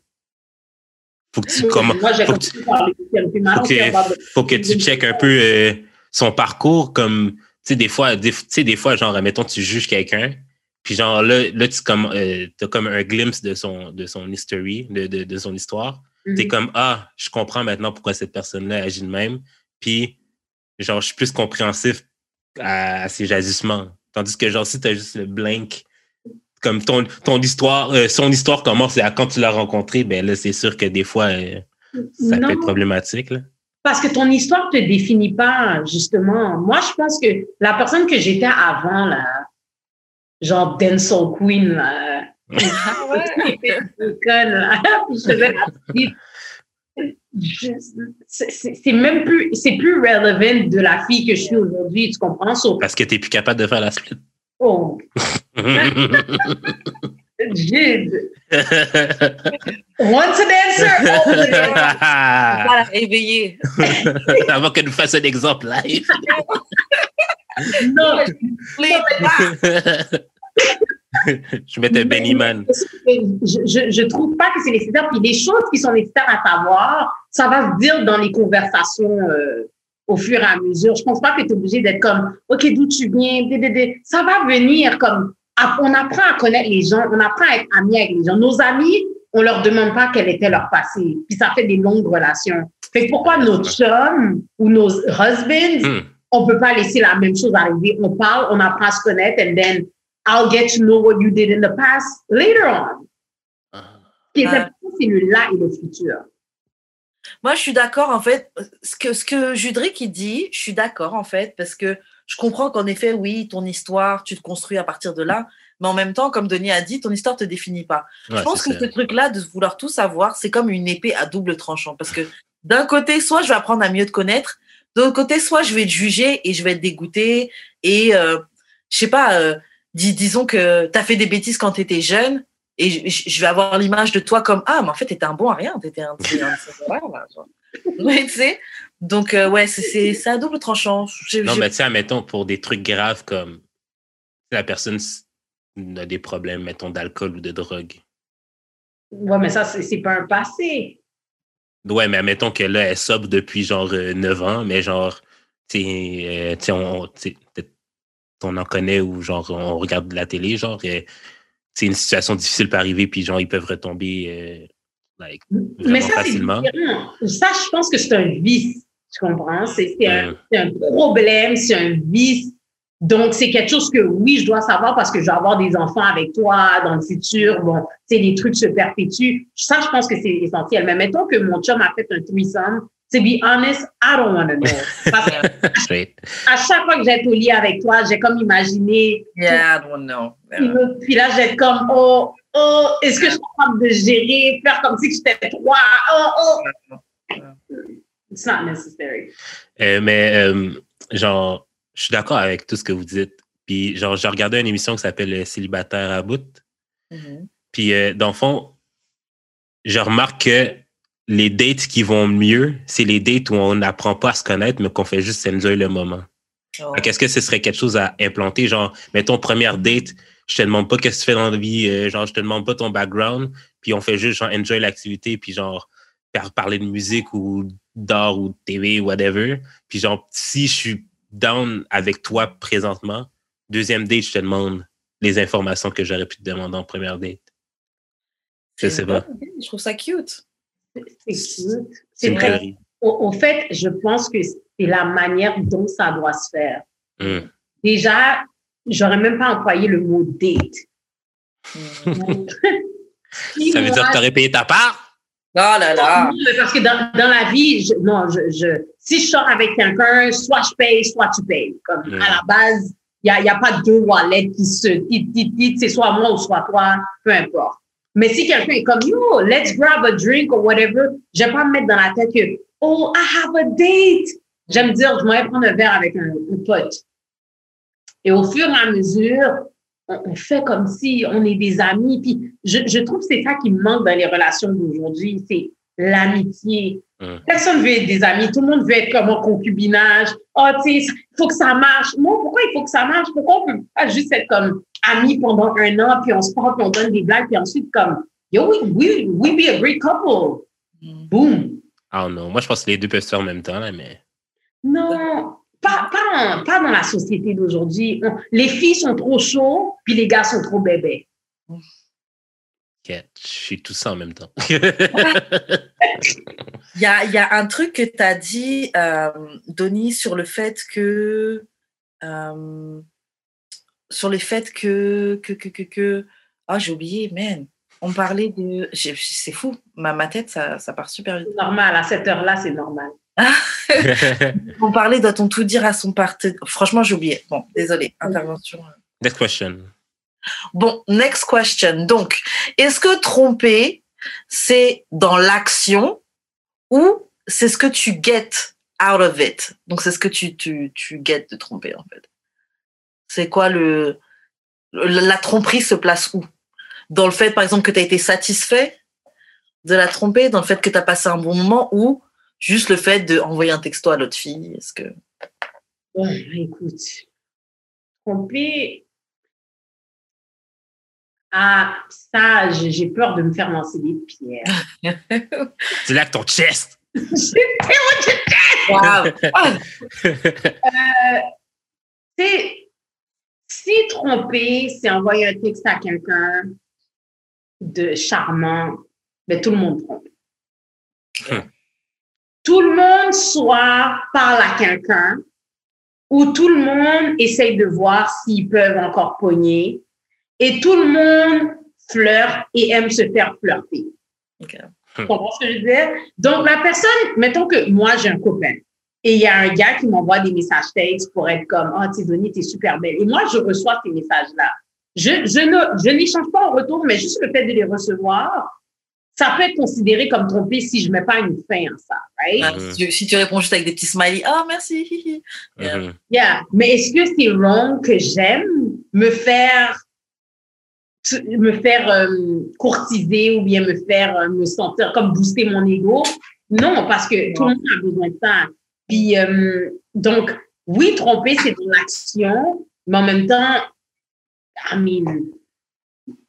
Faut que tu, commen- Moi, j'ai faut que tu- commencé par le huitième film. faut de- que, faut que tu checkes un peu euh, son parcours comme tu sais des fois des, tu sais des fois genre admettons tu juges quelqu'un puis genre là là tu comme euh, as comme un glimpse de son de son history de, de, de son histoire t'es Mhm. comme ah je comprends maintenant pourquoi cette personne là agit de même puis genre je suis plus compréhensif à, à ses agissements tandis que genre si t'as juste le blank comme ton ton histoire euh, son histoire commence à quand tu l'as rencontré ben là c'est sûr que des fois euh, ça Non. peut être problématique là Parce que ton histoire te définit pas, justement. Moi, je pense que la personne que j'étais avant, là, genre Denzel Queen, là, Ah ouais? <laughs> <laughs> c'est- même plus, c'est plus relevant de la fille que je suis aujourd'hui, tu comprends? So, Parce que t'es plus capable de faire la split. oh, <laughs> Jude. Once a dancer, always a dancer. On va la réveiller. Avant qu'elle nous fasse un exemple live. Non, <laughs> Je mettais Benny Man. je, je, je trouve pas que c'est nécessaire. Puis les choses qui sont nécessaires à savoir, ça va se dire dans les conversations euh, au fur et à mesure. Je pense pas que tu es obligé d'être comme, OK, d'où tu viens, ça va venir comme, on apprend à connaître les gens, on apprend à être amis avec les gens. Nos amis, on leur demande pas quel était leur passé. Puis ça fait des longues relations. Fait pourquoi nos chums ou nos husbands, Hmm. on peut pas laisser la même chose arriver? On parle, on apprend à se connaître, and then I'll get to know what you did in the past later on. Ce qui est important, c'est le là et le futur. Moi, je suis d'accord, en fait. Ce que, ce que Judric, il dit, je suis d'accord, en fait, parce que je comprends qu'en effet, oui, ton histoire, tu te construis à partir de là. Mais en même temps, comme Denis a dit, ton histoire te définit pas. Ouais, je pense que ça. ce truc-là, de vouloir tout savoir, c'est comme une épée à double tranchant. Parce que d'un côté, soit je vais apprendre à mieux te connaître, de l'autre côté, soit je vais te juger et je vais te dégoûter. Et euh, je sais pas, euh, dis- disons que tu as fait des bêtises quand tu étais jeune. Et je, vais avoir l'image de toi comme Ah, mais en fait, t'étais un bon à rien. T'étais un, tu sais. Donc, euh, ouais, c'est- c'est à double tranchant. Non, mais tu sais, mettons, pour des trucs graves comme la personne a des problèmes, mettons, d'alcool ou de drogue. Ouais, mais ça, c'est pas un passé. Ouais, mais mettons que là, elle sobre depuis genre euh, 9 ans, mais genre, tu sais, euh, on, peut-être on en connaît ou genre on regarde la télé, genre, euh, c'est une situation difficile peut arriver, puis genre, ils peuvent retomber euh, like, Mais ça, facilement. Ça, je pense que c'est un vice. Tu comprends? C'est un, un problème, c'est un vice. Donc, c'est quelque chose que, oui, je dois savoir parce que je vais avoir des enfants avec toi dans le futur. Bon, tu sais, les trucs se perpétuent. Ça, je pense que c'est essentiel. Mais mettons que mon chum a fait un threesome. To be honest, I don't want to know. <laughs> Parce que à chaque fois que j'étais au lit avec toi, j'ai comme imaginé. Yeah, I don't know. Puis là- Puis là, j'ai comme, oh, oh, est-ce que je suis capable de gérer, faire comme si j'étais trois? Oh, oh. It's not necessary. Euh, mais euh, genre, je suis d'accord avec tout ce que vous dites. Puis genre, j'ai regardé une émission qui s'appelle Célibataire à bout. Mhm. Puis euh, dans le fond, je remarque que les dates qui vont mieux, c'est les dates où on n'apprend pas à se connaître, mais qu'on fait juste enjoy le moment. Oh. Qu'Est-ce que ce serait quelque chose à implanter? Genre, mettons, première date, je te demande pas qu'est-ce que tu fais dans la vie, euh, genre, je te demande pas ton background, puis on fait juste, genre, enjoy l'activité, puis genre, par- parler de musique ou d'art ou de TV, whatever. Puis genre, si je suis down avec toi présentement, deuxième date, je te demande les informations que j'aurais pu te demander en première date. Je sais pas. idée, Je trouve ça cute. C'est cute. C'est vrai. Au, au fait, je pense que c'est la manière dont ça doit se faire. Hum. Déjà, j'aurais même pas employé le mot date. <laughs> Si Ça veut dire que tu aurais payé ta part? Oh là là. Non, mais parce que dans, dans la vie, je, non, je, je, si je sors avec quelqu'un, soit je paye, soit tu payes. Comme Mm. à la base, il n'y a, y a pas deux wallets qui se qui, qui, qui- c'est soit moi ou soit toi, peu importe. Mais si quelqu'un est comme, yo, let's grab a drink or whatever, je vais pas me mettre dans la tête que, oh, I have a date. J'aime dire, je m'en prendre un verre avec un, un pote. Et au fur et à mesure, on, on fait comme si on est des amis. Puis je, je trouve que c'est ça qui me manque dans les relations d'aujourd'hui, c'est l'amitié. Hum. Personne veut être des amis. Tout le monde veut être comme en concubinage. Oh, tu sais, il faut que ça marche. Non, pourquoi il faut que ça marche? Pourquoi on peut pas juste être comme amis pendant un an, puis on se prend, puis on donne des blagues, puis ensuite comme, yo, we, we, we be a great couple. Mhm. Boom. Ah non, moi je pense que les deux peuvent se faire en même temps, là, mais. Non, pas, pas, en- pas dans la société d'aujourd'hui. Les filles sont trop chauds, puis les gars sont trop bébés. Ok, Je suis tout ça en même temps. Il y a, il y a un truc que tu as dit, euh, Donny, sur le fait que. euh, sur le fait que. que, que, que, que ah, j'ai oublié, man. On parlait de. C'est fou, ma, ma tête, ça, ça part super vite. C'est normal, à cette heure-là, c'est normal. <laughs> On parlait doit-on tout dire à son partenaire? Franchement, j'ai oublié. Bon, désolé, intervention. Next question. Bon, next question. Donc, est-ce que tromper, c'est dans l'action ou c'est ce que tu get out of it? Donc, c'est ce que tu, tu, tu get de tromper, en fait. C'est quoi le, le- La tromperie se place où? Dans le fait, par exemple, que tu as été satisfait de la tromper, dans le fait que tu as passé un bon moment ou juste le fait d'envoyer un texto à l'autre fille Est-ce que? Ouais, écoute, tromper. Ah, ça, j'ai j'ai peur de me faire lancer des pierres. <laughs> Dis-le avec ton chest. Wow. Ah, <laughs> Tu si tromper, c'est envoyer un texte à quelqu'un de charmant, ben tout le monde trompe. Hmm. tout le monde soit parle à quelqu'un ou tout le monde essaye de voir s'ils peuvent encore pogner et tout le monde flirte et aime se faire flirter. Ok. Tu comprends ce que je veux dire? Donc, la personne, mettons que moi, j'ai un copain et il y a un gars qui m'envoie des messages textes pour être comme, oh, Tizonie, t'es super belle. Et moi, je reçois ces messages-là. Je, je ne, je n'échange pas en retour, mais juste le fait de les recevoir, ça peut être considéré comme trompé si je mets pas une fin à ça, right? Ah, si, tu, si tu réponds juste avec des petits smileys, ah merci. <laughs> Mhm. Yeah. Mais est-ce que c'est wrong que j'aime me faire me faire euh, courtiser ou bien me faire euh, me sentir comme booster mon ego? Non, parce que tout le monde a besoin de ça. Puis euh, donc, oui, tromper, c'est dans l'action, mais en même temps, I mean,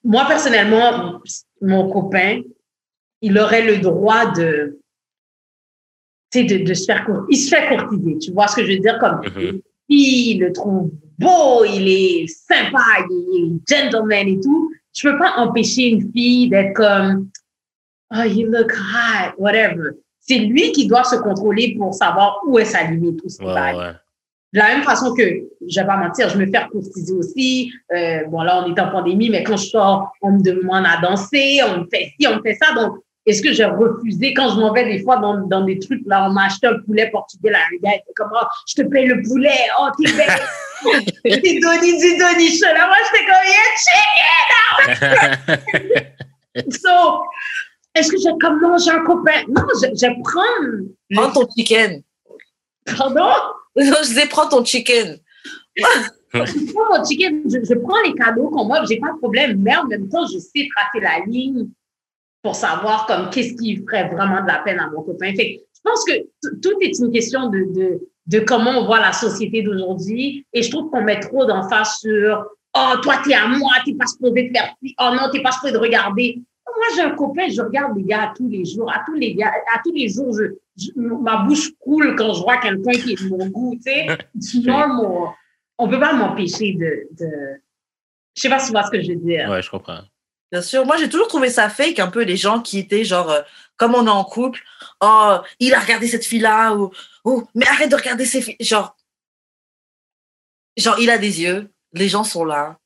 moi personnellement, mon copain, il aurait le droit de, tu sais, de, de se faire cour- il se fait courtiser. Tu vois ce que je veux dire? Comme, Mhm. il le trouve beau, il est sympa, il est gentleman et tout. Je peux pas empêcher une fille d'être comme, oh, you look hot, whatever. C'est lui qui doit se contrôler pour savoir où est sa limite, où Ouais, ouais. De la même façon que, je vais pas mentir, je me fais courtiser aussi. Euh, bon, là, on est en pandémie, mais quand je sors, on me demande à danser, on me fait ci, on me fait ça. Donc, est-ce que j'ai refusé? Quand je m'en vais des fois dans, dans des trucs, là, on m'a acheté un poulet portugais, là, un gars, il fait comme, oh, je te paye le poulet, oh, t'es belle. <laughs> T'es Donny du Donny. Là, moi, j'étais comme, yeah, chicken! <laughs> So, est-ce que j'ai comme, j'ai un copain? Non, je, je prends, Prends ton chicken. pardon? <laughs> Non, je disais, prends ton chicken. je prends mon chicken, je, je prends les cadeaux qu'on m'offre, j'ai pas de problème, mais en même temps, je sais tracer la ligne pour savoir comme qu'est-ce qui ferait vraiment de la peine à mon copain. Fait je pense que tout est une question de, de, de comment on voit la société d'aujourd'hui et je trouve qu'on met trop d'emphase sur Oh, toi, t'es à moi, t'es pas supposé te faire ci. Oh non, t'es pas supposé de regarder. Moi, j'ai un copain, je regarde les gars tous les jours. À tous les gars, à tous les jours, je, je- ma bouche coule quand je vois quelqu'un qui est de mon goût, tu sais. <laughs> C'est normal on peut pas m'empêcher de, de, je sais pas si tu vois ce que je veux dire. Ouais, je comprends. Bien sûr. Moi, j'ai toujours trouvé ça fake, un peu les gens qui étaient genre, euh, comme on est en couple, oh, il a regardé cette fille-là, ou, oh, mais arrête de regarder ces filles. Genre, genre, il a des yeux, les gens sont là.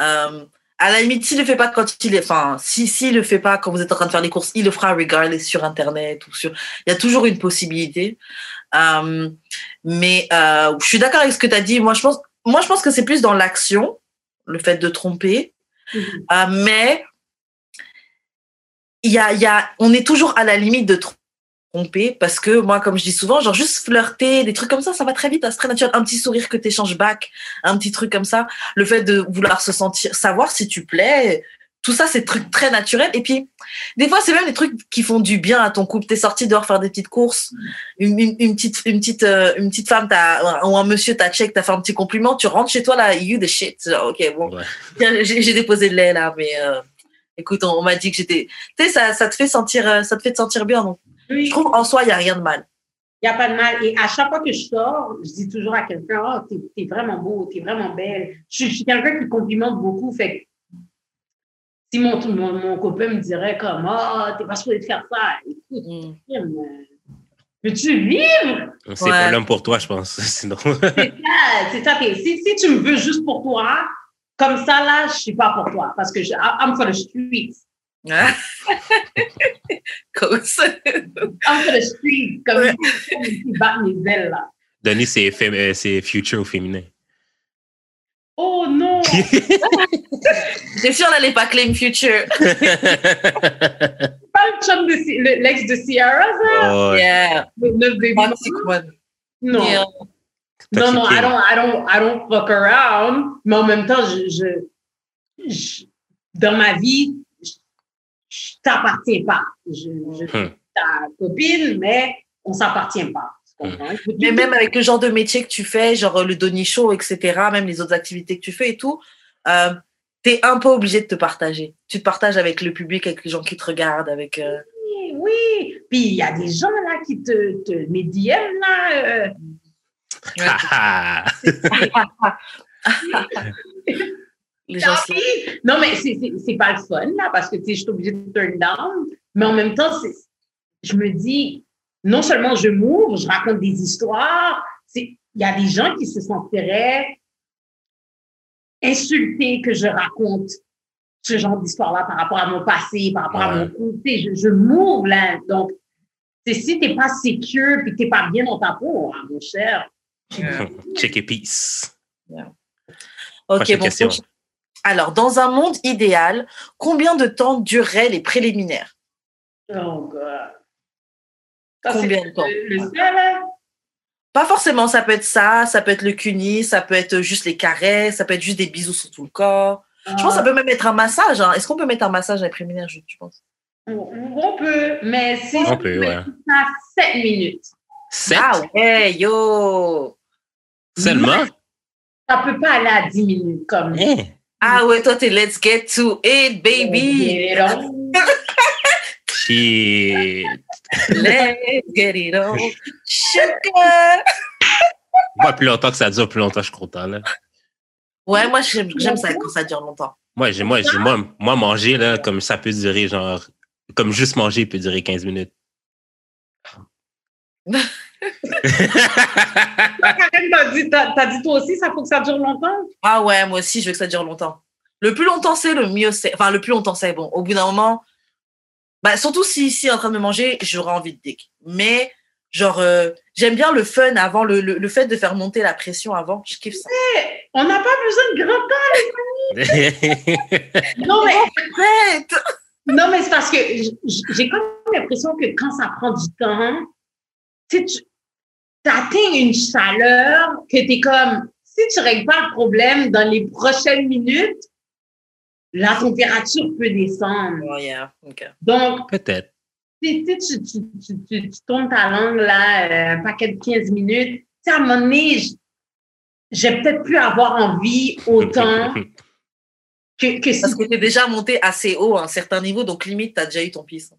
Euh, à la limite, s'il le fait pas quand il est, enfin, si, s'il le fait pas quand vous êtes en train de faire les courses, il le fera regardless sur Internet ou sur, il y a toujours une possibilité. Euh, mais, euh, je suis d'accord avec ce que tu as dit. Moi, je pense, moi, je pense que c'est plus dans l'action, le fait de tromper. Mhm. Euh, mais il y a, il y a, on est toujours à la limite de tromper parce que moi, comme je dis souvent, genre juste flirter, des trucs comme ça, ça va très vite, hein, c'est très naturel. Un petit sourire que tu échanges back, un petit truc comme ça, le fait de vouloir se sentir, savoir si tu plais, tout ça, c'est des trucs très naturels. Et puis, des fois, c'est même des trucs qui font du bien à ton couple. T'es sorti dehors faire des petites courses, une, une, une petite, une petite, euh, une petite femme t'a, ou un monsieur t'a check, t'as fait un petit compliment, tu rentres chez toi là, you the shit. Genre, ok, bon, Ouais. J'ai déposé le lait là, mais euh, écoute, on, on m'a dit que j'étais. Tu sais, ça, ça te fait sentir, euh, ça te fait te sentir bien. Donc, je trouve en soi, il y a rien de mal. il n'y a pas de mal. Et à chaque fois que je sors, je dis toujours à quelqu'un, oh, t'es, t'es vraiment beau, t'es vraiment belle. Je, je suis quelqu'un qui complimente beaucoup. Fait que si mon, mon, mon copain me dirait comme, oh, t'es pas supposé de faire ça, écoute, Mm. Euh, veux-tu vivre? C'est Ouais. pas l'homme pour toi, je pense. <laughs> Sinon. C'est ça, c'est ça. Si, si tu me veux juste pour toi, comme ça, là, je suis pas pour toi. Parce que je, I'm for the streets. <laughs> Comme ça. I'm for the streets. Comme Ouais. comme ils battent mes ailes, là. Denis, c'est euh, c'est future au féminin? Oh non! <laughs> T'es sûr, elle allait pas claim future? <laughs> pas le chum de le- l'ex de Ciara, ça? Oh, Yeah. Le neuf. Non. Yeah. Non, non, I don't, I don't, I don't fuck around. Mais en même temps, je, je, je- dans ma vie, je, t'appartiens pas. Je, je suis Hmm. ta copine, mais on s'appartient pas. Tu comprends? Mais même avec le genre de métier que tu fais, genre le Donny Show, etc., même les autres activités que tu fais et tout, euh, t'es un peu obligé de te partager. Tu te partages avec le public, avec les gens qui te regardent, avec. euh, Oui, oui. Puis il y a des gens là qui te, te mes DM là. euh, Ah, <laughs> <laughs> les gens. Non, mais c'est- pas le fun là parce que tu sais, je suis obligée de turn down. Mais en même temps, je me dis, non seulement je m'ouvre, je raconte des histoires. Il y a des gens qui se sentiraient insultés que je raconte ce genre d'histoire-là par rapport à mon passé, par rapport à mon côté. Je, je m'ouvre là. Donc, c'est si t'es pas sécure et que t'es pas bien dans ta peau, hein, mon cher. Check it peace. Ok, bon, Alors, dans un monde idéal, combien de temps dureraient les préliminaires? Oh, God. Combien de temps? Le, hein? Pas forcément, ça peut être ça, ça peut être le cuni, ça peut être juste les caresses, ça peut être juste des bisous sur tout le corps. Je pense que ça Ah. peut même être un massage. hein. Est-ce qu'on peut mettre un massage dans les préliminaires, je, tu penses? On peut, mais c'est On peut, ouais. à 7 minutes. Sept? Ah ouais, yo seulement? Ça peut pas aller à 10 minutes comme Hein? Ah ouais, toi, t'es let's get to it, baby Et donc, Shit. Let's get it on. Sugar Moi, plus longtemps que ça dure, plus longtemps je suis content. Là. Ouais, moi, j'aime j'aime ça quand ça dure longtemps. Moi, j'ai, moi, j'ai- moi, moi, manger, là, comme ça peut durer, genre, comme juste manger peut durer 15 minutes. <laughs> Karen, t'as dit, t'as, t'as dit toi aussi, ça faut que ça dure longtemps? Ah ouais, moi aussi, je veux que ça dure longtemps. Le plus longtemps c'est, le mieux c'est. Enfin, le plus longtemps c'est. Bon, au bout d'un moment, bah, surtout si ici en train de me manger, j'aurais envie de dick. Mais, genre, euh, j'aime bien le fun avant, le, le, le fait de faire monter la pression avant. Je kiffe ça. On n'a pas besoin de grand temps. <laughs> Non, mais, non, mais c'est parce que j'ai comme l'impression que quand ça prend du temps, tu sais, tu atteins une chaleur que tu es comme, si tu règles pas le problème dans les prochaines minutes, la température peut descendre. Oh yeah. Donc, Peut-être. tu, sais, tu, tu, tu, tu, tu tournes ta langue là, euh, un paquet de 15 minutes. Tu à un moment donné, j'ai peut-être plus avoir envie autant <laughs> que, que Parce si que t'es déjà monté assez haut à un certain niveau, donc limite, t'as déjà eu ton pisse.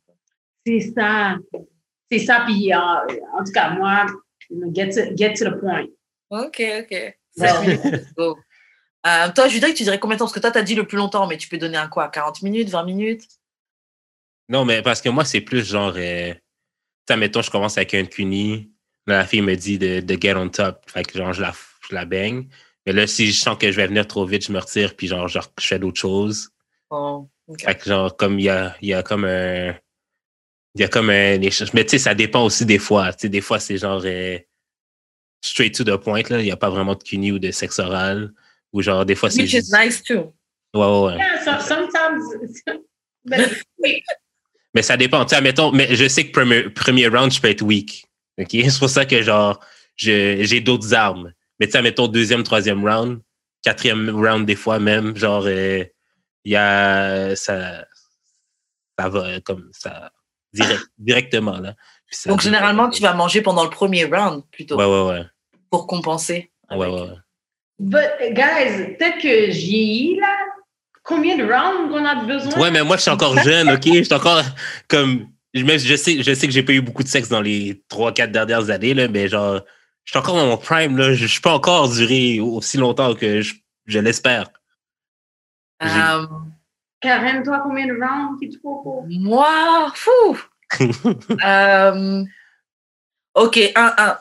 c'est ça. C'est ça. Puis, euh, en tout cas, moi, get to, get to the point. Ok, ok. Go. Euh, toi, je dirais que tu dirais combien de temps? Parce que toi, t'as dit le plus longtemps, mais tu peux donner un quoi? 40 minutes, 20 minutes? Non, mais parce que moi, c'est plus genre, euh, tu sais, mettons, je commence avec un cuni, là, la fille me dit de, de get on top, fait que genre, je la, je la baigne. Mais là, si je sens que je vais venir trop vite, je me retire, puis genre, genre je fais d'autres choses. Oh. Fait que genre, comme il y a, il y a comme un. Il y a comme un échange. Mais tu sais, ça dépend aussi des fois. Tu sais, des fois, c'est genre euh, straight to the point, là. Il n'y a pas vraiment de cuni ou de sexe oral. Ou genre, des fois, c'est Which is nice too. Ouais, ouais, ouais. Yeah, so- sometimes. <laughs> Ben. Mais ça dépend. Tu sais, mettons, mais je sais que premier, premier round, je peux être weak. OK? <laughs> C'est pour ça que genre, je- j'ai d'autres armes. Mais tu sais, mettons, deuxième, troisième round, quatrième round, des fois même, genre, euh, il y a. Ça, ça va euh, comme ça. Direct- directement, là. Puis ça- Donc, généralement, tu vas manger pendant le premier round plutôt Ouais, ouais, ouais. pour compenser. Ouais, ouais, avec- ouais. But, guys, peut-être que j'ai là. Combien de rounds on a besoin? Ouais, mais moi, je suis encore jeune, OK? Je suis encore comme. Je, je sais, je sais que j'ai pas eu beaucoup de sexe dans les trois, quatre dernières années, là, mais genre, je suis encore dans mon prime, là. Je, je peux encore durer aussi longtemps que je, je l'espère. Karen, toi, combien de rounds qu'il te faut pour? moi, fou. <laughs> Euh, ok, un, un.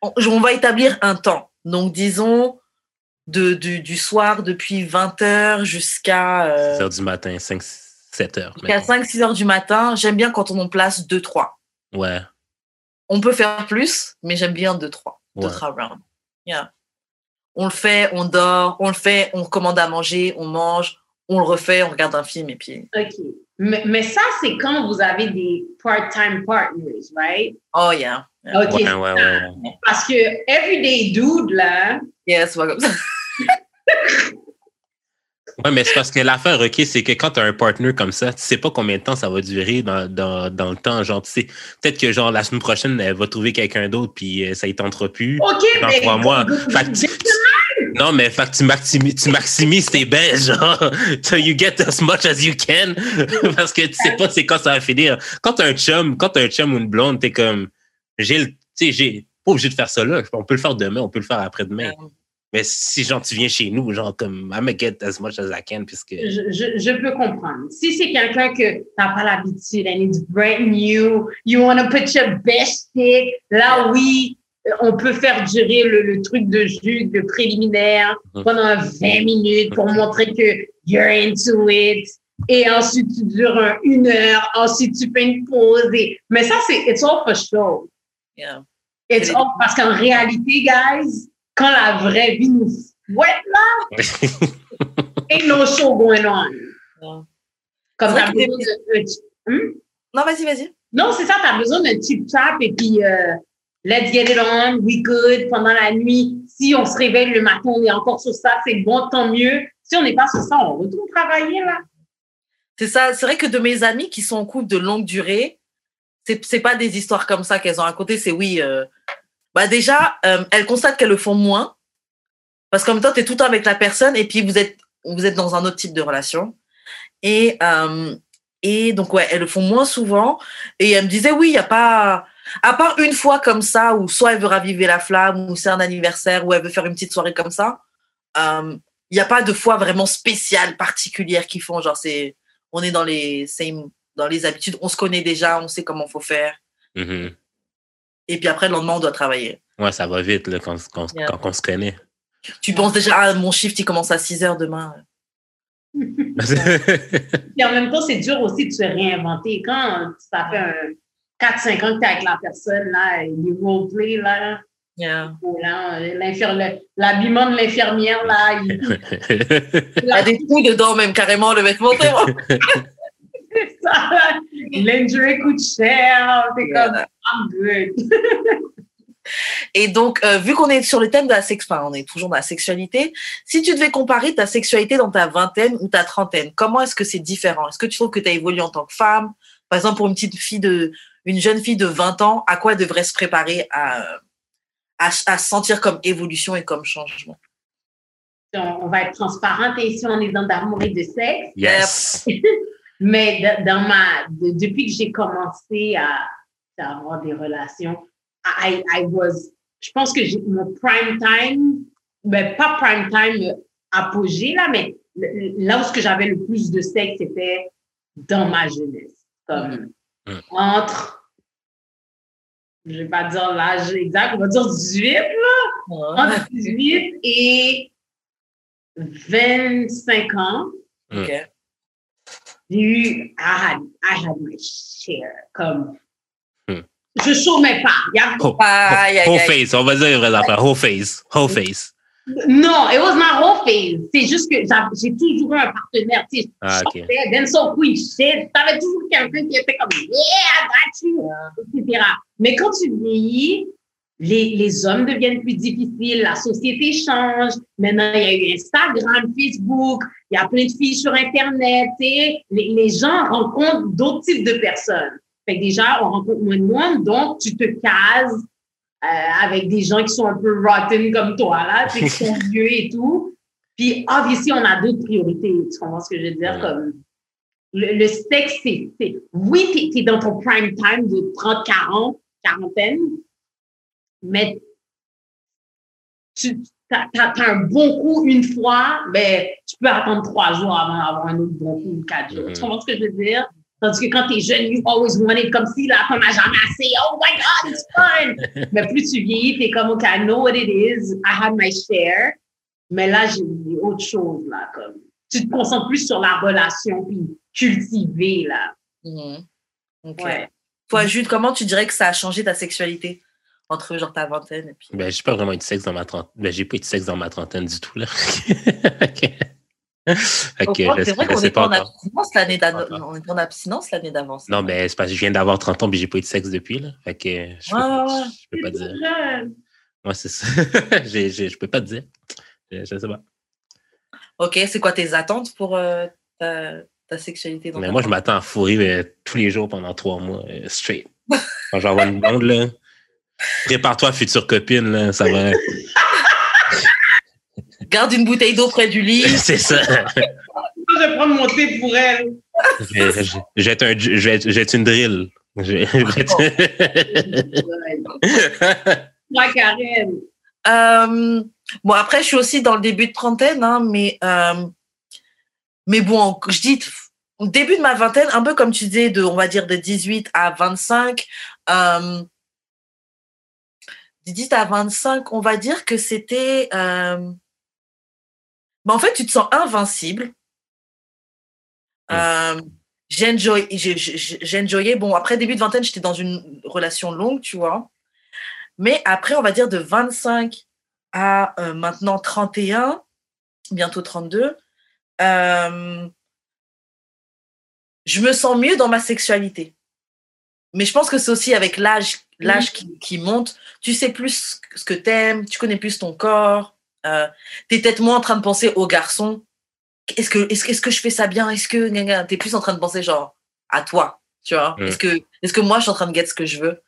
On, va établir un temps. Donc, disons, de, du, du soir depuis 20h jusqu'à euh, 6 heures du matin, 5, 7 heures. jusqu'à mettons. 5-6 heures du matin. J'aime bien quand on en place 2-3. Ouais. On peut faire plus, mais j'aime bien 2-3. Ouais. 2-3 rounds. Yeah. On le fait, on dort, on le fait, on commande à manger, on mange, on le refait, on regarde un film et puis. OK. Mais, mais ça, c'est quand vous avez des part-time partners, right? Oh yeah. yeah. OK. Ouais, ouais, ouais, ouais. Parce que everyday dude, là, Yes, ouais, comme ça. <laughs> Ouais, mais c'est parce que l'affaire, OK, c'est que quand tu as un partner comme ça, tu sais pas combien de temps ça va durer dans, dans, dans le temps. Genre, tu sais, peut-être que genre la semaine prochaine, elle va trouver quelqu'un d'autre, puis euh, ça y tentera plus. OK, Dans mais... trois mois. Fait que tu- non, mais fait que tu maximises, tu maximises tes bains, <laughs> genre, so you get as much as you can, <laughs> parce que tu sais pas c'est quand ça va finir. Quand t'as un chum, quand t'as un chum ou une blonde, t'es comme, j'ai le, tu j'ai, pas obligé de faire ça là. On peut le faire demain, on peut le faire après-demain. Mais si genre tu viens chez nous, genre comme I'm gonna get as much as I can puisque. Je, je, je peux comprendre. Si c'est quelqu'un que t'as pas l'habitude and it's brand new, you want to put your best stick, là oui, on peut faire durer le, le truc de jus, le préliminaire Mhm. pendant 20 minutes pour montrer que you're into it. Et ensuite, tu dures un- une heure. Ensuite, tu fais une pause. Et... Mais ça, c'est it's all for show. Yeah. It's all parce qu'en réalité, guys, quand la vraie vie nous fouette, là, <laughs> ain't no show going on. Non, Comme t'as besoin de... de- Hmm? Non, vas-y, vas-y. Non, c'est ça, t'as besoin d'un tip-tap et puis euh, let's get it on, we good pendant la nuit. Si on se réveille le matin, on est encore sur ça, c'est bon, tant mieux. Si on n'est pas sur ça, on retourne travailler, là. C'est ça. C'est vrai que de mes amis qui sont en couple de longue durée, c'est c'est pas des histoires comme ça qu'elles ont racontées. C'est oui. euh, bah déjà, euh, elles constatent qu'elles le font moins parce qu'en même temps, tu es tout le temps avec la personne et puis vous êtes vous êtes dans un autre type de relation. Et euh, et donc ouais, elles le font moins souvent. Et elle me disait oui, il y a pas à part une fois comme ça où soit elle veut raviver la flamme ou c'est un anniversaire ou elle veut faire une petite soirée comme ça. euh, Il n'y a pas de fois vraiment spéciales, particulières qui font genre c'est on est dans les same, dans les habitudes, on se connaît déjà, on sait comment faut faire. Mhm. Et puis après, le lendemain, on doit travailler. Ouais, ça va vite là, quand, quand, Yeah. quand on se connaît. Tu penses déjà, ah, mon shift, il commence à 6 heures demain. <laughs> Et en même temps, c'est dur aussi de se réinventer. Quand ça fait un 4-5 ans que tu es avec la personne, là, les roleplay, là, Yeah. l'habillement de l'infirmière, là, il, <laughs> Il a des trous dedans, même carrément, le vêtement. <laughs> c'est ça, l'injury coûte cher. C'est comme. I'm good. Et donc, euh, vu qu'on est sur le thème de la sex, enfin, on est toujours dans la sexualité, si tu devais comparer ta sexualité dans ta vingtaine ou ta trentaine, comment est-ce que c'est différent? Est-ce que tu trouves que tu as évolué en tant que femme? Par exemple, pour une petite fille de, une jeune fille de 20 ans, à quoi elle devrait se préparer à, à, à sentir comme évolution et comme changement? On, va être transparente et ici, on est dans d'amour et de sexe. yes. <laughs> Mais dans ma, de- depuis que j'ai commencé à, à avoir des relations, I, I was, je pense que j'ai mon prime time, ben pas prime time apogée là, mais là où ce que j'avais le plus de sexe, c'était dans ma jeunesse. Comme Mhm. entre, je vais pas dire l'âge exact, on va dire 18, là, entre 18 et 25 ans. Ok. j'ai eu, I had, I had my share. Comme. Je chômais pas. Il y a- Whole, whole aïe. face, on va dire les vraies affaires. Whole face. Whole face. non, it was my whole phase. C'est juste que j'a- j'ai toujours eu un partenaire. Tu sais, Ah, ok. je sortais, then so shit. T'avais toujours quelqu'un qui était comme, yeah, I got you, etc. Mais quand tu vieillis, les, les hommes deviennent plus difficiles, la société change. Maintenant, il y a eu Instagram, Facebook, il y a plein de filles sur Internet. tu sais. Les, les gens rencontrent d'autres types de personnes. Fait que déjà, on rencontre moins de monde, donc tu te cases euh, avec des gens qui sont un peu rotten comme toi, là, tu sais, qui <laughs> sont vieux et tout. Puis, obviously, on a d'autres priorités. Tu comprends ce que je veux dire? Ouais. Comme, le, le sexe, c'est, c'est- oui, t'es, es dans ton prime time de 30, 40, quarantaine, mais tu as, un bon coup une fois, ben, tu peux attendre trois jours avant d'avoir un autre bon coup ou quatre jours. Mhm. Tu comprends ce que je veux dire? Tandis que quand t'es jeune, you always wanted, comme si la femme a jamais assez. Oh my God, it's fun! <laughs> Mais plus tu vieillis, t'es comme, OK, I know what it is. I had my share. Mais là, j'ai autre chose, là. Comme, tu te concentres plus sur la relation, puis cultiver, là. Ok. Ouais. Toi, Jude, comment tu dirais que ça a changé ta sexualité entre genre ta vingtaine et puis. Ben, j'ai pas vraiment eu de sexe dans ma trentaine. Ben, j'ai pas eu de sexe dans ma trentaine du tout, là. <laughs> ok. <laughs> Au Ok, fond, je c'est vrai je qu'on était pas en abstinence l'année d'avant. Encore. On était en abstinence l'année d'avant. Non, ben, c'est parce que je viens d'avoir 30 ans et j'ai pas eu de sexe depuis, là. Fait que je peux, Ouais, ouais, ouais. je peux pas dire. jeune. Moi, c'est ça. <laughs> J'ai- je peux pas te dire. Je, je sais pas. Ok, c'est quoi tes attentes pour euh, ta, ta sexualité dans Mais ta moi, je m'attends à fourrer euh, tous les jours pendant trois mois, euh, straight. Quand j'envoie une blonde, là, prépare-toi, future copine, là, ça va. <laughs> Garde une bouteille d'eau près du lit. <laughs> c'est ça. Je vais prendre mon thé pour elle. Je, je, je vais être un, je vais être- je vais être une drill. Moi, <laughs> Karen. Euh, bon, après, je suis aussi dans le début de trentaine, hein, mais, euh, mais bon, je dis au début de ma vingtaine, un peu comme tu disais, de, on va dire de 18 à 25. Euh, de 18 à 25, on va dire que c'était. Euh, bah, en fait, tu te sens invincible. Euh, J'enjoyais. Bon, après début de vingtaine, j'étais dans une relation longue, tu vois. Mais après, on va dire de 25 à euh, maintenant 31, bientôt 32, euh, je me sens mieux dans ma sexualité. Mais je pense que c'est aussi avec l'âge l'âge qui, qui, monte. Tu sais plus ce que tu aimes, tu connais plus ton corps. Euh, tu es peut-être moins en train de penser aux garçons. Est-ce que, est-ce, est que je fais ça bien? Est-ce que tu es plus en train de penser genre à toi tu vois? Est-ce que, est que moi je suis en train de get ce que je veux?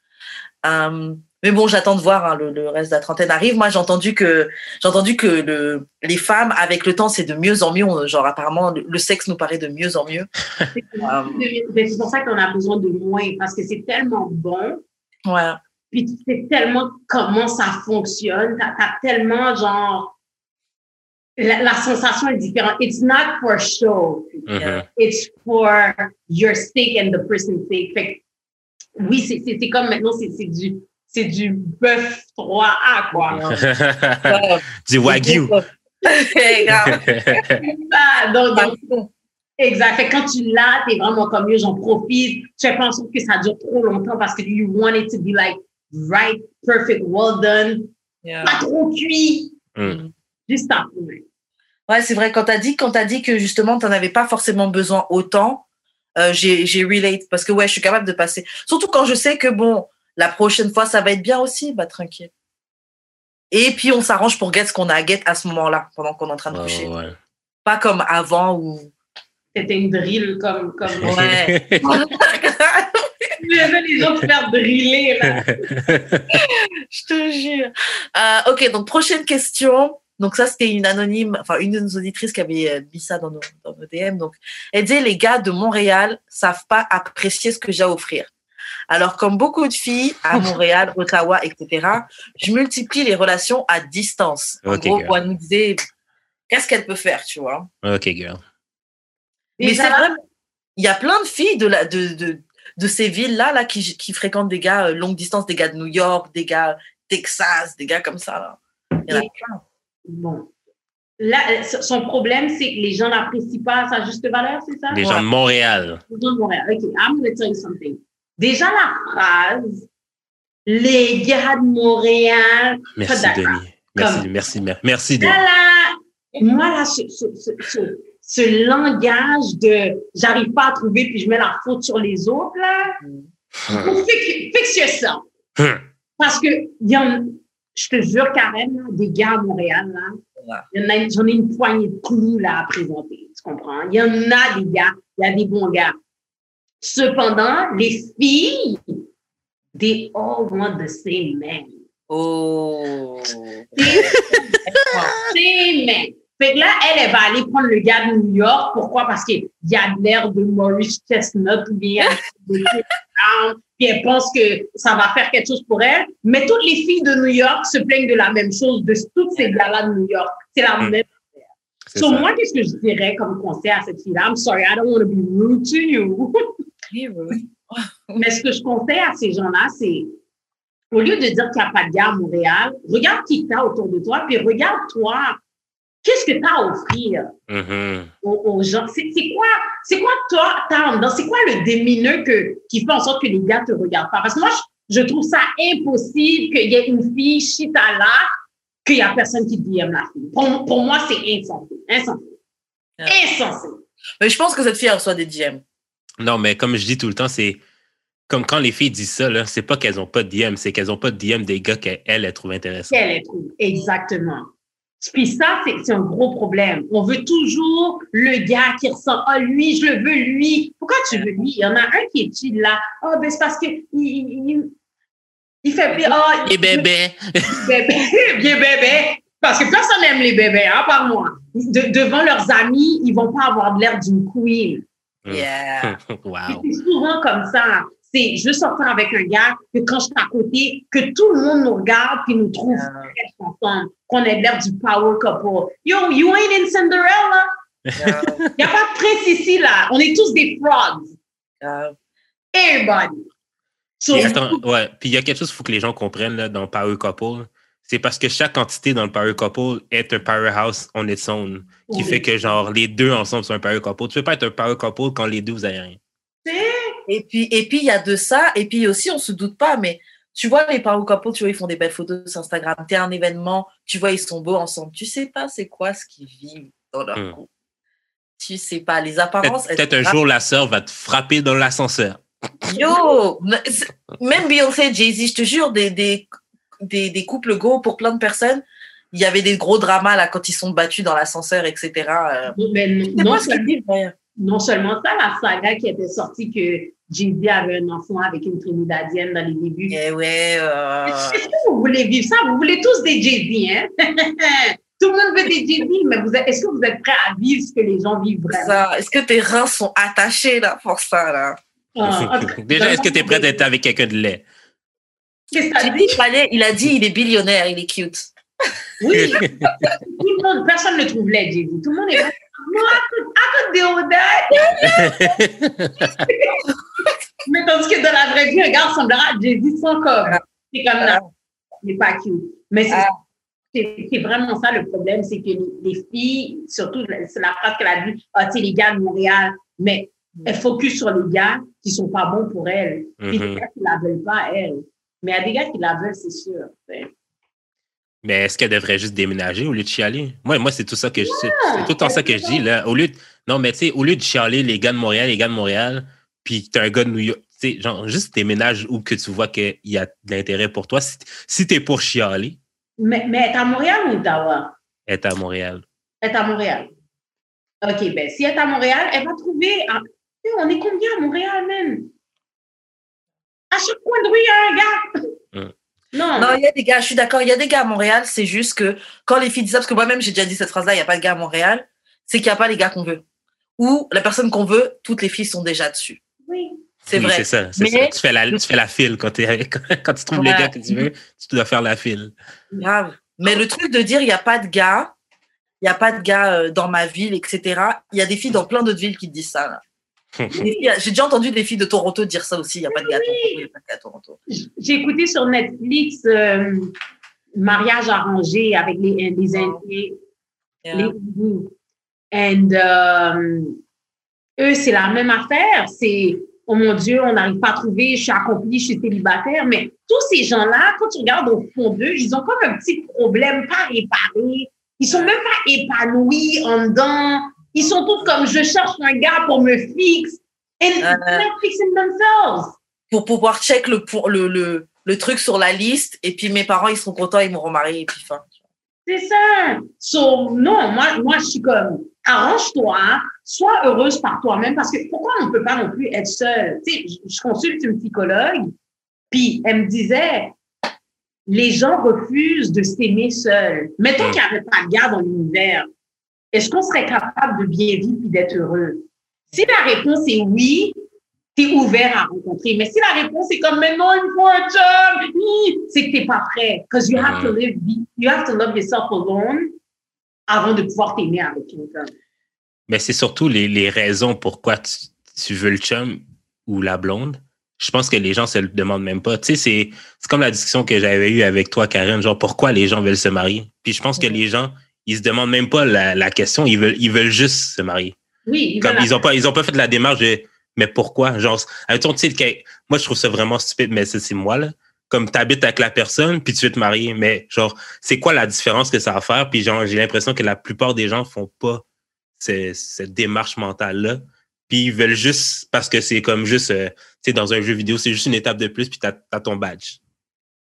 Euh, mais bon, j'attends de voir hein, le, le, reste de la trentaine arrive. Moi, j'ai entendu que j'ai entendu que le, les femmes, avec le temps, c'est de mieux en mieux. genre, apparemment, le, sexe nous paraît de mieux en mieux. <laughs> c'est pour ça qu'on a besoin de moins parce que c'est tellement bon. Ouais. Puis tu sais tellement comment ça fonctionne. T'as as tellement genre la, la, sensation est différente. It's not for show. Mm-hmm. It's for your sake and the person's sake. Fait oui, c'est comme maintenant, c'est du c'est du bœuf 3A, quoi. <laughs> du wagyu. <laughs> ah, <laughs> donc, donc, exact. Fait quand tu l'as, t'es vraiment comme mieux, j'en profite. Je fais pas en sorte que ça dure trop longtemps parce que you want it to be like right, perfect, well done. Yeah. Pas trop cuit. Mm. Juste un peu. Ouais, c'est vrai. Quand t'as dit, quand as dit que justement, t'en avais pas forcément besoin autant, euh, j'ai relate parce que ouais, je suis capable de passer. Surtout quand je sais que bon, la prochaine fois, ça va être bien aussi, bah tranquille. Et puis on s'arrange pour get ce qu'on a à get à ce moment-là, pendant qu'on est en train de Ouais, coucher. ouais. Pas comme avant où. C'était une drill comme. comme... <laughs> Ouais. <laughs> Vais les autres faire driller, là. <laughs> Je te jure. Euh, ok, donc prochaine question. Donc ça, c'était une anonyme, enfin une de nos auditrices qui avait euh, mis ça dans nos, dans nos DM. Donc, elle disait, les gars de Montréal savent pas apprécier ce que j'ai à offrir. Alors, comme beaucoup de filles à <laughs> Montréal, Ottawa, etc., je multiplie les relations à distance. En gros, girl. pour nous dire qu'est-ce qu'elle peut faire, tu vois. OK, girl. Mais c'est vrai, il y a plein de filles de, la, de, de, de ces villes-là là, qui, qui fréquentent des gars euh, longue distance, des gars de New York, des gars Texas, des gars comme ça. Là. Il y en a Et- plein. Bon. Là, son problème, c'est que les gens n'apprécient pas sa juste valeur, c'est ça? Les gens de Montréal. Les gens de Montréal. OK, I'm going to tell you something. Déjà, la phrase, les gars de Montréal, Merci. Denis. Merci, Comme- merci, mer- merci, Denis. Là, là, moi, là, ce, ce, ce, ce, langage de j'arrive pas à trouver puis je mets la faute sur les autres, là, Hum, fixe, ça. hum. Parce que y en, je te jure, Karen, là, des gars à Montréal, là, a, j'en ai une poignée de clous là à présenter. Tu comprends? Il y en a des gars, il y a des bons gars. Cependant, les filles, they all want the same man. Oh. Same man. Fait que là, elle, elle va aller prendre le gars de New York. Pourquoi? Parce qu'il y a de l'air de Maurice Chestnut ou bien de Chris Brown, puis elle pense que ça va faire quelque chose pour elle. Mais toutes les filles de New York se plaignent de la même chose, de tous ces gars-là de New York. C'est la Mm. même. So, ça. moi, qu'est-ce que je dirais comme conseil à cette fille-là? I'm sorry, I don't want to be rude to you. <laughs> Mais ce que je conseille à ces gens-là, c'est au lieu de dire qu'il n'y a pas de gars à Montréal, regarde qui tu as autour de toi, puis regarde-toi. Qu'est-ce que tu as à offrir Mhm. aux, aux gens? C'est quoi, c'est quoi toi, dedans? C'est quoi le démineux que, qui fait en sorte que les gars te regardent pas? Parce que moi, je, je trouve ça impossible qu'il y ait une fille chita là, qu'il n'y a personne qui dit aime la fille. Pour, pour moi, c'est insensé. Insensé. Insensé. Mais je pense que cette fille reçoit des DM. Non, mais comme je dis tout le temps, c'est comme quand les filles disent ça, là, c'est pas qu'elles ont pas de DM, c'est qu'elles ont pas de DM des gars qu'elles elles trouvent intéressants. qu'elle est trouve. Exactement. Puis ça, c'est c'est un gros problème. On veut toujours le gars qui ressent, ah, lui, je le veux, lui. Pourquoi tu veux lui? Il y en a un qui est chill là. Ah, ben, c'est parce que il, il, il- il fait, ah, Et bébé! <laughs> bébé, bien bébé. Parce que personne n'aime les bébés, hein, par moi. De- devant leurs amis, ils vont pas avoir l'air d'une queen. Yeah. <laughs> wow. C'est souvent comme ça. C'est je veux sortir avec un gars que quand je suis à côté, que tout le monde nous regarde puis nous trouve très ensemble, qu'on ait l'air du power couple. Yo, you ain't in Cinderella. Il n'y a pas de prince ici, là. On est tous des frauds. Everybody. puis, attends, ouais. puis il y a quelque chose qu'il faut que les gens comprennent là, dans Power Couple. C'est parce que chaque entité dans le Power Couple est un powerhouse on its own, qui fait que genre les deux ensemble sont un Power Couple. Tu peux pas être un Power Couple quand les deux vous avez rien. Et puis et puis il y a de ça et puis aussi on se doute pas mais tu vois les Power Couple, tu vois ils font des belles photos sur Instagram, t'es un événement, tu vois ils sont beaux ensemble. Tu sais pas c'est quoi ce qu'ils vivent dans leur hmm. couple. Tu sais pas les apparences. Peut-être un jour la sœur va te frapper dans l'ascenseur. Yo, même Beyoncé, Jay-Z, je te jure, des, des, des, des, couples go pour plein de personnes. Il y avait des gros dramas là quand ils sont battus dans l'ascenseur, etc. Euh. Mais non, seulement, non, seulement ça, la saga qui était sortie que Jay-Z avait un enfant avec une Trinidadienne dans les débuts. Eh ouais. Euh... vous voulez vivre ça? Vous voulez tous des Jay-Z, hein? <laughs> Tout le monde veut des Jay-Z, mais est-ce que vous êtes prêts à vivre ce que les gens vivent vraiment? Est-ce que tes reins sont attachés là pour ça là? Ah, Déjà, est-ce que tu es prête à être avec quelqu'un de lait? Qu'est-ce que dit? Il a dit il est billionnaire, il est cute. Oui. <laughs> Tout le monde, personne ne trouve laid, dit. Tout le monde est Moi, I could deal with that. Mais tandis que dans la vraie vie, un gars ressemblera à Jay-Z sans comme. C'est comme là. Il n'est pas cute. Mais c'est ah. vraiment ça le problème, c'est que les filles, surtout, c'est la phrase qu'elle a dit, ah, tu les gars de Montréal, mais elle focus sur les gars qui sont pas bons pour elle. Mm -hmm. les gars qui la veulent pas, elle. Mais il y a des gars qui la veulent, c'est sûr. Mais est-ce qu'elle devrait juste déménager au lieu de chialer? Moi, moi c'est tout ça que je C'est tout le temps ça que je dis, là. Au lieu de, non, mais tu sais, au lieu de chialer les gars de Montréal, les gars de Montréal, puis tu un gars de New York, tu sais, genre, juste déménage où que tu vois qu'il y a de l'intérêt pour toi. Si, si tu es pour chialer. Mais, mais elle est à Montréal ou Ottawa? Elle est à Montréal. Elle est à Montréal. OK, ben si elle est à Montréal, elle va trouver. On est combien à Montréal, même? À chaque coin de rue, il y a un gars. Non. Non, il y a des gars, je suis d'accord, il y a des gars à Montréal, c'est juste que quand les filles disent ça, parce que moi-même j'ai déjà dit cette phrase-là, il n'y a pas de gars à Montréal, c'est qu'il n'y a pas les gars qu'on veut. Ou la personne qu'on veut, toutes les filles sont déjà dessus. Oui. C'est vrai. C'est ça, ça. Tu, fais la, tu fais la file quand, <laughs> quand tu trouves les gars que tu veux, tu dois faire la file. Grave. Mais le truc de dire il n'y a pas de gars, il n'y a pas de gars euh, dans ma ville, etc. Il y a des filles dans plein d'autres villes qui te disent ça. Là. J'ai déjà entendu des filles de Toronto dire ça aussi. Il n'y a pas de Toronto. J'ai écouté sur Netflix euh, Mariage arrangé avec les, les Indiens. Les And, euh, eux, c'est la même affaire. C'est, oh mon Dieu, on n'arrive pas à trouver, je suis accomplie, je suis célibataire. Mais tous ces gens-là, quand tu regardes au fond d'eux, ils ont comme un petit problème pas réparé. Ils sont même pas épanouis en dedans ils sont tous comme je cherche un gars pour me fixer. Et ils uh, fixing themselves. Pour pouvoir check le, le, le, le, truc sur la liste et puis mes parents ils seront contents, ils m'auront marié et puis fin. C'est ça. So, non, moi, moi je suis comme arrange-toi, sois heureuse par toi-même parce que pourquoi on ne peut pas non plus être seul? Tu sais, je, je consulte une psychologue, puis elle me disait les gens refusent de s'aimer seuls. Mettons qu'il n'y avait pas de gars dans l'univers est-ce qu'on serait capable de bien vivre et d'être heureux? Si la réponse est oui, tu es ouvert à rencontrer. Mais si la réponse est comme, mais non, il faut un job, c'est que tu n'es pas prêt. Because you have to live, you have to love yourself alone avant de pouvoir t'aimer avec quelqu'un. Mais c'est surtout les, les, raisons pourquoi tu, tu, veux le chum ou la blonde. Je pense que les gens se le demandent même pas. Tu sais, c'est, c'est comme la discussion que j'avais eue avec toi, Karen, genre pourquoi les gens veulent se marier? Puis je pense que les gens, ils se demandent même pas la, la, question, ils veulent, ils veulent juste se marier. Oui, ils, Comme ils ont pas, ils ont pas fait la démarche de, mais pourquoi? Genre, tu sais, moi, je trouve ça vraiment stupide, mais c'est moi, là. Comme tu habites avec la personne, puis tu veux te marier, mais genre, c'est quoi la différence que ça va faire? Puis genre, j'ai l'impression que la plupart des gens font pas cette, cette démarche mentale-là. Puis ils veulent juste, parce que c'est comme juste, euh, tu sais, dans un jeu vidéo, c'est juste une étape de plus, puis tu as, ton badge.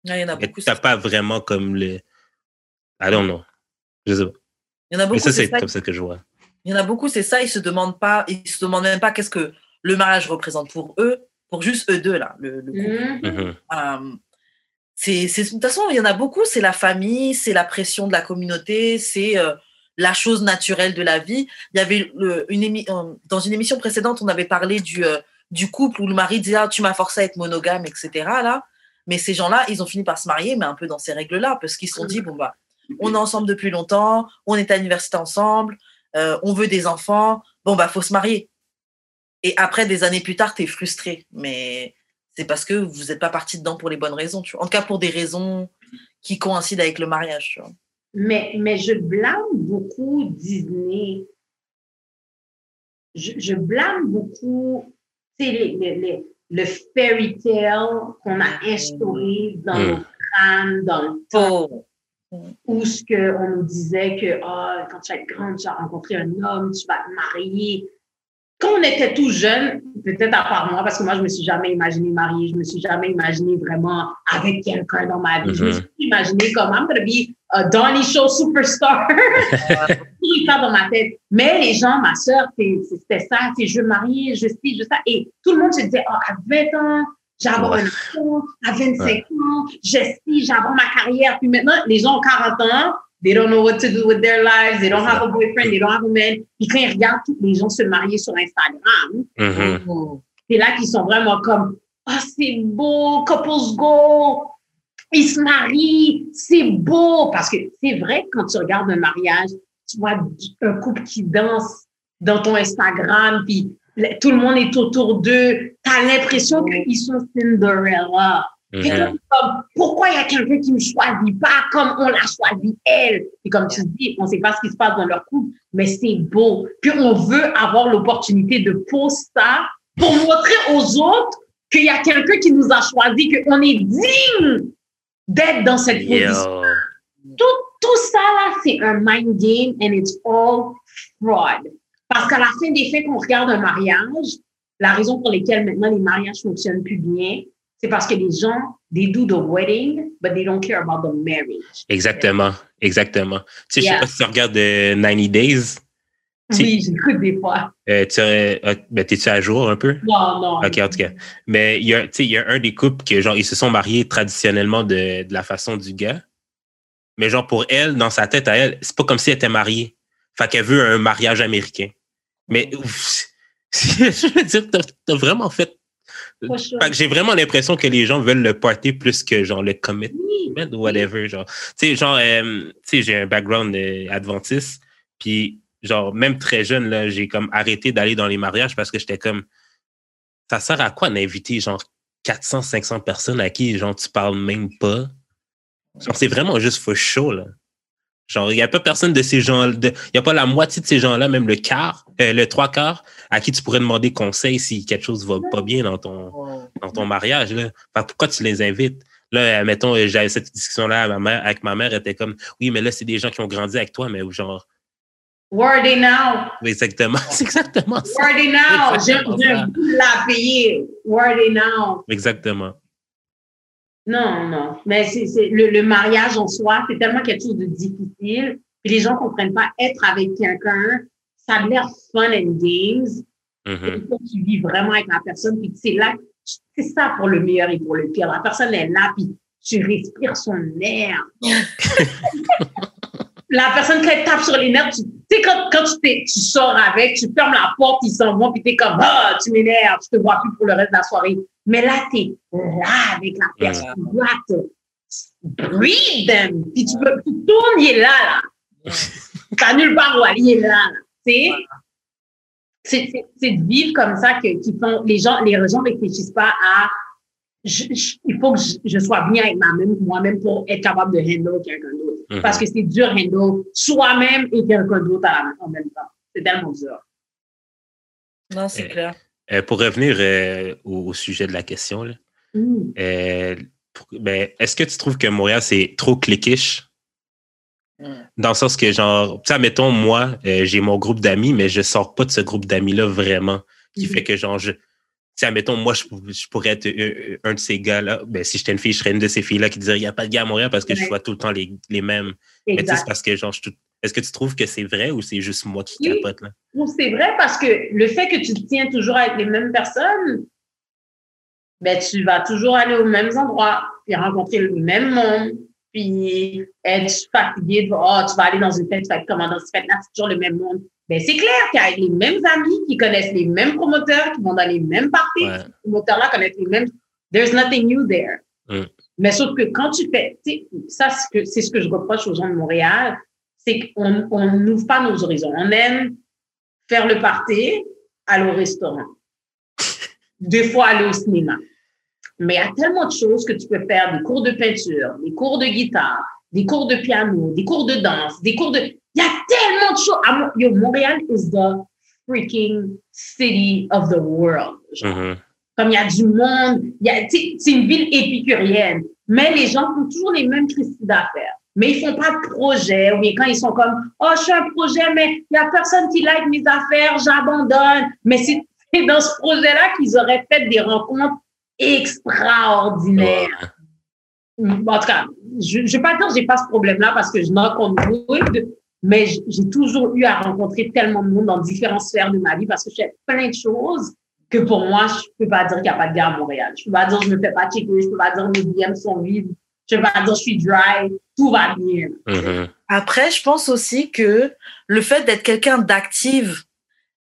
Il y en a beaucoup. Tu pas vraiment comme le. I don't know. Je sais pas. Il y en a beaucoup. ça, c'est comme ça que je vois. Il y en a beaucoup, c'est ça. Ils se demandent pas, ils se demandent même pas qu'est-ce que le mariage représente pour eux, pour juste eux deux là, le, le couple. Euh, c'est, de toute façon, il y en a beaucoup. C'est la famille, c'est la pression de la communauté, c'est euh, la chose naturelle de la vie. Il y avait le, une émi euh, dans une émission précédente, on avait parlé du du couple où le mari dit ah, tu m'as forcé à être monogame, etc. Là. Mais ces gens-là, ils ont fini par se marier, mais un peu dans ces règles-là, parce qu'ils se sont dit bon, bah, on est ensemble depuis longtemps, on est à l'université ensemble, euh, on veut des enfants, bon, bah, faut se marier. Et après, des années plus tard, tu es frustré. Mais c'est parce que vous n'êtes pas parti dedans pour les bonnes raisons. Tu vois. En tout cas, pour des raisons qui coïncident avec le mariage. Tu vois. Mais, mais je blâme beaucoup Disney. Je, je blâme beaucoup les, les, les, le fairy tale qu'on a instauré dans mm. nos crânes, dans le temps. Où ce qu'on nous disait que oh, quand tu vas être grande, tu vas rencontrer un homme, tu vas te marier, quand on était tout jeune, peut-être à part moi, parce que moi, je me suis jamais imaginé mariée, je me suis jamais imaginé vraiment avec quelqu'un dans ma vie. Je me mm-hmm. suis imaginé comme I'm gonna be a Donny Show superstar. <laughs> Tout ça dans ma tête. Mais les gens, ma soeur, c'était ça, c'est je veux marier, je sais, je sais. Et tout le monde se disait, oh, à 20 ans, j'ai avoir un enfant, à 25 ans, je sais, j'ai avoir ma carrière. Puis maintenant, les gens ont 40 ans, They don't know what to do with their lives. They don't have a boyfriend. They don't have a man. Puis quand ils regardent tous les gens se marier sur Instagram, mm-hmm. c'est là qu'ils sont vraiment comme, ah, oh, c'est beau, couples go. Ils se marient, c'est beau. Parce que c'est vrai quand tu regardes un mariage, tu vois un couple qui danse dans ton Instagram, puis tout le monde est autour d'eux. Tu as l'impression qu'ils sont Cinderella. Mm comme, pourquoi il y a quelqu'un qui ne me choisit pas comme on l'a choisi elle? Et comme tu dis, on ne sait pas ce qui se passe dans leur couple, mais c'est beau. Puis on veut avoir l'opportunité de poster ça pour montrer aux autres qu'il y a quelqu'un qui nous a choisi, qu'on est digne d'être dans cette position. Tout, tout ça là, c'est un mind game and it's all fraud. Parce qu'à la fin des faits, qu'on regarde un mariage, la raison pour laquelle maintenant les mariages fonctionnent plus bien, c'est parce que les gens, they do the wedding, but they don't care about the marriage. Exactement, exactement. Tu sais, yeah. je sais pas si tu regardes 90 Days. Oui, j'écoute des fois. Euh, tu euh, ben, t'es-tu à jour un peu? Non, non. OK, en tout cas. Mais il y a, tu sais, il y a un des couples qui, genre, ils se sont mariés traditionnellement de, de la façon du gars. Mais genre, pour elle, dans sa tête à elle, c'est pas comme si elle était mariée. Fait qu'elle veut un mariage américain. Mais, <laughs> je veux dire, t'as as vraiment fait j'ai vraiment l'impression que les gens veulent le party plus que genre le commitment ou whatever. Genre, tu sais, genre, euh, tu sais, j'ai un background euh, adventiste, puis genre, même très jeune, là, j'ai comme arrêté d'aller dans les mariages parce que j'étais comme, ça sert à quoi d'inviter genre 400, 500 personnes à qui genre tu parles même pas? c'est vraiment juste for show, là. Genre, il n'y a pas personne de ces gens, il n'y a pas la moitié de ces gens-là, même le quart, euh, le trois quarts, à qui tu pourrais demander conseil si quelque chose va pas bien dans ton, dans ton mariage. Là. pourquoi tu les invites? Là, mettons, j'avais cette discussion-là avec ma mère, elle était comme, oui, mais là, c'est des gens qui ont grandi avec toi, mais genre. Where are they now? Exactement, <laughs> c'est exactement ça. Where are they now? Je, la payer. Where are they now? Exactement. Non, non. Mais c'est, le, le, mariage en soi, c'est tellement quelque chose de difficile. Puis les gens ne comprennent pas être avec quelqu'un. Ça a l'air fun and games. Il faut que tu vis vraiment avec la personne. Puis c'est là, c'est ça pour le meilleur et pour le pire. La personne est là, puis tu respires son air. <laughs> la personne qui tape sur les nerfs, tu sais, quand, quand tu, tu sors avec, tu fermes la porte, ils s'en vont, puis t'es comme, ah, tu m'énerves, je te vois plus pour le reste de la soirée. Mais là, t'es là avec la personne, tu dois te breathe them. Puis tu, peux, tu tournes, il est là, là. T'as nulle part où aller, il est là, là. Tu sais? C'est de vivre comme ça que, qui font, les gens, les gens réfléchissent pas à il faut que je, sois bien avec moi-même pour être capable de handle quelqu'un d'autre. Mhm. Parce que c'est dur handle soi-même et quelqu'un d'autre en même temps. C'est tellement dur. Non, c'est clair. Euh, pour revenir euh, au, sujet de la question, mm. ben, est-ce que tu trouves que Montréal, c'est trop cliquish? Mm. Dans le sens que, genre, tu sais, mettons, moi, j'ai mon groupe d'amis, mais je sors pas de ce groupe d'amis-là vraiment. Qui mm-hmm. fait que, genre, je, sais, admettons, moi, je, pourrais être un, de ces gars-là. Ben, si j'étais une fille, je serais une de ces filles-là qui dirait, il n'y a pas de gars à Montréal parce que je vois tout le temps les, les mêmes. Mais c'est parce que, genre, est-ce que tu trouves que c'est vrai ou c'est juste moi qui capote, là? c'est vrai parce que le fait que tu te tiens toujours avec les mêmes personnes, ben, tu vas toujours aller aux mêmes endroits, puis rencontrer le même monde, puis être fatigué, de, oh, tu vas aller dans une fête, tu vas être comment dans cette fête-là, c'est toujours le même monde. Ben, c'est clair qu'il y a les mêmes amis qui connaissent les mêmes promoteurs, qui vont dans les mêmes parties. Ouais. Ces promoteurs-là connaissent les mêmes. There's nothing new there. Mm. Mais sauf que quand tu fais, tu sais, ça, c'est ce que je reproche aux gens de Montréal, c'est qu'on on n'ouvre pas nos horizons. On aime faire le party, aller au restaurant. <laughs> Des fois, aller au cinéma. Mais il y a tellement de choses que tu peux faire, des cours de peinture, des cours de guitare, des cours de piano, des cours de danse, des cours de... Il y a tellement de choses. Yo, Montréal is the freaking city of the world. Genre, Mhm. Comme il y a du monde, c'est une ville épicurienne. Mais les gens font toujours les mêmes crises d'affaires. Mais ils font pas de projet. Ou bien quand ils sont comme, oh, je fais un projet, mais il y a personne qui like mes affaires, j'abandonne. Mais c'est dans ce projet-là qu'ils auraient fait des rencontres extraordinaires. En tout cas, je ne vais pas dire que j'ai pas ce problème-là parce que je n'en rencontre wood, mais j'ai toujours eu à rencontrer tellement de monde dans différentes sphères de ma vie parce que je fais plein de choses que pour moi, je peux pas dire qu'il n'y a pas de gars à Montréal. Je peux pas dire que je me fais pas checker, je peux pas dire que mes DM sont vides, je peux pas dire que je suis dry, tout va bien. Après, je pense aussi que le fait d'être quelqu'un d'active,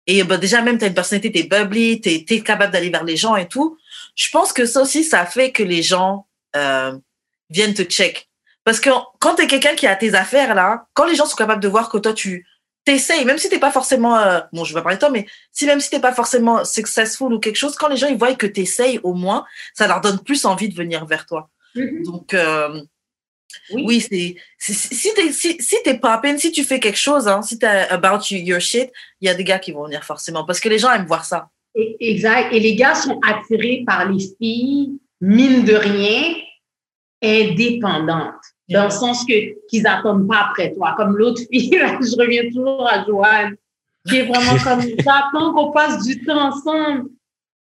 et bah, déjà même tu as une personnalité, tu es bubbly, tu es, capable d'aller vers les gens et tout, je pense que ça aussi, ça fait que les gens euh, viennent te check. Parce que quand tu es quelqu'un qui a tes affaires là, quand les gens sont capables de voir que toi tu t'essayes, même si t'es pas forcément, euh, bon je vais pas parler de toi, mais si même si t'es pas forcément successful ou quelque chose, quand les gens ils voient que tu essayes au moins, ça leur donne plus envie de venir vers toi. Donc euh, Oui. oui, c'est si t'es si, si t'es poppin, si tu fais quelque chose, hein, si t'es about you- your shit, il y a des gars qui vont venir forcément parce que les gens aiment voir ça. Et- Exact. Et les gars sont attirés par les filles, mine de rien, indépendantes. Dans le sens que qu'ils attendent pas après toi. Comme l'autre fille, <laughs> là, je reviens toujours à Joanne, qui est vraiment comme <laughs> j'attends qu'on passe du temps ensemble.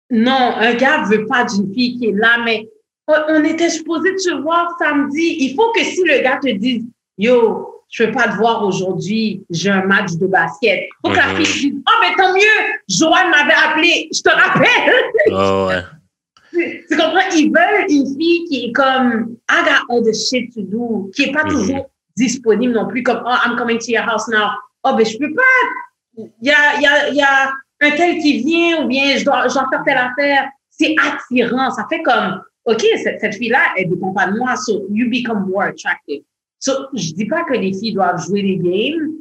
Non, un gars veut pas d'une fille qui est là, mais on, on était supposé se voir samedi. Il faut que si le gars te dise Yo, je peux pas te voir aujourd'hui, j'ai un match de basket. Faut que la Mhm. fille dise Oh, mais tant mieux, Joanne m'avait appelé, je te rappelle. Oh, ouais. <laughs> Tu tu comprends? Ils veulent une fille qui est comme, I got all the shit to do, qui est pas Mhm. toujours disponible non plus, comme, oh, I'm coming to your house now. Oh, ben, je peux pas. Il y a, il y a, il y a un tel qui vient, ou bien je dois, je dois faire telle affaire. C'est attirant. Ça fait comme, OK, cette, cette fille-là, elle dépend pas de moi, so you become more attractive. So, je dis pas que les filles doivent jouer les games,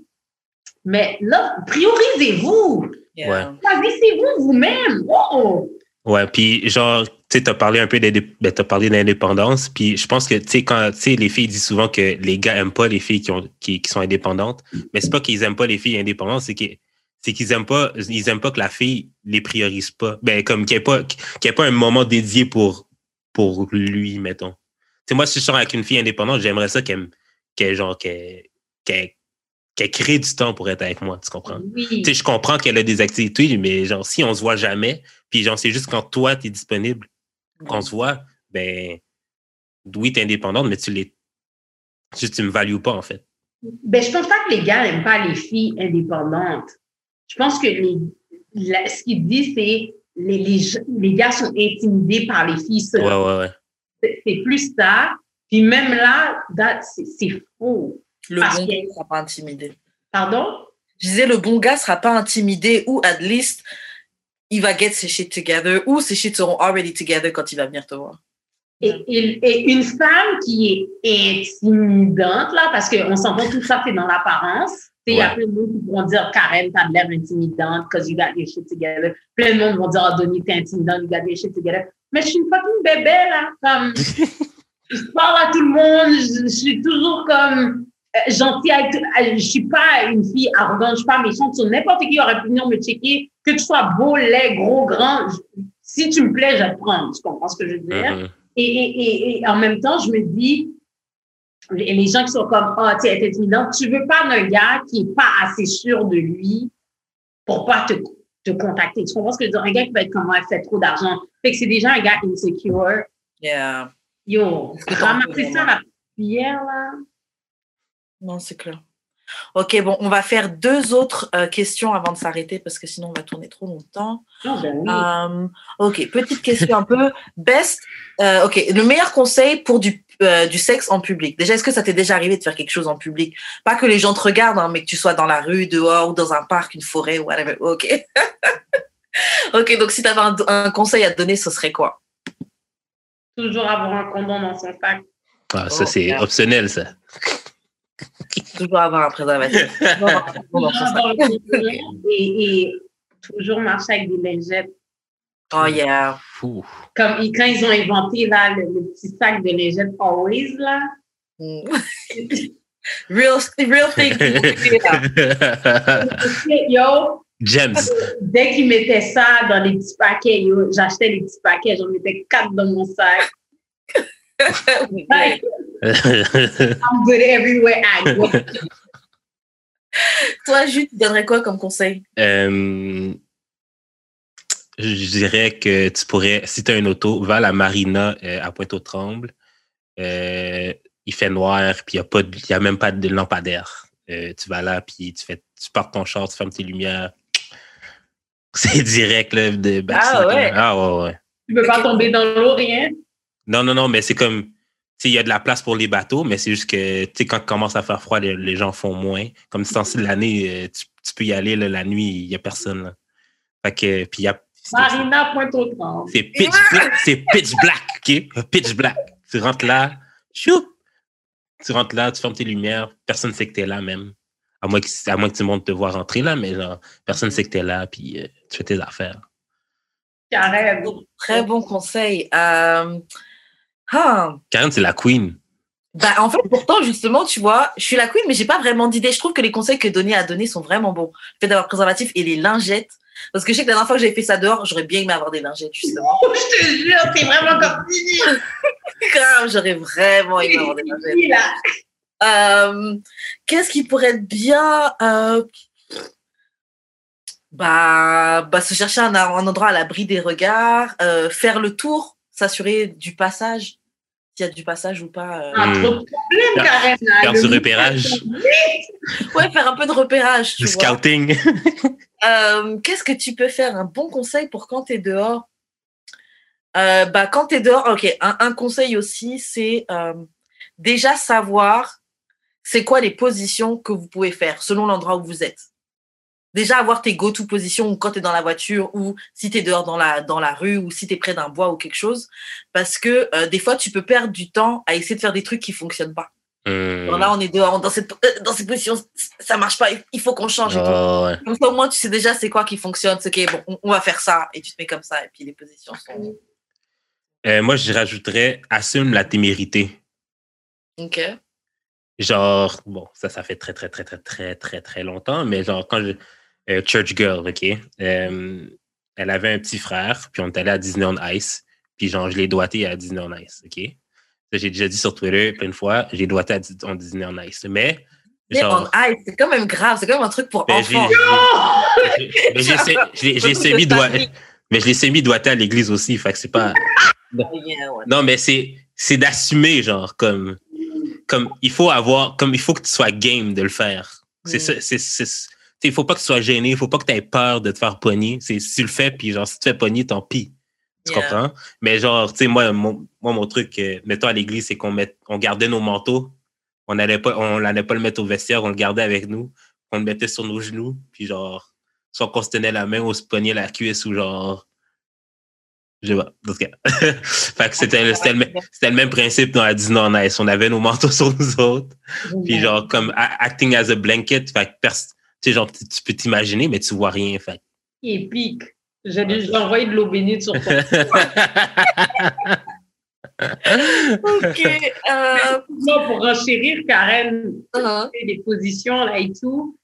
mais là, priorisez-vous. Ouais. Choisissez-vous vous-même. Oh! Ouais, puis genre, tu sais, t'as parlé un peu ben, t'as parlé d'indépendance, puis je pense que, tu sais, quand, tu sais, les filles disent souvent que les gars aiment pas les filles qui, ont, qui, qui sont indépendantes, mais c'est pas qu'ils aiment pas les filles indépendantes, c'est qu'ils c'est qu'ils aiment pas, ils aiment pas que la fille les priorise pas. Ben, comme qu'il n'y ait pas, qu'il y ait pas un moment dédié pour, pour lui, mettons. Tu sais, moi, si je sors avec une fille indépendante, j'aimerais ça qu'elle, qu'elle, genre, qu'elle, qu'elle crée du temps pour être avec moi, tu comprends? Oui. Tu sais, je comprends qu'elle a des activités, mais genre, si on se voit jamais, puis genre, c'est juste quand toi, tu es disponible qu'on se voit, ben, oui, tu es indépendante, mais tu l'es. Juste, tu me values pas, en fait. Ben, je pense pas que les gars n'aiment pas les filles indépendantes. Je pense que les, la- ce qu'il dit, c'est les, les, les gars sont intimidés par les filles seules. Ouais, ouais, ouais. C'est- plus ça. Puis même là, that- c'est faux. Le Parce bon que- gars ne sera pas intimidé. Pardon? Je disais, le bon gars sera pas intimidé ou at least il va get ses shit together ou ses shit seront already together quand il va venir te voir. Et, et, et une femme qui est intimidante, là, parce qu'on s'entend tout ça, c'est dans l'apparence. Il y a plein de monde qui vont dire, Karen, t'as l'air intimidante because you got your shit together. Plein de monde vont dire, oh, Denis, t'es intimidante, you got your shit together. Mais je suis une fucking bébé, là. Comme, <laughs> je parle à tout le monde, je, je suis toujours comme euh, gentille avec tout- euh, Je suis pas une fille arrogante, je suis pas méchante sur n'importe qui aurait pu venir me checker, que tu sois beau, laid, gros, grand. je- si tu me plais, je vais te prendre. Tu comprends ce que je veux dire? Mhm. Et, et, et, et en même temps, je me dis, les les gens qui sont comme, ah, tu es intimidante, tu veux pas d'un gars qui est pas assez sûr de lui pour pas te, te contacter. Tu comprends ce que je veux dire? Un gars qui va être comme, ouais, fait trop d'argent. Fait que c'est déjà un gars insecure. Yeah. Yo, ramasser ça, la cuillère, là. Non, c'est clair. Ok, bon, on va faire deux autres euh, questions avant de s'arrêter parce que sinon on va tourner trop longtemps. Non, ben oui. Euh, ok, petite question un peu. Best, euh, ok, le meilleur conseil pour, du, euh, du sexe en public. Déjà, est-ce que ça t'est déjà arrivé de faire quelque chose en public? Pas que les gens te regardent, hein, mais que tu sois dans la rue, dehors, ou dans un parc, une forêt, ou whatever. Ok. <laughs> ok, donc si tu avais un, un, conseil à te donner, ce serait quoi? Toujours avoir un condom dans son sac. Ah, ça, c'est oh, optionnel, ça. Toujours avoir un préservatif. <laughs> et, et toujours marcher avec des lingettes. Oh yeah. Comme quand ils ont inventé là, le, petit sac de lingettes Always, là. Mm. <laughs> real, real thing. <laughs> yo. Gems. Dès qu'ils mettaient ça dans les petits paquets, j'achetais les petits paquets, j'en mettais quatre dans mon sac. I'm good everywhere I go. <laughs> Toi, Jules, tu donnerais quoi comme conseil? Euh, je dirais que tu pourrais, si tu as une auto, va à la marina euh, à Pointe-aux-Trembles. Euh, il fait noir, puis il n'y a, a, même pas de lampadaire. Euh, tu vas là, puis tu, fais, tu pars ton char, tu fermes tes lumières. <laughs> C'est direct, là, de Ah ouais? Ah ouais, ouais. Tu peux pas tomber dans l'eau, rien? Non, non, non, mais c'est comme, il y a de la place pour les bateaux, mais c'est juste que, tu sais, quand il commence à faire froid, les, gens font moins. Comme c'est temps de l'année, tu, tu, peux y aller, là, la nuit, il n'y a personne, là. Fait que, puis il y a Marina Pointe-aux-Trembles. C'est pitch black, c'est pitch black, OK? Pitch black. Tu rentres là, chou! Tu rentres là, tu fermes tes lumières, personne ne sait que tu es là même. À moins, que, à moins que tu montes te voir rentrer là, mais genre, personne ne sait que tu es là, puis euh, tu fais tes affaires. Très bon conseil. Euh... Ah. Karen, c'est la queen. Bah, en fait, pourtant, justement, tu vois, je suis la queen, mais j'ai pas vraiment d'idée. Je trouve que les conseils que Donnie a donnés sont vraiment bons. Le fait d'avoir préservatif et les lingettes, parce que je sais que la dernière fois que j'avais fait ça dehors, j'aurais bien aimé avoir des lingettes, justement. Oh, <laughs> je te jure, t'es vraiment comme Grave, j'aurais vraiment aimé avoir des lingettes. Euh, Qu'est-ce qui pourrait être bien euh, bah, bah, se chercher un, un endroit à l'abri des regards, euh, faire le tour, s'assurer du passage, s'il y a du passage ou pas. Euh... Un trop de problème, Karen. Faire du repérage. Ouais, faire un peu de repérage. Du scouting. <laughs> Euh, Qu'est-ce que tu peux faire Un bon conseil pour quand tu es dehors? Euh, bah, Quand tu es dehors, ok, un, un conseil aussi, c'est euh, déjà savoir c'est quoi les positions que vous pouvez faire selon l'endroit où vous êtes. Déjà avoir tes go-to positions ou quand tu es dans la voiture ou si tu es dehors dans la, dans la rue ou si tu es près d'un bois ou quelque chose. Parce que euh, des fois, tu peux perdre du temps à essayer de faire des trucs qui fonctionnent pas. Mmh. Alors là, on est dehors, dans cette, dans cette position, ça marche pas, il faut qu'on change. Et tout. Ouais. Comme ça, au moins, tu sais déjà c'est quoi qui fonctionne. C'est OK, bon, on, on, va faire ça. Et tu te mets comme ça. Et puis les positions sont. Euh, moi, je rajouterais assume la témérité. OK. Genre, bon, ça, ça fait très, très, très, très, très, très, très longtemps, mais genre, quand je. Euh, Church Girl, OK? Euh, elle avait un petit frère, puis on est allé à Disney on Ice, puis genre, je l'ai doigté à Disney on Ice, OK? J'ai déjà dit sur Twitter plein de fois, j'ai doigté à Disney on Ice. Mais. Genre, on Ice, c'est quand même grave, c'est quand même un truc pour ben, enfants. J'ai semi-doigté. <laughs> Mais je l'ai semi-doigté à l'église aussi, fait que c'est pas. <laughs> Non, mais c'est c'est d'assumer, genre, comme, comme il faut avoir, comme il faut que tu sois game de le faire. C'est ça, c'est, c'est, il faut pas que tu sois gêné, il faut pas que tu aies peur de te faire pogner. C'est, si tu le fais, puis genre, si tu te fais pogner, tant pis. Tu Yeah. comprends? Mais genre, tu sais, moi, mon, moi, mon truc, euh, mettons à l'église, c'est qu'on met, on gardait nos manteaux. On n'allait pas, on n'allait pas le mettre au vestiaire, on le gardait avec nous. On le mettait sur nos genoux, puis genre, soit qu'on se tenait la main ou on se pognait la cuisse ou genre. Je sais pas. En tout cas. <laughs> fait que c'était, le- c'était, le, c'était le même principe dans la Disney on avait nos manteaux <laughs> sur nous autres. Puis genre, comme acting as a blanket. Fait que pers- sais, genre, tu peux t'imaginer, mais tu vois rien. Fait que- Épique. J'ai déjà envoyé de l'eau bénite sur ton. <laughs> OK. Euh, Non, pour enchérir, Karen, uh-huh. des positions là et tout.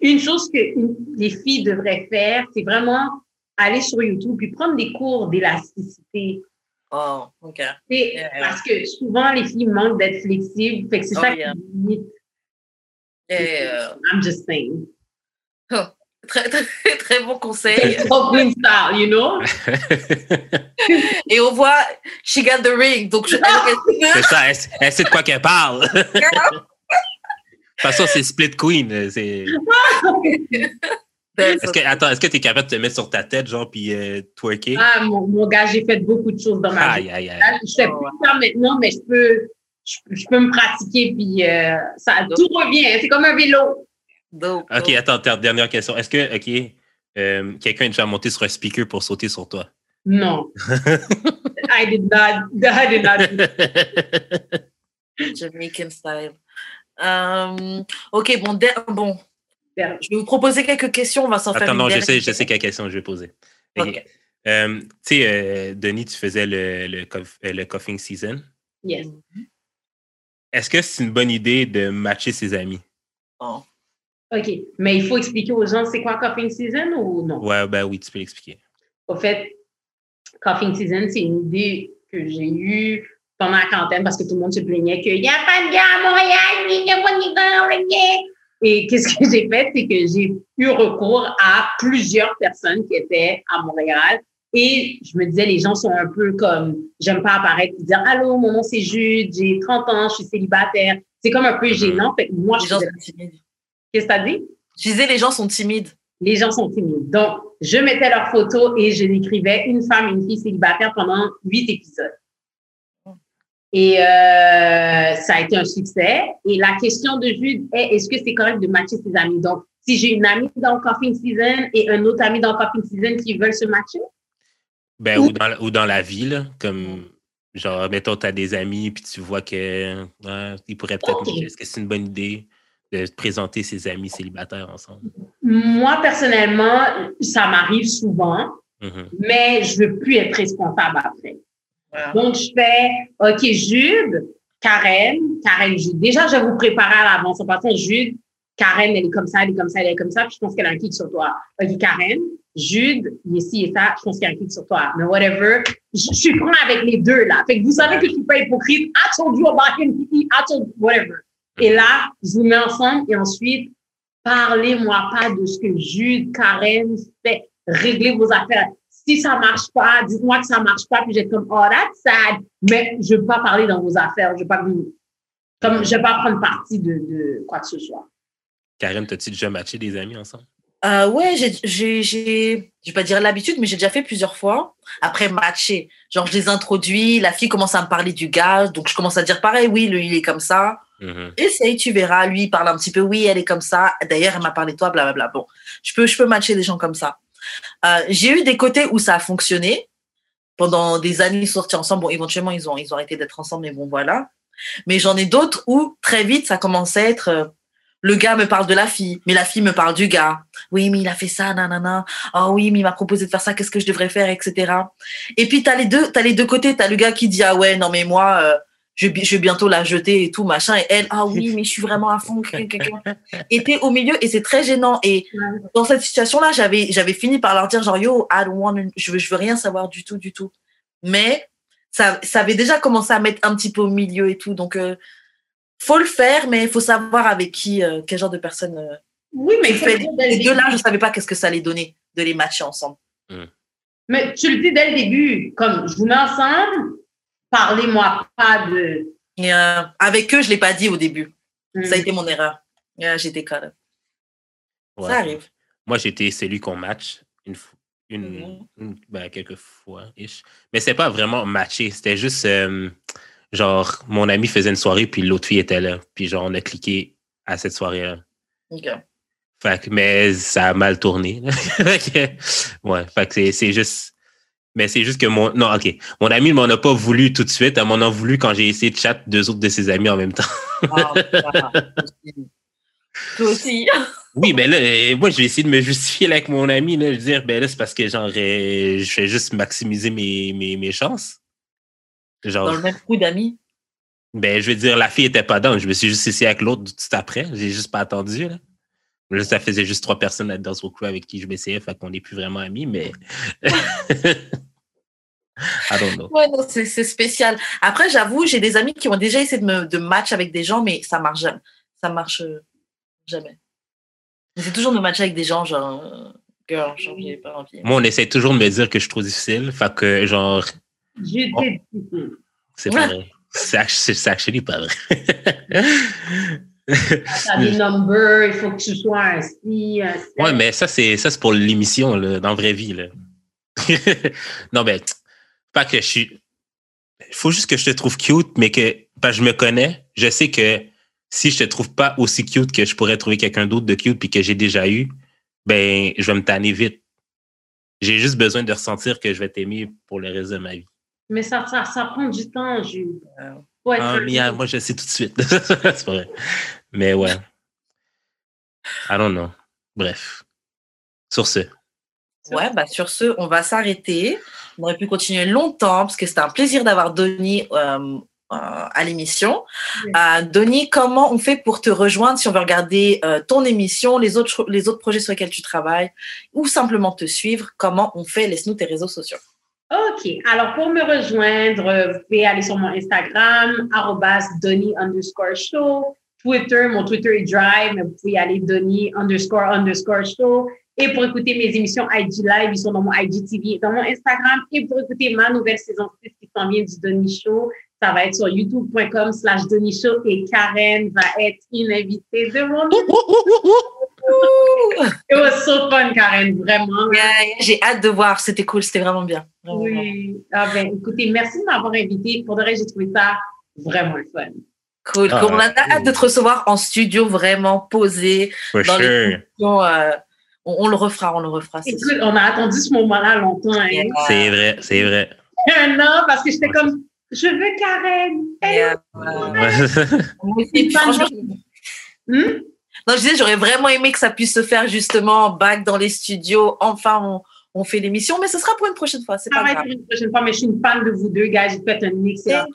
Une chose que une- les filles devraient faire, c'est vraiment aller sur YouTube puis prendre des cours d'élasticité. Oh, OK. Yeah. Parce que souvent, les filles manquent d'être flexibles. Fait que c'est Oh, ça yeah. qui limite. I'm just saying. Très, très, <laughs> très bon conseil. Style, you know? Et on voit, she got the ring. Donc, je, c'est ça, elle, elle sait de quoi qu'elle parle. De toute façon, c'est Split Queen. C'est... <laughs> Est-ce que, attends, est-ce que tu es capable de te mettre sur ta tête, genre, puis euh, twerker? Ah, mon, mon gars, j'ai fait beaucoup de choses dans ma vie. Aïe, aïe, aïe. Je fais Oh, plus ça maintenant, mais je peux, je, peux me pratiquer, puis euh, ça, tout revient. C'est comme un vélo. OK, attends, dernière question. Est-ce que, OK, euh, quelqu'un est déjà monté sur un speaker pour sauter sur toi? Non. <laughs> I did not. I did not. Jamaican style. Um, OK, bon, bon. Je vais vous proposer quelques questions. On va s'en faire Attends, non, je sais, je sais quelle question je vais poser. Okay. Euh, tu sais, euh, Denis, tu faisais le, le, le coughing season. Yes. Est-ce que c'est une bonne idée de matcher ses amis? Oh. OK. Mais il faut expliquer aux gens c'est quoi coughing season ou non? Ouais, ben oui, tu peux l'expliquer. Au fait, coughing season, c'est une idée que j'ai eue pendant la quarantaine parce que tout le monde se plaignait qu'il n'y a pas de gars à Montréal, il n'y a pas de gars à Montréal. Et qu'est-ce que j'ai fait? C'est que j'ai eu recours à plusieurs personnes qui étaient à Montréal. Et je me disais, les gens sont un peu comme, j'aime pas apparaître et dire, allô, mon nom c'est Jude, j'ai 30 ans, je suis célibataire. C'est comme un peu mm-hmm. gênant. Fait que moi, les gens sont timides. Qu'est-ce que tu as dit? Je disais, les gens sont timides. Les gens sont timides. Donc, je mettais leurs photos et je décrivais une femme, une fille célibataire pendant huit épisodes. Et euh, ça a été un succès. Et la question de Jude est, est-ce que c'est correct de matcher ses amis? Donc, si j'ai une amie dans le Coffee Season et un autre ami dans le Coffee Season qui veulent se matcher? Ben, ou, dans, ou dans la ville, comme, genre, mettons, tu as des amis, puis tu vois que ils pourraient peut-être Est-ce que c'est une bonne idée? De présenter ses amis célibataires ensemble? Moi, personnellement, ça m'arrive souvent, mm-hmm. mais je ne veux plus être responsable après. Donc, je fais, OK, Jude, Karen, Karen, Jude. Déjà, je vais vous préparer à l'avance. En passant, Jude, Karen, elle est comme ça, elle est comme ça, elle est comme ça, puis je pense qu'elle a un clic sur toi. OK, Karen, Jude, ici et ça, je pense qu'il y a un clic sur toi. Mais whatever, je, suis prêt avec les deux, là. Fait que vous savez que je suis pas hypocrite. I told you about him, I told whatever. Et là, je vous mets ensemble et ensuite, parlez-moi pas de ce que Jude, Karen fait. Réglez vos affaires si ça marche pas, dites-moi que ça marche pas, puis j'ai comme, oh, that's sad. Mais je veux pas parler dans vos affaires. Je veux pas, comme, je veux pas prendre partie de, de quoi que ce soit. Karen, t'as-tu déjà matché des amis ensemble? Euh, ouais, j'ai, j'ai, je vais pas dire l'habitude, mais j'ai déjà fait plusieurs fois. Après matcher, genre je les introduis, la fille commence à me parler du gars, donc je commence à dire pareil, oui, lui il est comme ça. Mm-hmm. Essaye, tu verras. Lui il parle un petit peu, oui, elle est comme ça. D'ailleurs, elle m'a parlé de toi, blablabla. Bon, je peux, je peux matcher des gens comme ça. Euh, j'ai eu des côtés où ça a fonctionné. Pendant des années, ils sortis ensemble. Bon, éventuellement, ils ont, ils ont arrêté d'être ensemble, mais bon, voilà. Mais j'en ai d'autres où, très vite, ça commençait à être euh, le gars me parle de la fille, mais la fille me parle du gars. Oui, mais il a fait ça, nanana. Oh oui, mais il m'a proposé de faire ça, qu'est-ce que je devrais faire, etc. Et puis, tu as les les deux côtés. Tu as le gars qui dit, ah ouais, non, mais moi, euh, je, vais bientôt la jeter et tout, machin. Et elle, ah oui, mais je suis vraiment à fond. et <laughs> t'es au milieu et c'est très gênant. Et dans cette situation-là, j'avais, j'avais fini par leur dire, genre, yo, I don't want, je veux, je veux rien savoir du tout, du tout. Mais ça, ça avait déjà commencé à mettre un petit peu au milieu et tout. Donc, euh, faut le faire, mais il faut savoir avec qui, euh, quel genre de personne. Euh, oui, mais les deux-là, je savais pas qu'est-ce que ça allait donner de les matcher ensemble. Hmm. Mais tu le dis dès le début, comme je vous mets ensemble, parlez-moi pas de. Euh, avec eux, je ne l'ai pas dit au début. Ça a mm. été mon erreur. J'étais calme. Ça arrive. Moi, j'étais celui qu'on match une, une, mm. ben, quelques fois. Mais c'est pas vraiment matché. C'était juste euh, genre, mon ami faisait une soirée, puis l'autre fille était là. Puis genre, on a cliqué à cette soirée-là. OK. Fait mais ça a mal tourné. <laughs> ouais, fait que c'est juste mais c'est juste que mon. Non, OK. Mon ami ne m'en a pas voulu tout de suite. Elle m'en a voulu quand j'ai essayé de chat deux autres de ses amis en même temps. Ah, <laughs> Toi aussi. oui, ben là, euh, moi, je vais essayer de me justifier avec mon ami. Là, je veux dire, ben là, c'est parce que genre, euh, je fais juste maximiser mes, mes, mes chances. Genre, Dans le même coup d'amis? Ben, je veux dire, la fille était pas dans. Je me suis juste essayé avec l'autre tout après. J'ai juste pas attendu. Là. Là, ça faisait juste trois personnes dans ce crew avec qui je m'essayais, fait qu'on n'est plus vraiment amis, mais. <laughs> <laughs> I don't know. Ouais, c'est spécial. Après, j'avoue, j'ai des amis qui ont déjà essayé de me de match avec des gens, mais ça marche jamais. Ça marche euh, jamais. C'est toujours de matcher avec des gens, genre, euh, girl, genre, j'ai pas envie. Moi, on essaie toujours de me dire que je suis trop difficile. Fait que, genre. J'étais C'est pas vrai. C'est actually pas vrai. T'as des numbers, il faut que tu sois assis. Ouais, mais ça, c'est ça c'est pour l'émission, dans la vraie vie. Là. <laughs> non, mais pas que je suis. il faut juste que je te trouve cute, mais que parce que je me connais, je sais que si je te trouve pas aussi cute que je pourrais trouver quelqu'un d'autre de cute puis que j'ai déjà eu, ben je vais me tanner vite. J'ai juste besoin de ressentir que je vais t'aimer pour le reste de ma vie. Mais ça, ça, ça prend du temps, Jules. Ouais, ah, mais, moi, je sais tout de suite. <laughs> c'est vrai. Mais ouais. I don't know. Bref. Sur ce. Ouais, bah sur ce, on va s'arrêter. On aurait pu continuer longtemps parce que c'était un plaisir d'avoir Denis euh, euh, à l'émission. Euh, Denis, comment on fait pour te rejoindre si on veut regarder ton émission, les autres, les autres projets sur lesquels tu travailles ou simplement te suivre? Comment on fait? Laisse-nous tes réseaux sociaux. OK. Alors, pour me rejoindre, vous pouvez aller sur mon Instagram, Denis underscore show. Twitter, mon Twitter est Drive, mais vous pouvez aller Denis underscore underscore show. Et pour écouter mes émissions IG Live, ils sont dans mon IGTV, dans mon Instagram. Et pour écouter ma nouvelle saison 6 qui s'en vient du Denis Show, ça va être sur youtube.com slash Denis Show et Karen va être une invitée de mon <laughs> It was so fun, Karen, vraiment. J'ai hâte de voir, c'était cool, c'était vraiment bien. oui. Ah ben, écoutez, merci de m'avoir invité. Pour de vrai, j'ai trouvé ça vraiment le fun. Cool, ah, On a hâte de te recevoir en studio, vraiment posé. dans les on, le refera, on le refera. Écoute, on a attendu ce moment-là longtemps. Hein. C'est vrai, c'est vrai. non, parce que j'étais comme, je veux Karen. Yeah. Et <laughs> franchement, hmm? non, je disais, j'aurais vraiment aimé que ça puisse se faire justement back dans les studios. Enfin, on, on fait l'émission, mais ce sera pour une prochaine fois. C'est pas grave. une prochaine fois, mais je suis une fan de vous deux, gars. Vous faites un excellent,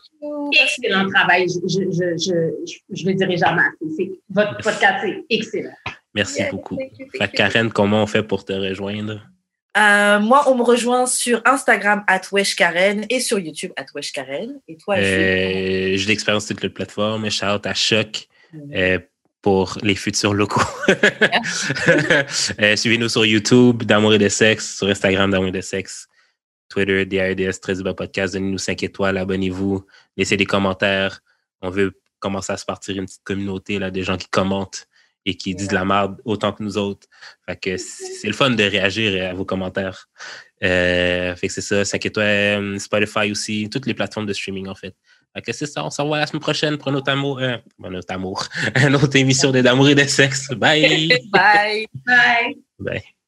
excellent travail. Je, je, je, je, le dirai jamais. Votre podcast est excellent. Merci beaucoup. Karen, comment on fait pour te rejoindre? Euh, moi, on me rejoint sur Instagram at Karen et sur YouTube at Karen. Et toi, euh, J'ai l'expérience sur toutes les plateformes. Shout à Choc mm. euh, pour les futurs locaux. <laughs> euh, Suivez-nous sur YouTube, D'amour et de sexe, sur Instagram, D'amour et de sexe, Twitter, DAEDS, très bas podcast. Donnez-nous 5 étoiles, abonnez-vous, laissez des commentaires. On veut commencer à se partir une petite communauté là, des gens qui commentent et qui disent de la merde autant que nous autres. Fait que c'est le fun de réagir à vos commentaires. Euh, fait que c'est ça, 5 étoiles, euh, Spotify aussi, toutes les plateformes de streaming en fait. Fait que c'est ça, on se revoit la semaine prochaine pour un autre amour, euh, un autre amour, <laughs> une autre émission d'amour et de sexe. Bye! <laughs> Bye! Bye! Bye!